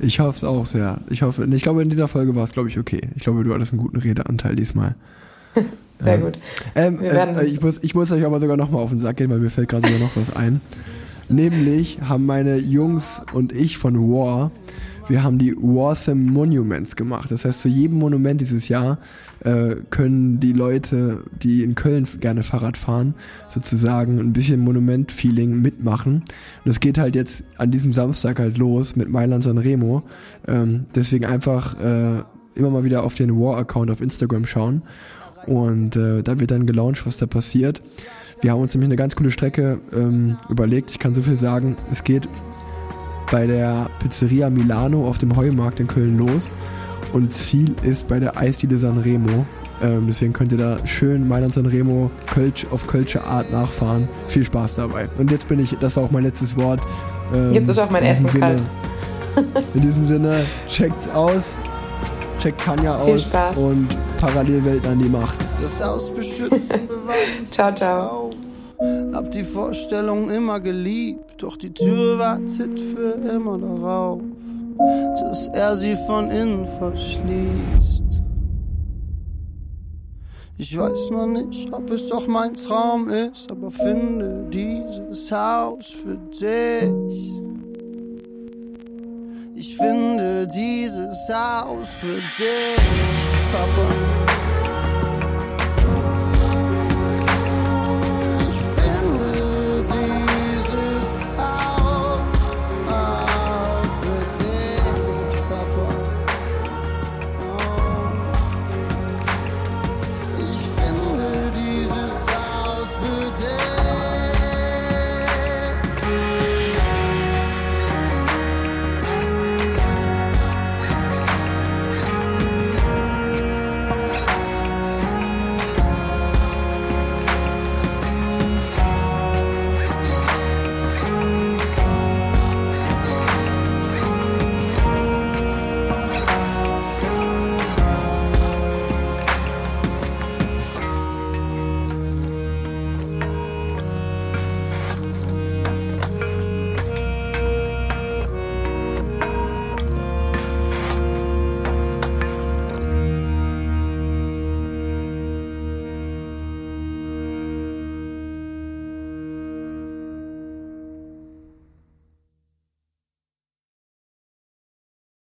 Ich hoffe es auch sehr. Ich hoffe, ich glaube, in dieser Folge war es, glaube ich, okay. Ich glaube, du hattest einen guten Redeanteil diesmal. sehr gut. Ähm, äh, ich, muss, ich muss euch aber sogar nochmal auf den Sack gehen, weil mir fällt gerade sogar noch was ein. Nämlich haben meine Jungs und ich von War wir haben die Awesome Monuments gemacht. Das heißt, zu jedem Monument dieses Jahr äh, können die Leute, die in Köln gerne Fahrrad fahren, sozusagen ein bisschen Monument-Feeling mitmachen. Und es geht halt jetzt an diesem Samstag halt los mit Mailand Sanremo. Ähm, deswegen einfach äh, immer mal wieder auf den War-Account auf Instagram schauen. Und äh, da wird dann gelauncht, was da passiert. Wir haben uns nämlich eine ganz coole Strecke ähm, überlegt. Ich kann so viel sagen. Es geht bei der Pizzeria Milano auf dem Heumarkt in Köln los und Ziel ist bei der Eisdiele Sanremo. Ähm, deswegen könnt ihr da schön Mailand Sanremo Kölsch auf Kölsche Art nachfahren. Viel Spaß dabei. Und jetzt bin ich, das war auch mein letztes Wort. Ähm, jetzt ist auch mein Essen Sinne, kalt. in diesem Sinne, checkt's aus. Checkt Kanja Viel aus Spaß. und Parallelwelten an die Macht. Das Haus beschützen, ciao, ciao. Hab die Vorstellung immer geliebt, doch die Tür wartet für immer darauf, dass er sie von innen verschließt. Ich weiß noch nicht, ob es auch mein Traum ist, aber finde dieses Haus für dich. Ich finde dieses Haus für dich, Papa.